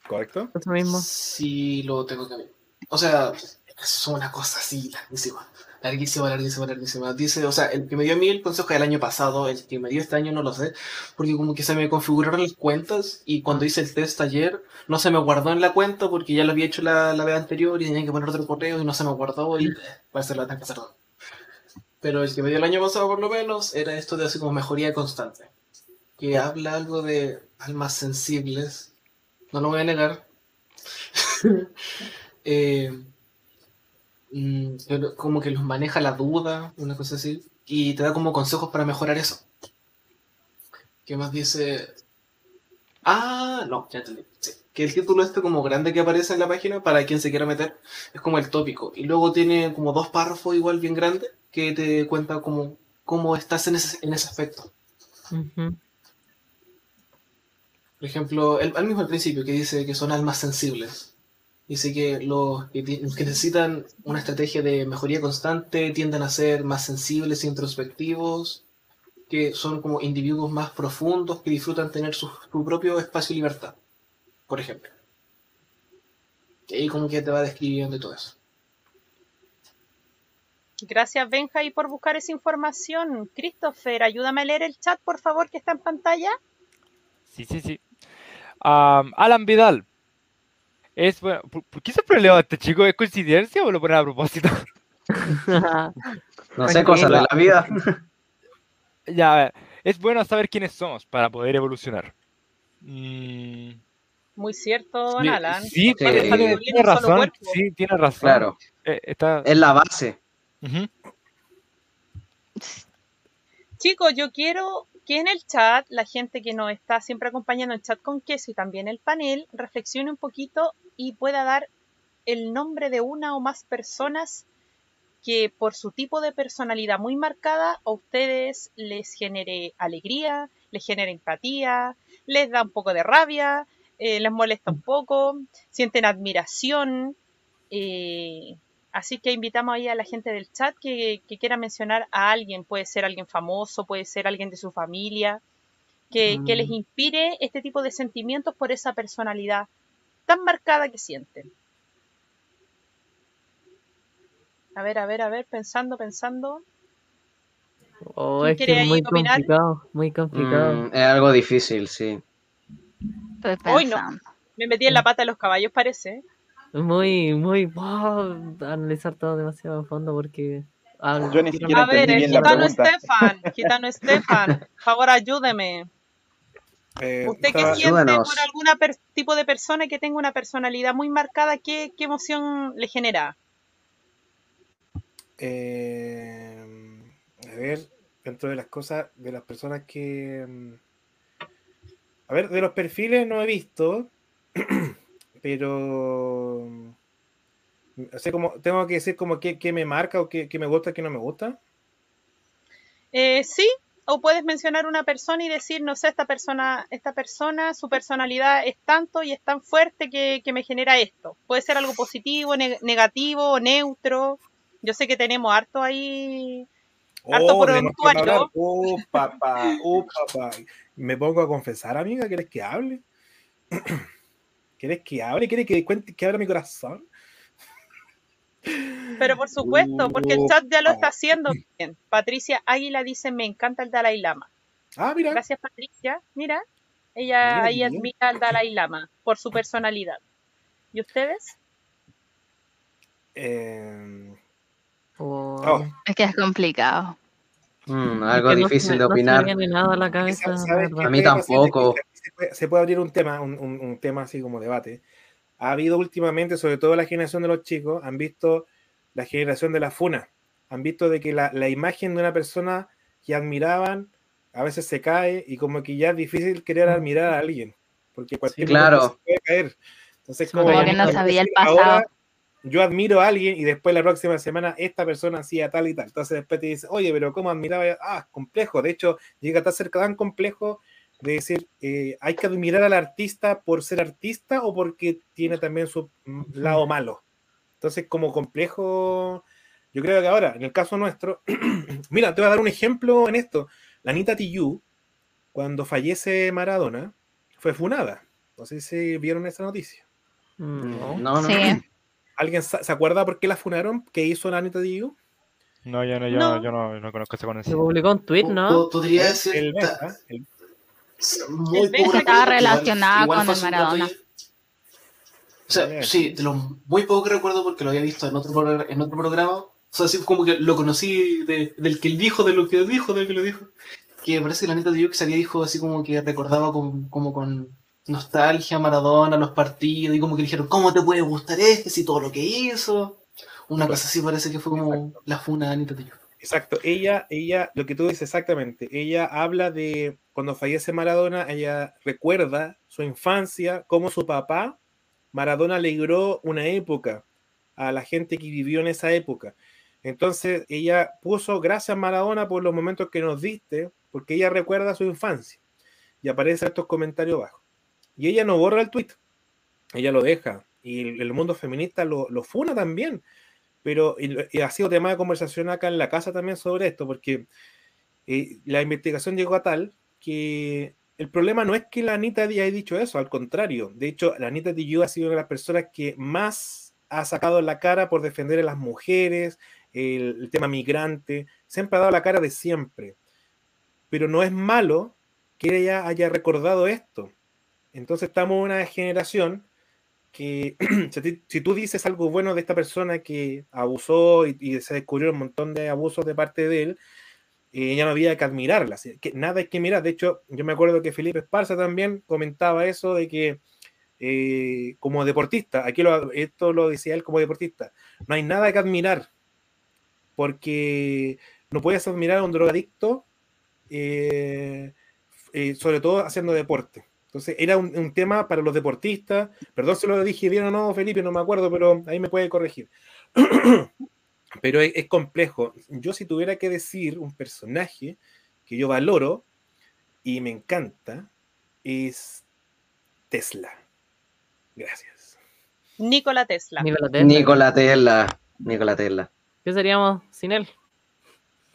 Correcto. Eso mismo. sí lo tengo que ver. O sea, es una cosa así larguísima. Larguísima, larguísima, larguísima. Dice, o sea, el que me dio a mí el consejo del año pasado, el que me dio este año no lo sé, porque como que se me configuraron las cuentas y cuando hice el test ayer no se me guardó en la cuenta porque ya lo había hecho la, la vez anterior y tenía que poner otro correo y no se me guardó y puede ser la tengo que hacer. Pero el que me dio el año pasado por lo menos era esto de así como mejoría constante. Que habla algo de almas sensibles, no lo voy a negar, Eh, mm, como que los maneja la duda, una cosa así, y te da como consejos para mejorar eso. ¿Qué más dice? Ah, no, ya entendí. Sí. Que el título este como grande que aparece en la página, para quien se quiera meter, es como el tópico. Y luego tiene como dos párrafos igual bien grandes que te cuenta como cómo estás en ese, en ese aspecto. Ujú. Por ejemplo, el, al mismo al principio que dice que son almas sensibles. Dice que los que, que necesitan una estrategia de mejoría constante tienden a ser más sensibles e introspectivos, que son como individuos más profundos que disfrutan tener su, su propio espacio y libertad, por ejemplo. Y ahí como que te va describiendo todo eso. Gracias, Benja, y por buscar esa información. Christopher, ayúdame a leer el chat, por favor, que está en pantalla. Sí, sí, sí. Alan Vidal. Es bueno. ¿Por, por qué siempre leo a este chico? ¿Es coincidencia o lo ponen a propósito? No sé, cosas de la vida. ya, a ver. Es bueno saber quiénes somos para poder evolucionar. Mm, Muy cierto, don sí, Alan. sí, Sí. tiene, razón. cuerpo. Sí, tiene razón. Claro, Eh, está... es la base. Chicos, yo quiero que en el chat, la gente que nos está siempre acompañando el chat con queso y también el panel, reflexione un poquito y pueda dar el nombre de una o más personas que por su tipo de personalidad muy marcada a ustedes les genere alegría, les genere empatía, les da un poco de rabia, eh, les molesta un poco, sienten admiración. eh, así que invitamos ahí a la gente del chat que, que quiera mencionar a alguien, puede ser alguien famoso, puede ser alguien de su familia, que, que les Mm. inspire este tipo de sentimientos por esa personalidad tan marcada que sienten. A ver, a ver, a ver, pensando, pensando. Oh, ¿Quién es que es muy opinar? complicado, muy complicado. Mm, es algo difícil, sí. Estoy Hoy no. Me metí en la pata de los caballos, parece. Muy, muy, wow, analizar todo demasiado a fondo porque... ah, Yo ni siquiera A ver, el gitano. Estefan, gitano Estefan, por favor ayúdeme. Eh, ¿Usted qué estaba- siente Ayúdanos. por algún tipo de persona que tenga una personalidad muy marcada? ¿Qué, qué emoción le genera? Eh, a ver, dentro de las cosas, de las personas que... mm, A ver, de los perfiles no he visto, pero... mm, O sea, como, tengo que decir como qué, qué me marca o qué, qué me gusta, qué no me gusta. Eh, sí, o puedes mencionar una persona y decir, no sé, esta persona, esta persona, su personalidad es tanto y es tan fuerte que, que me genera esto. Puede ser algo positivo, ne- negativo neutro. Yo sé que tenemos harto ahí. Harto Oh. Oh, papá, oh, papá. ¿Me pongo a confesar, amiga? ¿Quieres que hable? ¿Quieres que hable? ¿Quieres que cuente que abra mi corazón? Pero por supuesto, porque el chat ya lo está haciendo bien. Patricia Águila dice, me encanta el Dalai Lama. Ah, mira. Gracias, Patricia. Mira, ella Mira, ahí admira al Dalai Lama por su personalidad. ¿Y ustedes? Eh, Oh, Oh. Es que es complicado. Mm, es algo que no difícil de no se me opinar. viene nada a la cabeza, ¿sabes la qué verdad. A mí tampoco. Se puede, se puede abrir un tema, un, un- un tema así como debate. Ha habido últimamente, sobre todo la generación de los chicos, han visto la generación de la funa. Han visto de que la, la imagen de una persona que admiraban a veces se cae y como que ya es difícil querer admirar a alguien. Porque cualquier Sí, claro. se puede caer. Entonces, como Como que no sabía el ahora pasado. yo admiro a alguien y después la próxima semana esta persona hacía tal y tal. Entonces después te dice, oye, pero ¿cómo admiraba? Ah, complejo. De hecho, llega a ser tan complejo de decir, eh, hay que admirar al artista por ser artista o porque tiene también su mm, lado malo. Entonces, como complejo, yo creo que ahora, en el caso nuestro, mira, te voy a dar un ejemplo en esto. La Anita Tijoux, cuando fallece Maradona, fue funada. No sé si vieron esa noticia. Mm, No, No. no. Sí. ¿Alguien se acuerda por qué la funaron? ¿Qué hizo la Anita Tijoux? No, yo no, yo No. no, yo no, no conozco ese Se conocimiento. publicó un tweet, ¿no? Po- Podría decir El el- muy poco estaba relacionada igual con el Maradona. O sea, sí, de lo muy poco que recuerdo porque lo había visto en otro, programa- en otro programa. O sea, así como que lo conocí de- del que él dijo, de lo que dijo, del que lo dijo. Que parece que la neta de que se había dicho así como que recordaba con, como con nostalgia, Maradona, los partidos, y como que dijeron, ¿cómo te puede gustar este si todo lo que hizo? Una cosa así parece que fue como la funa de Anita Tijoux. Exacto, ella, ella, lo que tú dices exactamente, ella habla de cuando fallece Maradona, ella recuerda su infancia, cómo su papá, Maradona alegró una época a la gente que vivió en esa época. Entonces ella puso gracias Maradona por los momentos que nos diste, porque ella recuerda su infancia. Y aparecen estos comentarios abajo. Y ella no borra el tweet, ella lo deja. Y el, el mundo feminista lo, lo funa también pero ha sido tema de conversación acá en la casa también sobre esto, porque eh, la investigación llegó a tal que el problema no es que la Anita haya dicho eso, al contrario. De hecho, la Anita Tijoux ha sido una de las personas que más ha sacado la cara por defender a las mujeres, el, el tema migrante, siempre ha dado la cara de siempre. Pero no es malo que ella haya recordado esto. Entonces estamos en una generación que si, tú dices algo bueno de esta persona que abusó y, se descubrió un montón de abusos de parte de él, eh, ya no había que admirarla, que nada hay que mirar. De hecho, yo me acuerdo que Felipe Esparza también comentaba eso de que eh, como deportista, aquí lo, esto lo decía él como deportista, no hay nada que admirar, porque no puedes admirar a un drogadicto, eh, sobre todo haciendo deporte. Entonces era un, un tema para los deportistas. Perdón si lo dije bien o no, Felipe, no me acuerdo, pero ahí me puede corregir. pero es, es complejo. Yo si tuviera que decir un personaje que yo valoro y me encanta, es Tesla. Gracias. Nikola Tesla. Nikola Tesla. Nikola Tesla. Nikola Tesla. ¿Qué seríamos sin él?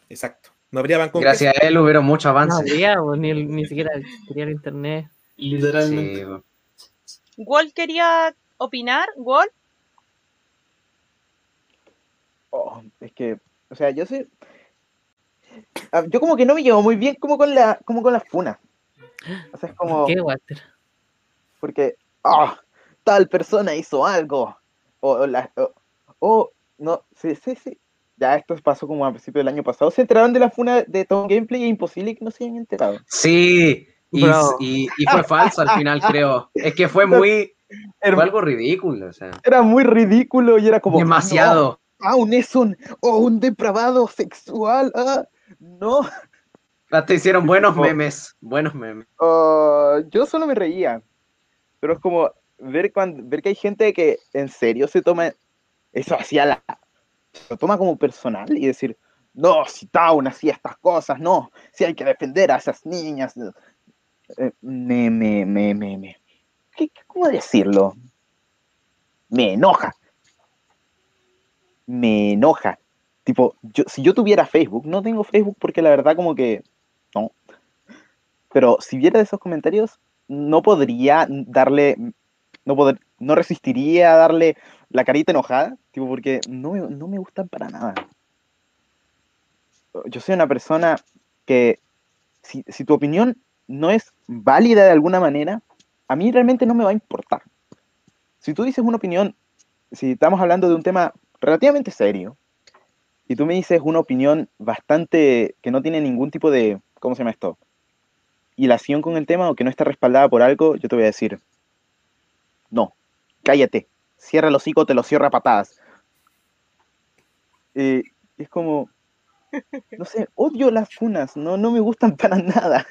Exacto. No habría banco Gracias a él hubieron mucho No avance. habría, pues, ni, ni siquiera existiría el internet. Literalmente. Sí, bo. Walt quería opinar. Walt, Oh, es que, o sea, yo sé. ah, Yo como que no me llevo muy bien como con la, como con la funa. O sea, es como. ¿Qué, Walter? porque ah, tal persona hizo algo o, o la- o- o- no sí sí sí ya esto pasó como a principios del año pasado se enteraron de la funa de Tom Gameplay y es imposible que no se hayan enterado Sí, y, y- y fue falso al final, creo. Es que fue muy. era, Fue algo ridículo, o sea. era muy ridículo y era como Demasiado. no, aún es un oh, un depravado sexual ah, no Hasta hicieron buenos memes. Buenos memes. Ah, yo solo me reía pero es como ver cuando ver que hay gente que en serio se toma eso hacia la lo toma como personal y decir no si Town hacía estas cosas no si hay que defender a esas niñas Eh, me me me me me. ¿Qué- qué- cómo decirlo me enoja. Me enoja. Tipo yo si yo tuviera Facebook no tengo Facebook porque la verdad como que no. Pero si viera esos comentarios no podría darle, no, poder, no resistiría a darle la carita enojada, tipo, porque no, me- no me gustan para nada. Yo soy una persona que, si, si tu opinión no es válida de alguna manera, a mí realmente no me va a importar. Si tú dices una opinión, si estamos hablando de un tema relativamente serio, y tú me dices una opinión bastante que no tiene ningún tipo de, ¿cómo se llama esto? hilación con el tema o que no está respaldada por algo, yo te voy a decir, no, cállate, cierra el hocico, te lo cierra a patadas. Eh, es como, no sé, odio las funas, no, no me gustan para nada.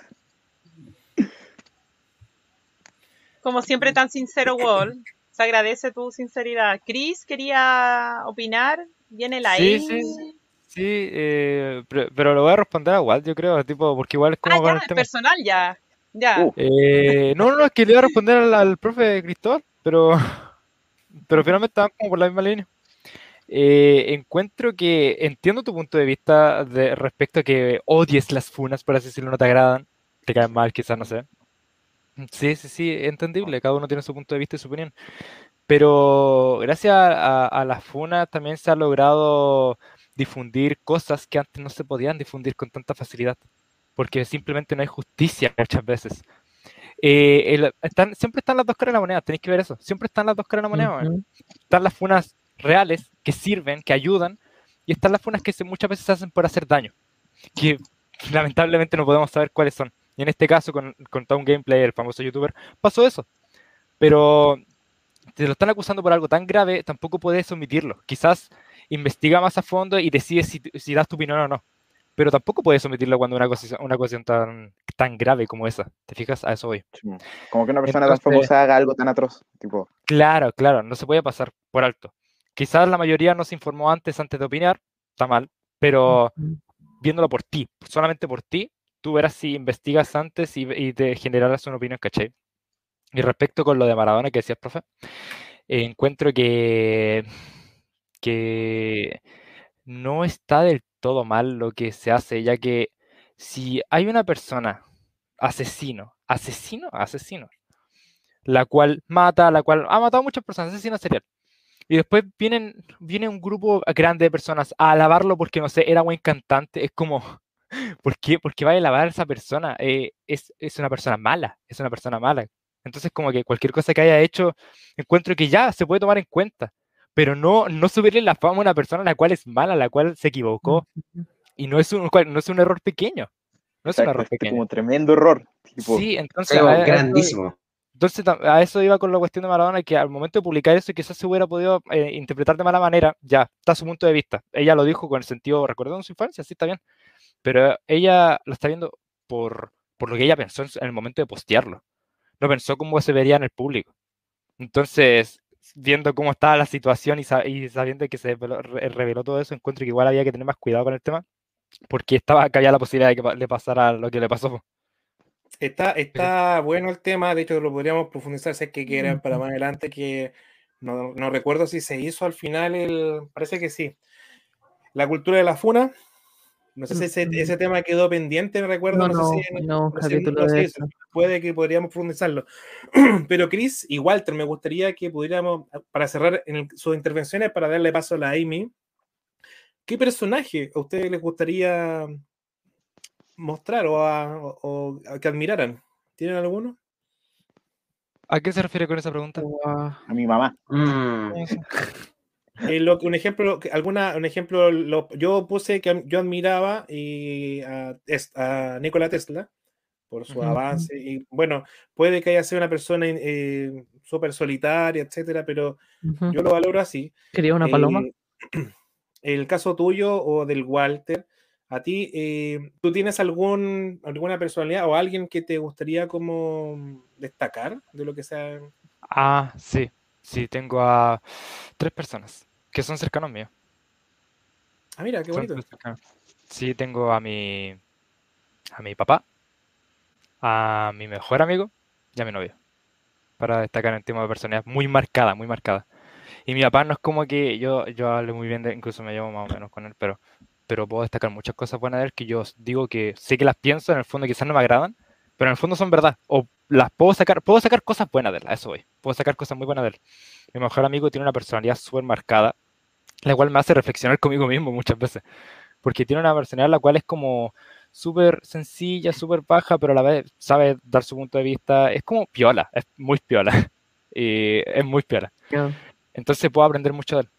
Como siempre tan sincero, Walt. Se agradece tu sinceridad. Chris quería opinar. Viene la Sí, E. sí. Sí, eh, pero, pero lo voy a responder a Walt, yo creo, tipo, porque igual es como Ah, con ya, el tema. personal ya. Ya. Uh. Eh, no, no, es que le iba a responder al, al profe Cristóbal, pero, pero finalmente estaban como por la misma línea. Eh, encuentro que entiendo tu punto de vista de, respecto a que odies las funas, por así decirlo, no te agradan, te caen mal, quizás, no sé. Sí, sí, sí, entendible, cada uno tiene su punto de vista y su opinión. Pero gracias a, a las funas también se ha logrado difundir cosas que antes no se podían difundir con tanta facilidad, porque simplemente no hay justicia muchas veces. Eh, el- están, siempre están las dos caras de la moneda, tenéis que ver eso, siempre están las dos caras de la moneda. weón. Ujú. Están las funas reales que sirven, que ayudan, y están las funas que se- muchas veces se hacen por hacer daño, que lamentablemente no podemos saber cuáles son. Y en este caso, con, con Town Gameplay, el famoso youtuber, pasó eso. Pero te lo están acusando por algo tan grave, tampoco puedes omitirlo. Quizás investiga más a fondo y decides si, si das tu opinión o no. Pero tampoco puedes omitirlo cuando una cosa una cuestión tan, tan grave como esa. ¿Te fijas? A eso voy. Sí, Como que una persona tan Entonces- famosa haga algo tan atroz. Tipo, Claro, claro, no se puede pasar por alto. Quizás la mayoría no se informó antes, antes de opinar, está mal, pero viéndolo por ti, solamente por ti, tú verás si investigas antes y, y te generarás una opinión, ¿cachai? Y respecto con lo de Maradona que decías, profe, eh, encuentro que, que no está del todo mal lo que se hace, ya que si hay una persona, asesino, asesino, asesino, la cual mata, la cual ha matado a muchas personas, asesino serial. Y después vienen, viene un grupo grande de personas a alabarlo porque, no sé, era buen cantante. Es como, ¿por qué, ¿Por qué va a alabar a esa persona? Eh, es, es una persona mala, es una persona mala. Entonces, como que cualquier cosa que haya hecho, encuentro que ya se puede tomar en cuenta. Pero no, no subirle la fama a una persona la cual es mala, la cual se equivocó. Y no es un, no es un error pequeño. No es un exacto, error este pequeño. como un tremendo error. Tipo, Sí, entonces Algo a- a grandísimo. entonces a eso iba con la cuestión de Maradona, que al momento de publicar eso quizás se hubiera podido eh, interpretar de mala manera, ya, está su punto de vista. Ella lo dijo con el sentido, recordando su infancia, sí está bien, pero ella lo está viendo por, por lo que ella pensó en, el momento de postearlo. No pensó cómo se vería en el público. Entonces, viendo cómo estaba la situación y, sa- y sabiendo que se reveló, re- reveló todo eso, encuentro que igual había que tener más cuidado con el tema, porque estaba, que había la posibilidad de que pa- le pasara lo que le pasó. Está, está bueno el tema, de hecho lo podríamos profundizar, sé que quieran para más adelante, que no, no recuerdo si se hizo al final, el, parece que sí. La cultura de la funa, no sé si ese, Ujú. ese tema quedó pendiente, no recuerdo, No, no, no, sé si en- no, un no sé- capítulo no sé de si eso. puede que podríamos profundizarlo. Pero Chris y Walter, me gustaría que pudiéramos, para cerrar en el- sus intervenciones, para darle paso a la Amy, ¿qué personaje a ustedes les gustaría mostrar o, a- o- o a que admiraran? ¿Tienen alguno? ¿A qué se refiere con esa pregunta? A mi mamá. Mm, Eh, lo- un ejemplo, alguna, un ejemplo, lo- yo puse que yo admiraba y a, a Nikola Tesla por su avance. Y bueno, puede que haya sido una persona eh, súper solitaria, etcétera, pero yo lo valoro así. Quería una paloma. Eh, el caso tuyo o del Walter, a ti, eh, ¿tú tienes algún, alguna personalidad o alguien que te gustaría como destacar de lo que sea? Ah, sí, sí, tengo a tres personas que son cercanos míos. Ah, mira, qué son bonito. Sí, tengo a mi, a mi papá, a mi mejor amigo y a mi novia. Para destacar en tema de personalidad muy marcada, muy marcada. Y mi papá no es como que yo, yo hablo muy bien de, incluso me llevo más o menos con él, pero, pero puedo destacar muchas cosas buenas de él que yo digo que sé que las pienso, en el fondo quizás no me agradan, pero en el fondo son verdad. O las puedo sacar, puedo sacar cosas buenas de él, a eso voy. Puedo sacar cosas muy buenas de él. Mi mejor amigo tiene una personalidad súper marcada, la cual me hace reflexionar conmigo mismo muchas veces. Porque tiene una personalidad la cual es como súper sencilla, súper baja, pero a la vez sabe dar su punto de vista. Es como piola, es muy piola. Y es muy piola. Entonces puedo aprender mucho de él.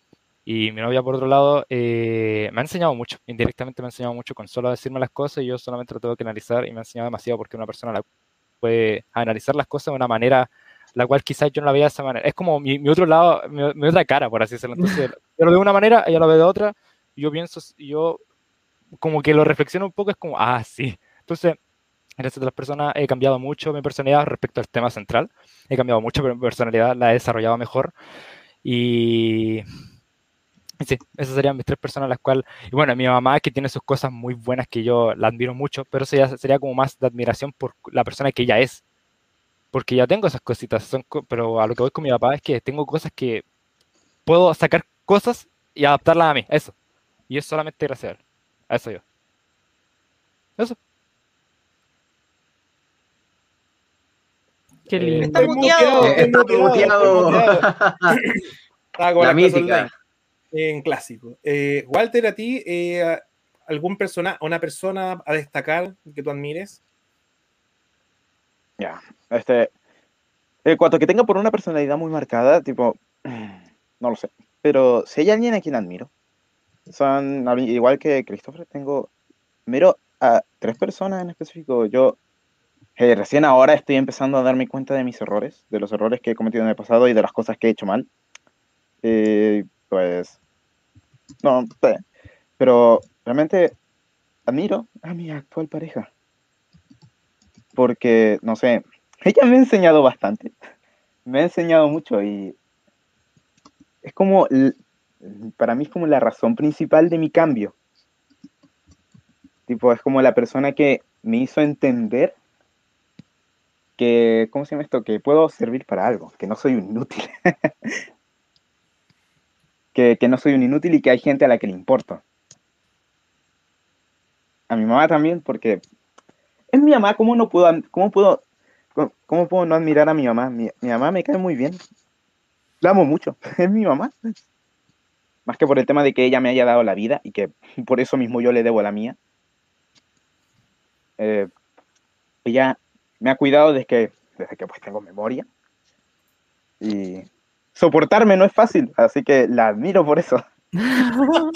Y mi novia, por otro lado, eh, me ha enseñado mucho. Indirectamente me ha enseñado mucho con solo decirme las cosas y yo solamente lo tengo que analizar y me ha enseñado demasiado porque una persona la puede analizar las cosas de una manera la cual quizás yo no la veía de esa manera. Es como mi, mi otro lado, mi, mi otra cara, por así decirlo. Entonces, yo lo veo de una manera, ella lo ve de otra, y yo pienso, yo como que lo reflexiono un poco, es como, ah, sí. Entonces, gracias a las personas he cambiado mucho mi personalidad respecto al tema central. He cambiado mucho, pero mi personalidad la he desarrollado mejor. Y sí, esas serían mis tres personas las cuales... Y bueno, mi mamá que tiene sus cosas muy buenas que yo la admiro mucho, pero eso ya sería como más de admiración por la persona que ella es. Porque ya tengo esas cositas, son pero a lo que voy con mi papá es que tengo cosas que puedo sacar cosas y adaptarlas a mí, eso. Y es solamente gracias a él. A eso yo. Eso. Qué Eh, lindo. Está muteado. está muteado, La mítica. En clásico. Eh, Walter, a ti, eh, ¿algún persona, una persona a destacar que tú admires? Ya, este, en cuanto que tenga por una personalidad muy marcada, tipo, no lo sé, pero si hay alguien a quien admiro, son, al- igual que Christopher, tengo, miro a tres personas en específico, yo Eh, recién ahora estoy empezando a darme cuenta de mis errores, de los errores que he cometido en el pasado y de las cosas que he hecho mal. Eh, pues, no, pero realmente admiro a mi actual pareja. Porque, no sé, ella me ha enseñado bastante. Me ha enseñado mucho y es como, para mí es como la razón principal de mi cambio. Tipo, es como la persona que me hizo entender que, ¿cómo se llama esto? Que puedo servir para algo, que no soy un inútil. que, que no soy un inútil y que hay gente a la que le importo. A mi mamá también, porque es mi mamá, ¿cómo no puedo, cómo puedo, cómo, puedo no admirar a mi mamá? Mi, mi mamá me cae muy bien. La amo mucho, es mi mamá. Más que por el tema de que ella me haya dado la vida y que por eso mismo yo le debo la mía. Eh, ella me ha cuidado desde que, desde que pues tengo memoria. Y soportarme no es fácil, así que la admiro por eso.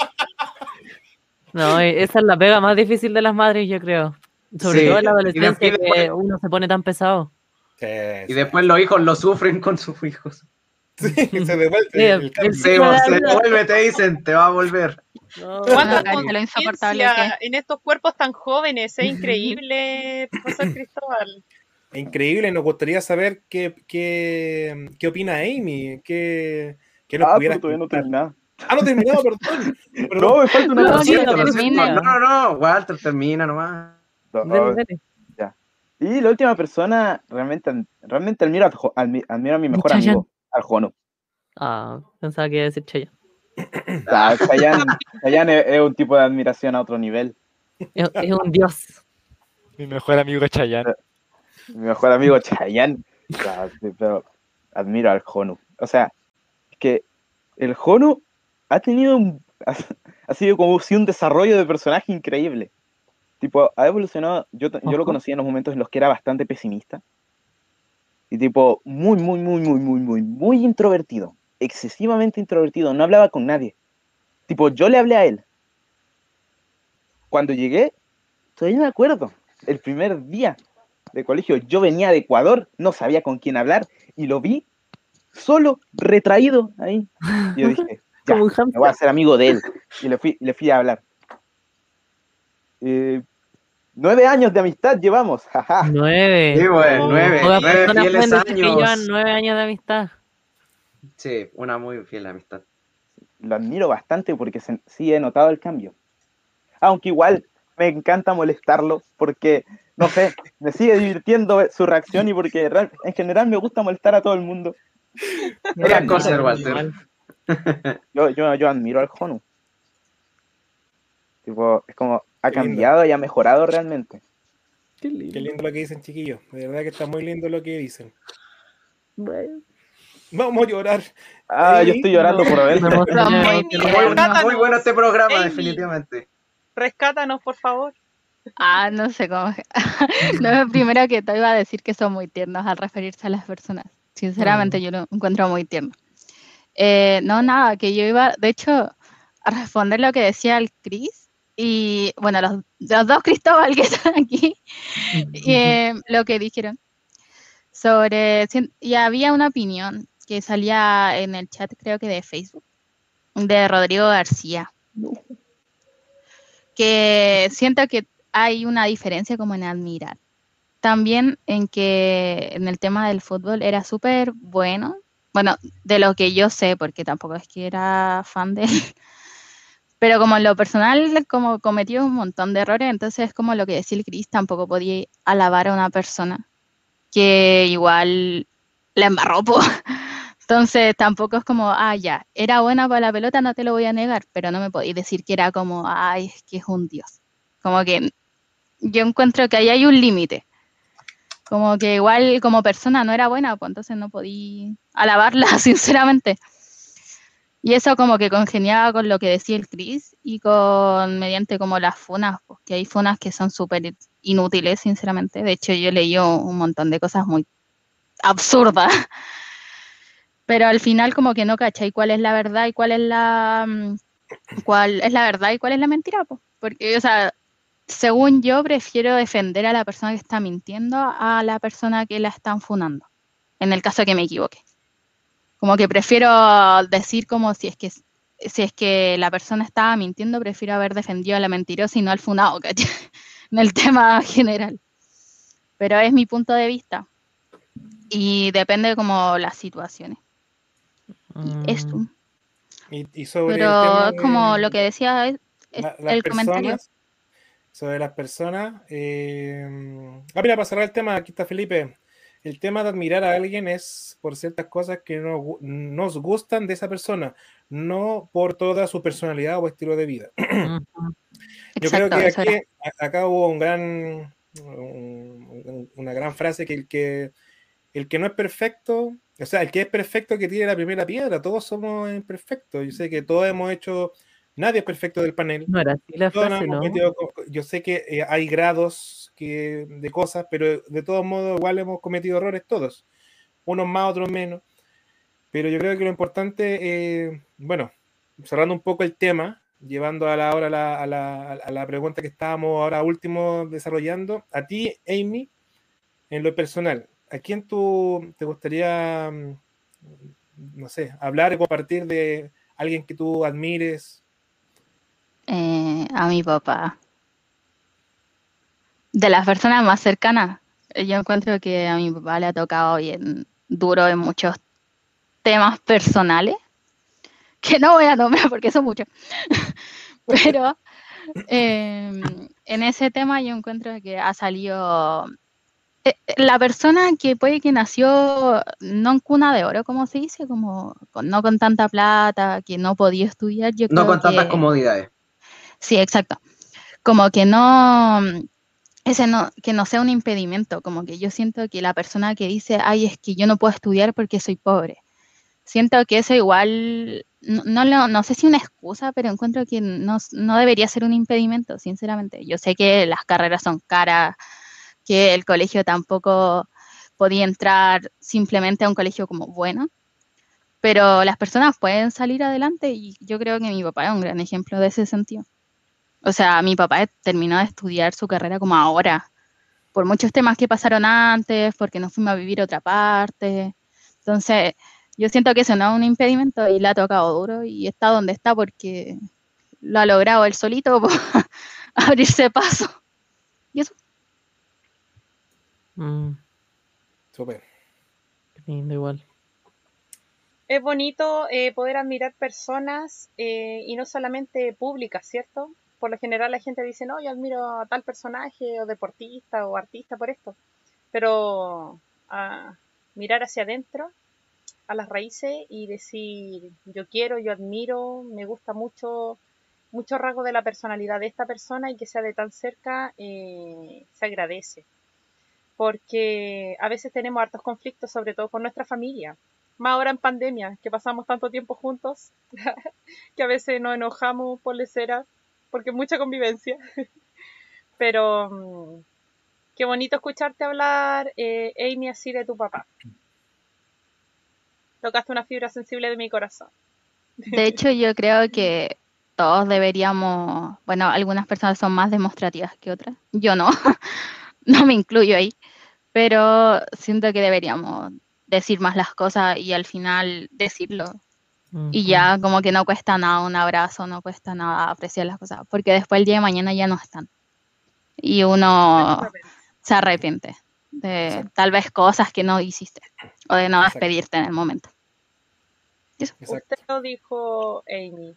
No, e- esa es la pega más difícil de las madres, yo creo. Sobre Sí, todo en la adolescencia, después- que uno se pone tan pesado. Sí, Y después los hijos lo sufren con sus hijos. sí, se devuelve Sí, el se devuelve, te dicen, te va a volver. No, ¿Cuánta cacha, lo en estos cuerpos tan jóvenes? Es increíble, profesor Cristóbal. Increíble, nos gustaría saber qué, qué, qué opina Amy, qué, qué nos Ah, pudiera pero todavía no terminado. Ah, no terminado, perdón. perdón. No, me falta una No, cosita. No, no, no, Walter, termina nomás. No, dele. Y la última persona, realmente, realmente admiro, a, admiro mi mejor Chayanne. amigo, al Jono. Ah, pensaba que iba a decir Chaya. Ah, Chayanne, Chayanne es, es un tipo de admiración a otro nivel. Es, es un dios. Mi mejor amigo es Chayanne. Mi mejor amigo Chayanne. Pero admiro al Jonu. O sea, es que el Jonu ha tenido un, ha, ha sido como si un desarrollo de personaje increíble. Tipo, ha evolucionado. Yo, yo lo conocí en los momentos en los que era bastante pesimista. Y tipo, muy, muy, muy, muy, muy, muy, muy introvertido. Excesivamente introvertido. No hablaba con nadie. Tipo, yo le hablé a él. Cuando llegué, todavía me acuerdo. El primer día de colegio, yo venía de Ecuador, no sabía con quién hablar. Y lo vi solo, retraído ahí. Y yo dije, ya, me voy a hacer amigo de él. Y le fui, le fui a hablar. Eh, nueve años de amistad llevamos. jaja. Nueve. Sí, bueno, Oh, nueve, fieles que llevan nueve años de amistad. Sí, una muy fiel amistad. Lo admiro bastante porque se- sí he notado el cambio. Aunque igual me encanta molestarlo porque, no sé, me sigue divirtiendo su reacción y porque en general me gusta molestar a todo el mundo. Gran No, cosa, Walter. Yo, yo, yo admiro al Honu. Tipo, es como, ha Qué lindo. cambiado y ha mejorado realmente. Qué Qué lindo. lindo lo que dicen, chiquillos. De verdad que está muy lindo lo que dicen. Bueno. Vamos a llorar. Ah, yo estoy llorando por haber. Muy, muy bueno este programa, Amy. definitivamente. Rescátanos, por favor. Ah, no sé cómo. no, primero que todo iba a decir que son muy tiernos al referirse a las personas. Sinceramente, yo lo encuentro muy tierno. Eh, no, nada, que yo iba, de hecho, a responder lo que decía el Cris y, bueno, los, los dos Cristóbal que están aquí, y, eh, lo que dijeron sobre, y había una opinión que salía en el chat, creo que de Facebook, de Rodrigo García que siento que hay una diferencia como en admirar. También en que en el tema del fútbol era súper bueno. Bueno, de lo que yo sé, porque tampoco es que era fan de él. Pero como en lo personal, como cometió un montón de errores, entonces como lo que decía el Cris, tampoco podía alabar a una persona que igual la embarró. Entonces tampoco es como, ah, ya, era buena para la pelota, no te lo voy a negar, pero no me podéis decir que era como, ay, es que es un dios. Como que yo encuentro que ahí hay un límite. Como que igual como persona no era buena, pues entonces no podí alabarla, sinceramente. Y eso como que congeniaba con lo que decía el Chris y con mediante como las funas, porque hay funas que son súper inútiles, sinceramente. De hecho, yo leí un montón de cosas muy absurdas. Pero al final como que no cachai cuál es la verdad y cuál es la mm, cuál es la verdad y cuál es la mentira, po. porque o sea, según yo, prefiero defender a la persona que está mintiendo a la persona que la están funando, en el caso de que me equivoque. Como que prefiero decir como si es que si es que la persona estaba mintiendo, prefiero haber defendido a la mentirosa y no al funado, ¿cachai? en el tema general. Pero es mi punto de vista. Y depende como las situaciones. Y esto. Mm, Y, y sobre el Pero tema es como lo que decía es- es la- las el comentario. Sobre las personas. eh, ah, mira, para cerrar el tema, aquí está Felipe. El tema de admirar a alguien es por ciertas cosas que no nos gustan de esa persona, no por toda su personalidad o estilo de vida. Yo creo Exacto, que eso aquí, acá hubo un gran, un- una gran frase que el que el que no es perfecto, o sea, el que es perfecto que tiene la primera piedra, todos somos imperfectos. Yo sé que todos hemos hecho, nadie es perfecto del panel. No era así yo sé que eh, hay grados que, de cosas, pero de todos modos igual hemos cometido errores todos, unos más, otros menos. Pero yo creo que lo importante, eh, bueno, cerrando un poco el tema, llevando a la hora a la, a la- a la pregunta que estábamos ahora último desarrollando, a ti, Amy, en lo personal, ¿a quién tú te gustaría, mm, no sé, hablar y compartir de alguien que tú admires? Eh, a mi papá. De las personas más cercanas, eh, yo encuentro que a mi papá le ha tocado bien duro en muchos temas personales, que no voy a nombrar porque son muchos, pero eh, en ese tema yo encuentro que ha salido eh, la persona que puede que nació no en cuna de oro, como se dice, como con- no con tanta plata, que no podía estudiar, yo No creo con tantas que- comodidades. Sí, exacto. Como que no, ese no, que no sea un impedimento, como que yo siento que la persona que dice, ay, es que yo no puedo estudiar porque soy pobre, siento que eso igual, no, no, lo- no sé si una excusa, pero encuentro que no, no debería ser un impedimento, sinceramente. Yo sé que las carreras son caras, que el colegio tampoco podía entrar simplemente a un colegio como bueno, pero las personas pueden salir adelante y yo creo que mi papá es un gran ejemplo de ese sentido. O sea, mi papá terminó de estudiar su carrera como ahora, por muchos temas que pasaron antes, porque nos fuimos a vivir a otra parte. Entonces, yo siento que eso no es un impedimento y le ha tocado duro y está donde está porque lo ha logrado él solito po, abrirse paso. Y eso, Mm, Súper. qué lindo igual. Es bonito eh, poder admirar personas eh, y no solamente públicas, ¿cierto? Por lo general la gente dice, no, yo admiro a tal personaje o deportista o artista por esto. Pero mirar hacia adentro, a las raíces y decir, yo quiero, yo admiro, me gusta mucho, mucho rasgo de la personalidad de esta persona y que sea de tan cerca, eh, se agradece. Porque a veces tenemos hartos conflictos, sobre todo con nuestra familia más ahora en pandemia, que pasamos tanto tiempo juntos, que a veces nos enojamos por lecera, porque mucha convivencia. Pero mm, qué bonito escucharte hablar, eh, Amy, así de tu papá. Tocaste una fibra sensible de mi corazón. de hecho, yo creo que todos deberíamos, bueno, algunas personas son más demostrativas que otras. Yo no, no me incluyo ahí, pero siento que deberíamos decir más las cosas y al final decirlo. Y ya como que no cuesta nada un abrazo, no cuesta nada apreciar las cosas, porque después el día de mañana ya no están. Y uno se arrepiente de Exacto. tal vez cosas que no hiciste o de no Exacto. despedirte en el momento. Usted lo dijo, Amy.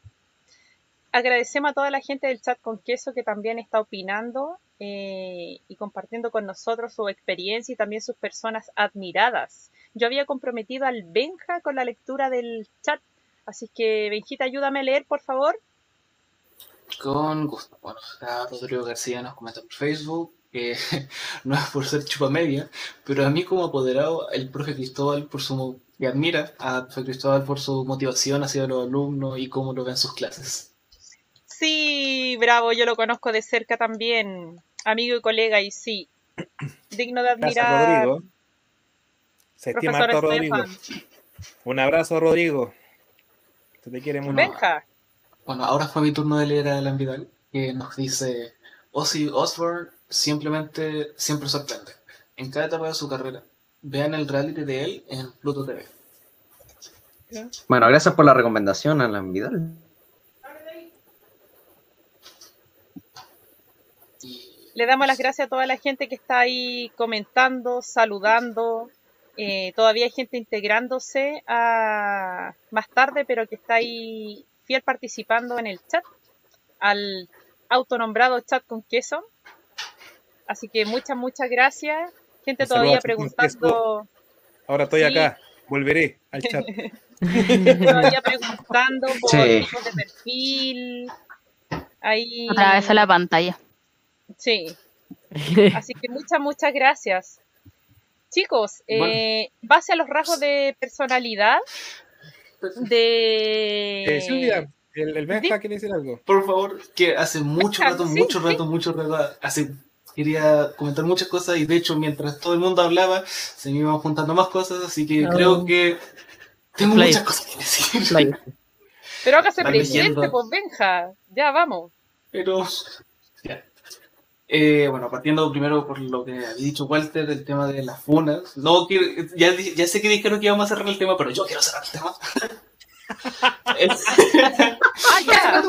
Agradecemos a toda la gente del chat con queso que también está opinando eh, y compartiendo con nosotros su experiencia y también sus personas admiradas. Yo había comprometido al Benja con la lectura del chat, así que Benjita, ayúdame a leer, por favor. Con gusto. Bueno, acá Rodrigo García nos comenta por Facebook que no es por ser chupa media, pero a mí como apoderado, el profe Cristóbal por su que admira a profe Cristóbal por su motivación hacia los alumnos y cómo lo ven sus clases. Sí, bravo, yo lo conozco de cerca también, amigo y colega, y sí, digno de Gracias, admirar. Rodrigo. Se estima Rodrigo. Un abrazo, Rodrigo. Se te quiere mucho. Bueno, ahora fue mi turno de leer a Alan Vidal, que nos dice, Ozzy Osbourne simplemente siempre sorprende. En cada etapa de su carrera. Vean el reality de él en Pluto TV. Bueno, gracias por la recomendación, Alan Vidal. Le damos las gracias a toda la gente que está ahí comentando, saludando. Eh, todavía hay gente integrándose a más tarde, pero que está ahí fiel participando en el chat, al autonombrado chat con queso. Así que muchas, muchas gracias. Gente todavía a preguntando, Ahora estoy Sí. acá, volveré al chat. todavía preguntando por Sí. tipos de perfil. Ahí, Otra vez a la pantalla. Sí, Así que muchas, muchas gracias. Chicos, Bueno. eh, base a los rasgos de personalidad de... Eh, Silvia, el, el Benja Di- quiere decir algo. por favor, que hace mucho rato, Sí, mucho sí. rato, mucho rato, hace, quería comentar muchas cosas y de hecho mientras todo el mundo hablaba, se me iban juntando más cosas, así que Oh. creo que tengo Play. muchas cosas que decir. Play. Pero hágase presente, leyendo. pues Benja. Ya vamos. Pero, ya. Eh, bueno, partiendo primero por lo que había dicho Walter, el tema de las funas. No quiero, ya, ya sé que dijeron que íbamos a cerrar el tema, pero yo quiero cerrar el tema. Es- Ah, ya.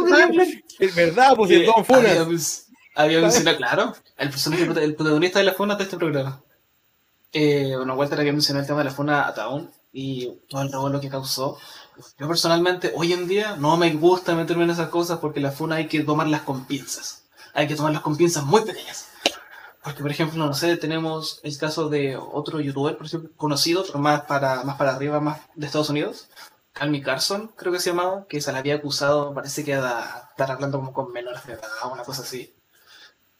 Es verdad, pues el que Don había, Funas. pues, había mencionado, claro, el personaje, el protagonista de la funa de este programa. Eh, bueno, Walter había mencionado el tema de la funa a Town y todo el revuelo que causó. Yo personalmente, hoy en día, no me gusta meterme en esas cosas porque la funa hay que tomarlas con pinzas. Hay que tomarlas con pinzas muy pequeñas. Porque, por ejemplo, no sé, tenemos el caso de otro youtuber por ejemplo, conocido, pero más para, más para arriba, más de Estados Unidos, Calmy Carson, creo que se llamaba, que se le había acusado, parece que de estar hablando como con menores de edad, una cosa así.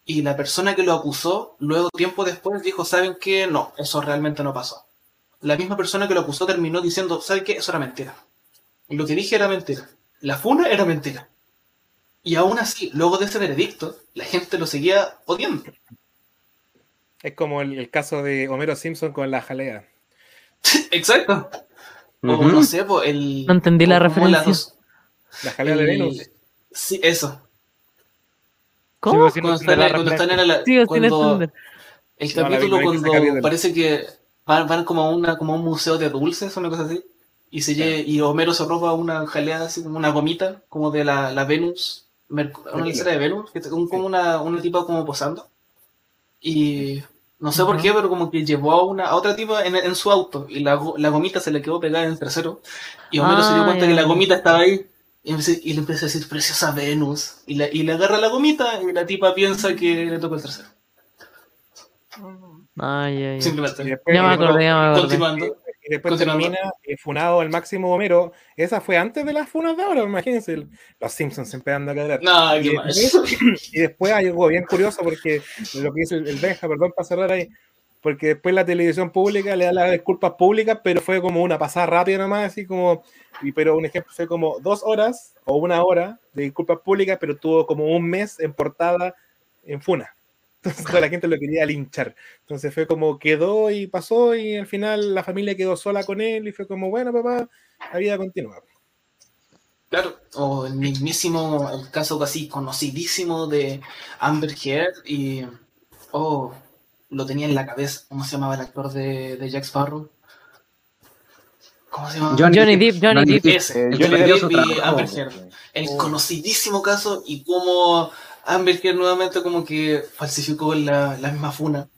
Y la persona que lo acusó, luego, tiempo después, dijo, ¿saben qué? No, eso realmente no pasó. La misma persona que lo acusó terminó diciendo, ¿saben qué? Eso era mentira. Lo que dije era mentira. La funa era mentira. Y aún así, luego de ese veredicto, la gente lo seguía odiando. Es como el, el caso de Homero Simpson con la jalea. Exacto. O no sé, po, el... No entendí la las referencia. dos- La jalea de Venus. Sí, eso. ¿Cómo? Sin Cuando están, la cuando están en la... Cuando-. El capítulo no cuando parece que van, van como a una como a un museo de dulces o una cosa así y se lle- y Homero se roba una jalea así como una gomita como de la, la Venus una lecera de Venus que un- como una una tipa como posando. Y no sé por qué pero como que llevó a una a otra tipa en, en su auto y la, la gomita se le quedó pegada en el trasero y Homero se dio Ah, cuenta que la gomita estaba ahí y, empecé- y le empieza a decir preciosa Venus y, la- y le agarra la gomita y la tipa piensa que le tocó el trasero. Ay, ay, ay. Simplemente. Después, Ya me acordé, ya me acordé. continuando y después termina eh, funado al máximo Homero. Esa fue antes de las funas de ahora, imagínense. Los Simpsons siempre dando a cadrar. No, Y y después hay algo bien curioso porque lo que dice el, el Benja, perdón para cerrar ahí, porque después la televisión pública le da las disculpas públicas, pero fue como una pasada rápida nomás, así como, pero un ejemplo fue como dos horas o una hora de disculpas públicas, pero tuvo como un mes en portada en Funa. Entonces toda la gente lo quería linchar. Entonces fue como quedó y pasó y al final la familia quedó sola con él y fue como, bueno, papá, la vida continúa. Claro, o el mismísimo, el caso casi conocidísimo de Amber Heard y, oh, lo tenía en la cabeza, ¿cómo se llamaba el actor de, de Jack Sparrow? ¿Cómo se llama? Johnny Depp, Johnny Depp. Ese, Eh, el Johnny Johnny Depp y. Amber Heard. El conocidísimo caso y cómo Amber Heard nuevamente como que falsificó la, la misma funa.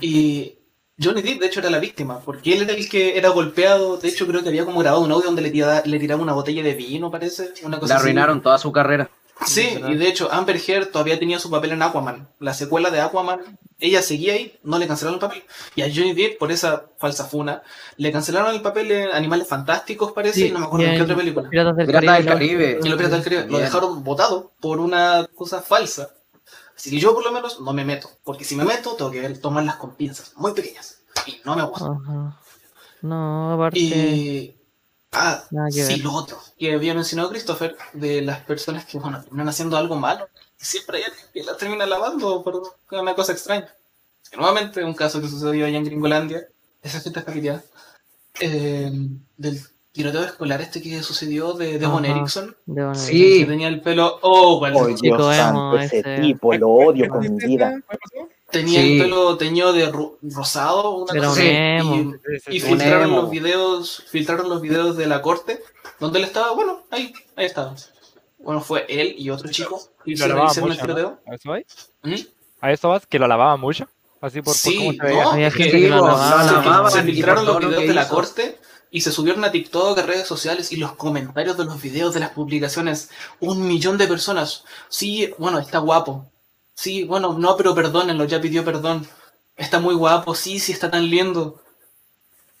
Y Johnny Depp, de hecho, era la víctima, porque él era el que era golpeado. De hecho, creo que había como grabado un audio donde le, tiraba, le tiraba una botella de vino, parece. Una Le cosa así. arruinaron toda su carrera. Sí, y de hecho, Amber Heard todavía tenía su papel en Aquaman. La secuela de Aquaman, ella seguía ahí, no le cancelaron el papel. Y a Johnny Depp, por esa falsa funa, le cancelaron el papel en Animales Fantásticos, parece, Sí, y no me acuerdo y en qué otra película. Piratas del Pirata del Caribe. En los Piratas del Caribe lo dejaron votado por una cosa falsa. Así que yo, por lo menos, no me meto. Porque si me meto, tengo que tomarlas con pinzas muy pequeñas. Y no me gusta. Ajá. No, aparte. Y. Ah, sí, lo otro que había mencionado Christopher, de las personas que, bueno, terminan haciendo algo malo y siempre hay alguien que la termina lavando por una cosa extraña. Que nuevamente, un caso que sucedió allá en Gringolandia, esa gente familiar, eh, del tiroteo escolar este que sucedió de Devon. Erickson, De una Sí. que tenía el pelo, oh, cuál- Oh, chico Dios santo, ese ese. tipo, lo odio con mi vida. ¿Qué pasó? Tenía Sí. el pelo teñido de ro- rosado, una Era cosa un así, y, y filtraron los videos, filtraron los videos de la corte, donde él estaba, bueno, ahí, ahí estaba. Bueno, fue él y otro chico que Lo hicieron, lavaba mucho, ¿no? ¿A eso vas? ¿Mm? ¿A eso vas? ¿Que lo lavaba mucho? Así por, por Sí, cómo no, que que lo lavaba. se, se y filtraron por los lo videos de la corte y se subieron a TikTok, a redes sociales y los comentarios de los videos de las publicaciones. Un millón de personas. Sí, bueno, está guapo. Sí, bueno, no, pero perdónenlo, ya pidió perdón. Está muy guapo, sí, sí, está tan lindo.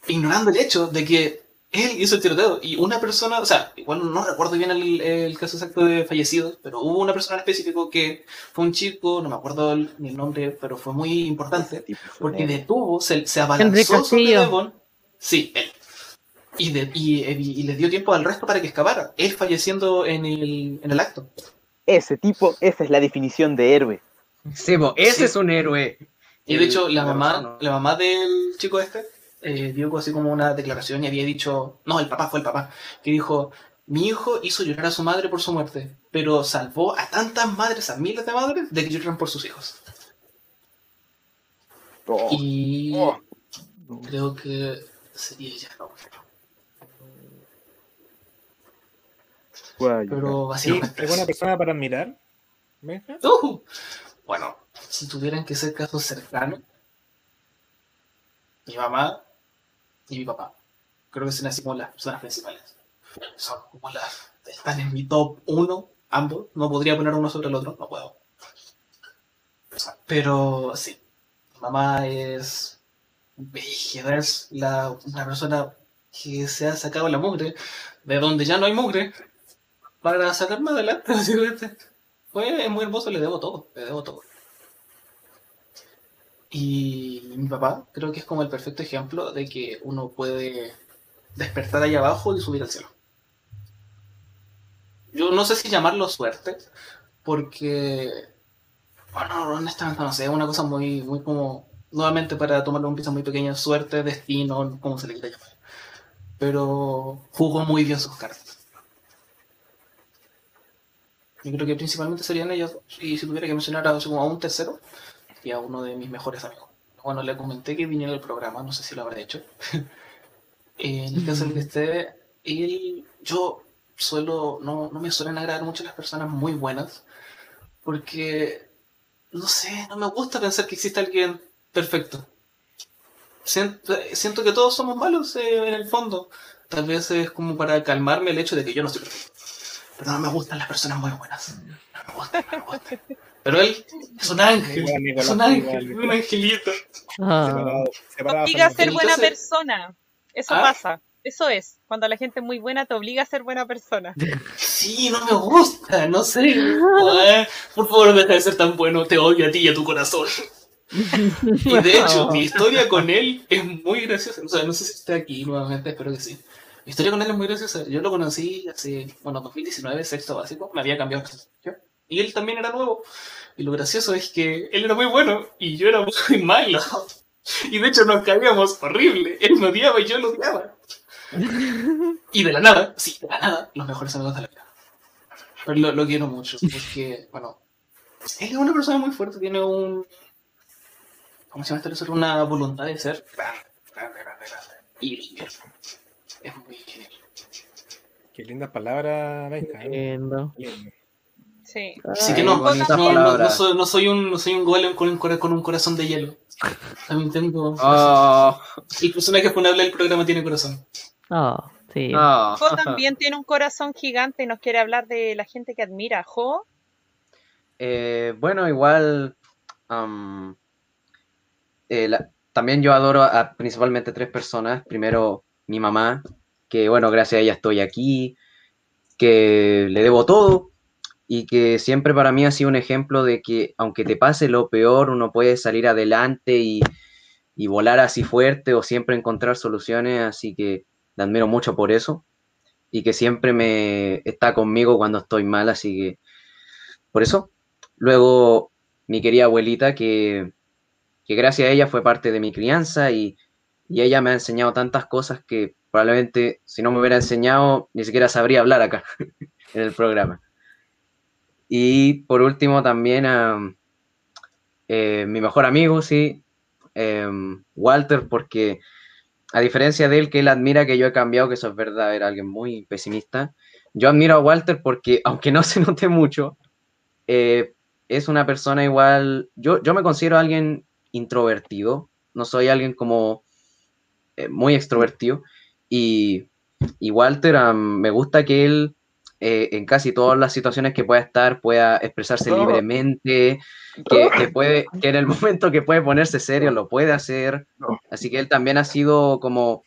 Ignorando el hecho de que él hizo el tiroteo y una persona, o sea, igual no recuerdo bien el, el caso exacto de fallecidos, pero hubo una persona en específico que fue un chico, no me acuerdo el- ni el nombre, pero fue muy importante. Porque detuvo, se, se abalanzó sobre. Devon. Sí, él. Y, de- y, y- y le dio tiempo al resto para que escapara. Él falleciendo en el, en el acto. Ese tipo, esa es la definición de héroe. Sebo, ese Sí. es un héroe. Y de El- hecho, la mamá, la mamá del chico este eh, dio así como una declaración y había dicho, no, el papá fue el papá, que dijo, mi hijo hizo llorar a su madre por su muerte, pero salvó a tantas madres, a miles de madres, de que lloran por sus hijos. Oh, Y oh. creo que sería ya, no. Pero ¿Sí? básicamente... ¿Es buena eso. persona para admirar? Uh, bueno, si tuvieran que ser casos cercanos, mi mamá y mi papá, creo que son así como las personas principales. Son como las. Están en mi top 1, ambos. No podría poner uno sobre el otro, no puedo. Pero sí, mamá es. Es la, una persona que se ha sacado la mugre de donde ya no hay mugre para sacarme adelante, básicamente. Fue muy hermoso, le debo todo, le debo todo. Y mi papá creo que es como el perfecto ejemplo de que uno puede despertar ahí abajo y subir al cielo. Yo no sé si llamarlo suerte, porque, bueno, honestamente no sé, es una cosa muy, muy como, nuevamente para tomarlo un piso muy pequeño, suerte, destino, como se le quiera llamar. Pero jugó muy bien sus cartas. Yo creo que principalmente serían ellos. Y si tuviera que mencionar a, como a un tercero, y a uno de mis mejores amigos. Bueno, le comenté que viniera al programa, no sé si lo habrá hecho. en el caso el que esté, él, yo suelo, no, no me suelen agradar mucho las personas muy buenas, porque, no sé, no me gusta pensar que existe alguien perfecto. Siento, siento que todos somos malos eh, en el fondo. Tal vez es como para calmarme el hecho de que yo no soy perfecto. Pero no me gustan las personas muy buenas. No me gustan, no me gustan. Pero él es un ángel. Es un igual, ángel, un angelito. Ah, obliga a ser buena Entonces- persona. Eso ¿Ah? pasa. Eso es. Cuando la gente es muy buena, te obliga a ser buena persona. Sí, no me gusta, no sé. Por favor, deja de ser tan bueno. Te odio a ti y a tu corazón. Y de hecho, mi historia con él es muy graciosa. O sea, no sé si está aquí nuevamente, espero que sí. Mi historia con él es muy graciosa. Yo lo conocí hace, bueno, 2019, sexto básico. Me había cambiado. Y él también era nuevo. Y lo gracioso es que él era muy bueno y yo era muy malo. Y de hecho nos caíamos horrible. Él me odiaba y yo lo odiaba. Y de la nada, sí, de la nada, los mejores amigos de la vida. Pero lo, quiero mucho, porque, bueno, él es una persona muy fuerte, tiene un. ¿Cómo se llama esto? Una voluntad de ser. Y. Qué lindas palabras, Benja. ¿eh? lindo. Lindo. Sí. Así que Ay, no, no, no, soy, no soy un, no soy un golem con con un corazón de hielo. También tengo. Oh, El personaje funable del programa tiene corazón. Oh, sí. oh. Jo también tiene un corazón gigante y nos quiere hablar de la gente que admira. Jo, Eh, bueno, igual. eh, la- también yo adoro a principalmente tres personas. Primero, mi mamá, que bueno, gracias a ella estoy aquí, que le debo todo y que siempre para mí ha sido un ejemplo de que aunque te pase lo peor, uno puede salir adelante y, y volar así fuerte o siempre encontrar soluciones. Así que la admiro mucho por eso y que siempre me está conmigo cuando estoy mal. Así que por eso. Luego, mi querida abuelita, que, que gracias a ella fue parte de mi crianza y, y ella me ha enseñado tantas cosas que probablemente si no me hubiera enseñado ni siquiera sabría hablar acá en el programa. Y por último también a eh, mi mejor amigo, sí, em, Walter, porque a diferencia de él, que él admira que yo he cambiado, que eso es verdad, era alguien muy pesimista, yo admiro a Walter porque, aunque no se note mucho, eh, es una persona igual, yo, yo me considero alguien introvertido, no soy alguien como eh, muy extrovertido, y, y Walter, me gusta que él eh, en casi todas las situaciones que pueda estar pueda expresarse libremente, que, puede, que en el momento que puede ponerse serio lo puede hacer. Así que él también ha sido como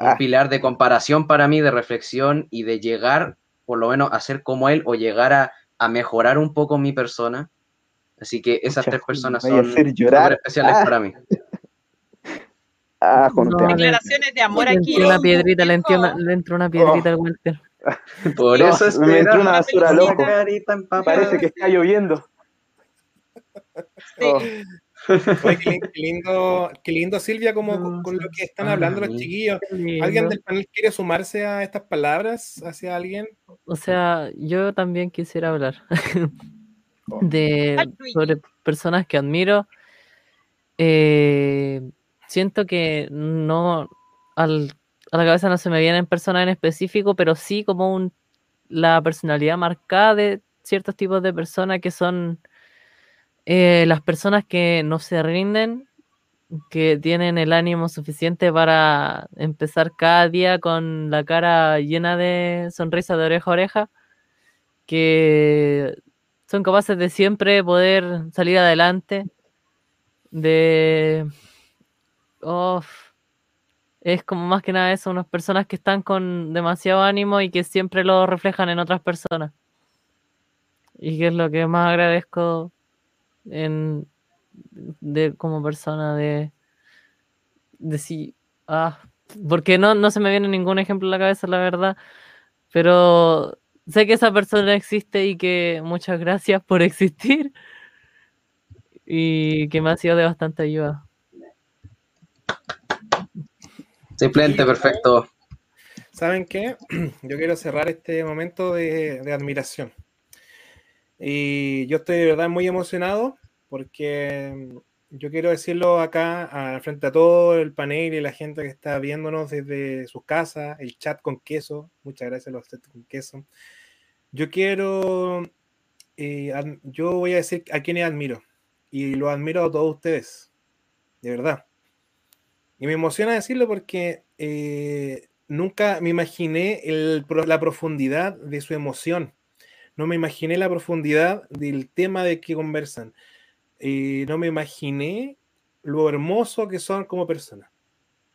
un Ah. pilar de comparación para mí, de reflexión y de llegar, por lo menos, a ser como él o llegar a, a mejorar un poco mi persona. Así que esas tres personas son llorar. especiales Ah. para mí. Ah, No. Declaraciones de amor Le aquí. entró una piedrita, le entró una, le entró una piedrita al Walter. Por No, eso me entró una basura loco. Parece que está lloviendo. Sí. Oh, Oye, qué, lin- qué lindo, qué lindo, Silvia, como con, con lo que están Ah, hablando los sí. chiquillos. ¿Alguien del panel quiere sumarse a estas palabras hacia alguien? O sea, yo también quisiera hablar de sobre personas que admiro. Eh, siento que no a la cabeza no se me vienen personas en específico, pero sí como un la personalidad marcada de ciertos tipos de personas que son eh, las personas que no se rinden, que tienen el ánimo suficiente para empezar cada día con la cara llena de sonrisa de oreja a oreja, que son capaces de siempre poder salir adelante, de... es como más que nada eso, unas personas que están con demasiado ánimo y que siempre lo reflejan en otras personas. Y que es lo que más agradezco en, de, como persona de, de. Ah, porque no, no se me viene ningún ejemplo a la cabeza, la verdad. Pero sé que esa persona existe y que muchas gracias por existir. Y que me ha sido de bastante ayuda. Simplemente perfecto. ¿Saben qué? Yo quiero cerrar este momento de, admiración. Y yo estoy de verdad muy emocionado porque yo quiero decirlo acá frente a todo el panel y la gente que está viéndonos desde sus casas, el chat con queso. Muchas gracias a los chats con queso. Yo quiero, eh, yo voy a decir a quienes admiro y lo admiro a todos ustedes, de verdad. Y me emociona decirlo porque eh, nunca me imaginé la profundidad de su emoción. No me imaginé la profundidad del tema de que conversan. Eh, no me imaginé lo hermoso que son como personas.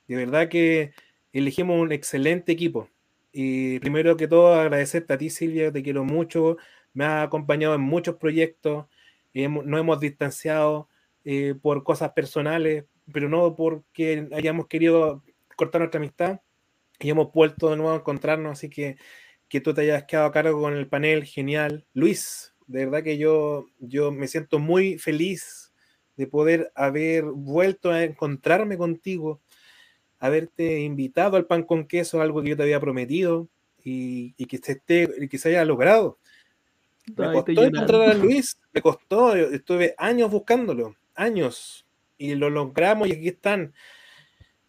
De verdad que elegimos un excelente equipo. Y primero que todo, agradecerte a ti, Silvia, te quiero mucho. Me has acompañado en muchos proyectos. Hemos- nos hemos distanciado eh, por cosas personales, pero no porque hayamos querido cortar nuestra amistad y hemos vuelto de nuevo a encontrarnos. Así que que tú te hayas quedado a cargo con el panel, genial. Luis, de verdad que yo, yo me siento muy feliz de poder haber vuelto a encontrarme contigo, haberte invitado al pan con queso, algo que yo te había prometido y, y que se esté, y que se haya logrado. Me costó encontrar a. Luis, me costó, estuve años buscándolo, años, y lo logramos y aquí están.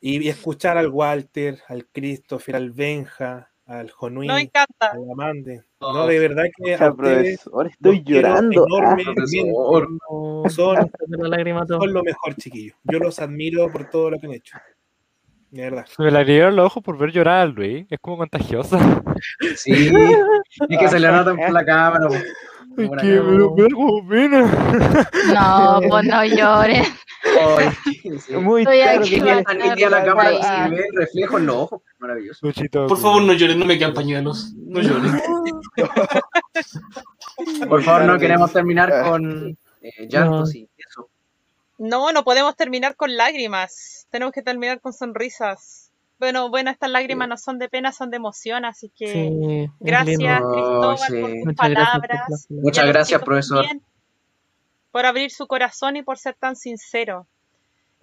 Y, y escuchar al Walter, al Christopher, al Benja, al Jonuín, encanta. al Amande. No, de verdad que a Pucha, ustedes profesor, estoy llorando. Ah. No, Son, la son lo mejor, chiquillos. Yo los admiro por todo lo que han hecho. De verdad. Se me le abrieron los ojos por ver llorar a Luis. Es como contagioso. Sí. Es que se le nota por la cámara. Por que me, como pena. No, pues no llores. Ay, sí. Muy Estoy claro que tan nítida la cámara y se ve el reflejo en los ojos. Maravilloso. Luchito, Por favor, no lloren, no me quedan pañuelos. No lloren. Por favor, no queremos terminar Ah. con eh, llantos y eso. No, no podemos terminar con lágrimas. Tenemos que terminar con sonrisas. Bueno, bueno, estas lágrimas no son de pena, son de emoción, así que Sí, gracias lindo. Cristóbal Oh, sí. por tus Muchas gracias por palabras. a Muchas gracias, profesor. por abrir su corazón y por ser tan sincero.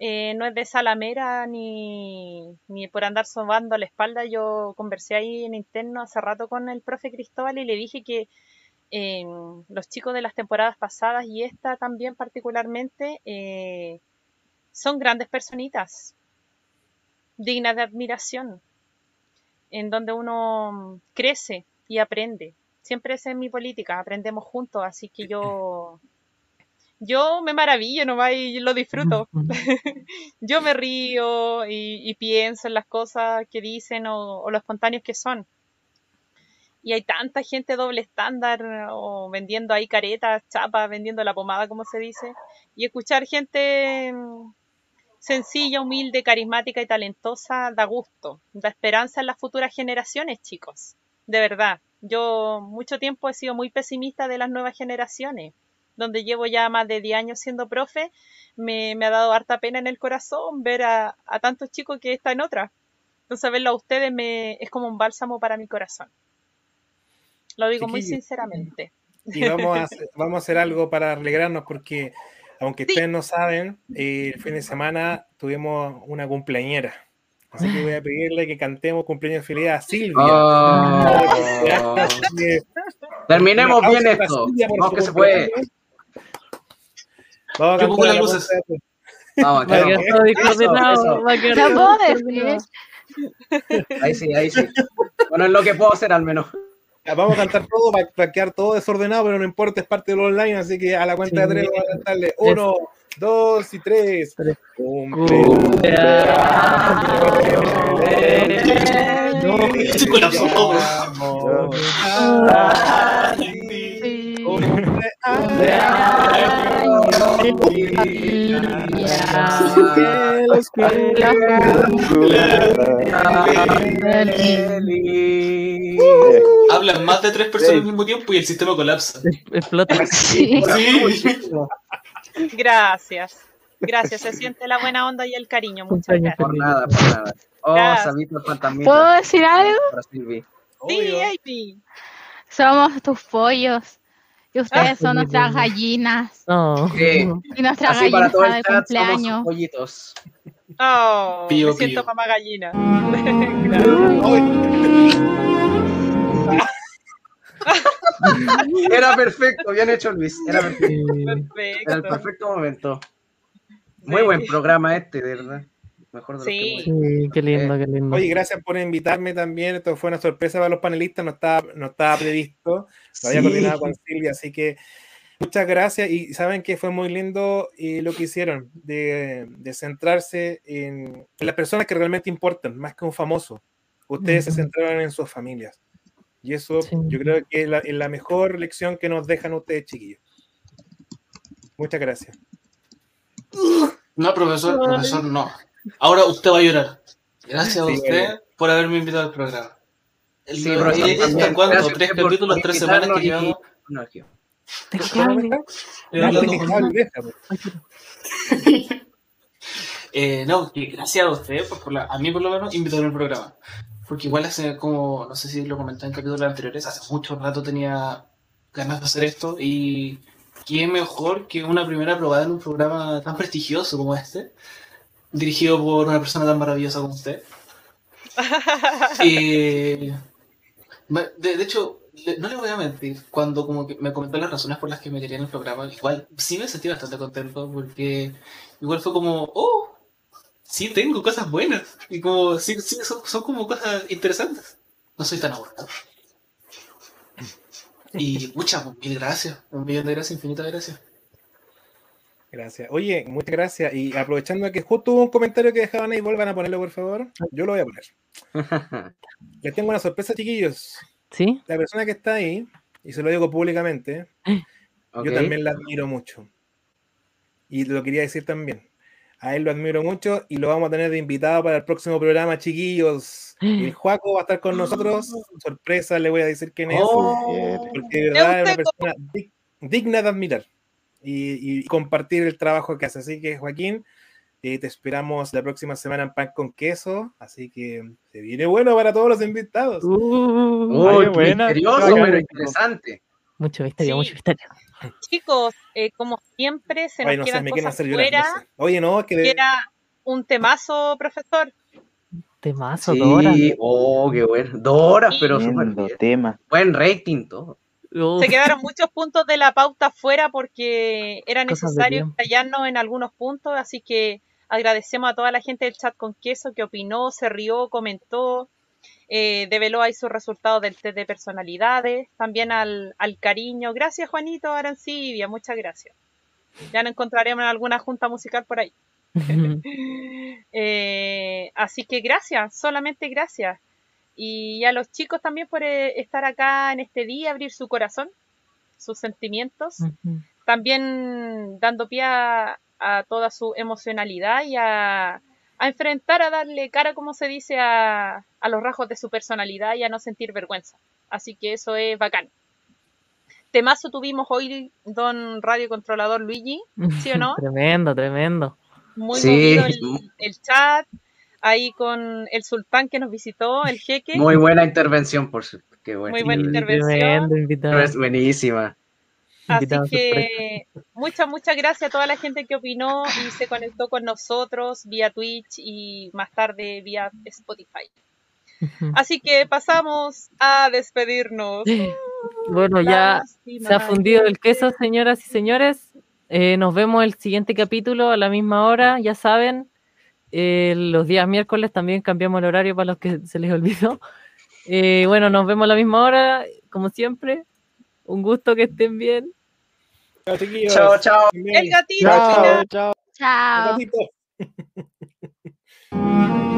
eh, no es de salamera ni, ni por andar sobando a la espalda. Yo conversé ahí en interno hace rato con el profe Cristóbal y le dije que eh, los chicos de las temporadas pasadas y esta también particularmente eh, son grandes personitas, dignas de admiración, en donde uno crece y aprende. Siempre es en mi política, aprendemos juntos, así que yo yo me maravillo nomás y lo disfruto. yo me río y, y, pienso en las cosas que dicen o, o, lo espontáneos que son. Y hay tanta gente doble estándar o vendiendo ahí caretas, chapas, vendiendo la pomada, como se dice. Y escuchar gente sencilla, humilde, carismática y talentosa da gusto, da esperanza en las futuras generaciones, chicos. De verdad. Yo mucho tiempo he sido muy pesimista de las nuevas generaciones donde llevo ya más de 10 años siendo profe, me, me ha dado harta pena en el corazón ver a, a, tantos chicos que están en otra. Entonces, verlo a ustedes me, es como un bálsamo para mi corazón. Lo digo muy sinceramente. Y vamos a, hacer, vamos a hacer algo para alegrarnos porque, aunque sí. ustedes no saben, el fin de semana tuvimos una cumpleañera. Así que voy a pedirle que cantemos cumpleaños feliz a Silvia. Oh. Terminemos bien esto. Vamos que se puede. Vamos a cantar las luces. Vamos, Va a quedar va a quedar discoordinado. Ahí sí, ahí sí. Bueno, es lo que puedo hacer al menos. Ya, Vamos a cantar todo para, para quedar todo desordenado, pero no importa, es parte de lo online, así que a la cuenta de tres vamos a cantarle. Uno, dos y tres. Hablan más de tres personas al mismo tiempo y el sistema colapsa. Explota. Sí. Gracias. Gracias, se siente la buena onda y el cariño. Muchas gracias. Por nada, por nada. Oh. Sabito fantasmita. ¿Puedo decir algo? Sí, Amy. Somos tus pollos. Y ustedes Ah, son nuestras gallinas. No. Sí. Y nuestra Así para gallina todo de cumpleaños. pollitos. Oh, Pío, me siento pío. mamá gallina. Era perfecto, bien hecho Luis. Era perfecto. Sí. Era el Perfecto. perfecto momento. Muy buen programa este, de verdad. Mejor de lo Sí. que hemos Sí, qué lindo, qué lindo. Oye, gracias por invitarme también. Esto fue una sorpresa para los panelistas, no estaba, no estaba previsto. Lo había Sí. coordinado con Silvia, así que muchas gracias. Y saben que fue muy lindo eh, lo que hicieron, de, de centrarse en, en las personas que realmente importan, más que un famoso. Ustedes se Ujú. centraron en sus familias. Y eso Sí. yo creo que es la, es la mejor lección que nos dejan ustedes, chiquillos. Muchas gracias. No, profesor, profesor, no. Ahora usted va a llorar. Gracias a usted por haberme invitado al programa. El, Sí, ¿Esto también. cuánto? Gracias ¿Tres capítulos, tres semanas que y- llevamos? No. Eh, No, que pues. Gracias a usted, por, por la- a mí por lo menos, invitarme al programa. Porque igual hace como, no sé si lo comenté en capítulos anteriores, hace mucho rato tenía ganas de hacer esto y qué mejor que una primera probada en un programa tan prestigioso como este, dirigido por una persona tan maravillosa como usted. Me- de, hecho, no le voy a mentir, cuando como que me comentó las razones por las que me quería en el programa, igual sí me sentí bastante contento porque igual fue como, oh, sí tengo cosas buenas y como, sí, sí son, son como cosas interesantes. No soy tan aburrido. Y muchas, mil gracias, un millón de gracias, infinitas gracias. Gracias. Oye, muchas gracias. Y aprovechando que justo hubo un comentario que dejaban ahí, vuelvan a ponerlo, por favor. Yo lo voy a poner. Les tengo una sorpresa, chiquillos. ¿Sí? La persona que está ahí, y se lo digo públicamente, yo también la admiro mucho. Y lo quería decir también. A él lo admiro mucho y lo vamos a tener de invitado para el próximo programa, chiquillos. El Juaco va a estar con nosotros. Sorpresa, le voy a decir quién es. Oh. Porque de verdad es una persona dig- digna de admirar y, y compartir el trabajo que hace. Así que, Joaquín, eh, te esperamos la próxima semana en Pan con Queso. Así que se viene bueno para todos los invitados. Uh, Uy, Ay, qué buena. misterioso, pero interesante. mucho misterio, Sí. mucho misterio. Chicos, eh, como siempre, se nos Ay, no sé, quedan me quieren cosas hacer llorar. fuera. no sé. Oye, no, que. Era un temazo, profesor. Temazo, Dora. Sí, oh, qué bueno. Dora, pero súper tema. Buen rating, todo. Uf, Se quedaron muchos puntos de la pauta fuera porque era necesario tiempo. callarnos en algunos puntos, así que agradecemos a toda la gente del chat con queso que opinó, se rió, comentó, eh, develó ahí sus resultados del test de personalidades, también al, al cariño. Gracias Juanito Arancibia, muchas gracias. Ya nos encontraremos en alguna junta musical por ahí. Eh, así que gracias, solamente gracias. Y a los chicos también por eh, estar acá en este día, abrir su corazón, sus sentimientos, también dando pie a, a toda su emocionalidad y a, a enfrentar, a darle cara, como se dice, a, a los rasgos de su personalidad y a no sentir vergüenza. Así que eso es bacán. Temazo tuvimos hoy, don Radio Controlador Luigi, ¿sí o no? tremendo, tremendo. Muy Sí. movido el, el chat, ahí con el sultán que nos visitó, el jeque. Muy buena intervención, por su... Qué bueno. Muy buena intervención. Es buenísima. Así que muchas, muchas gracias a toda la gente que opinó y se conectó con nosotros vía Twitch y más tarde vía Spotify. Así que pasamos a despedirnos. Bueno, ya se ha fundido el queso, señoras y señores. Eh, nos vemos el siguiente capítulo a la misma hora, ya saben. Eh, los días miércoles también cambiamos el horario para los que se les olvidó. Eh, bueno, nos vemos a la misma hora, como siempre. Un gusto que estén bien. Chao, chiquillos. Chao, chao. El gatito. Chao. Chao. Chao. Gatito.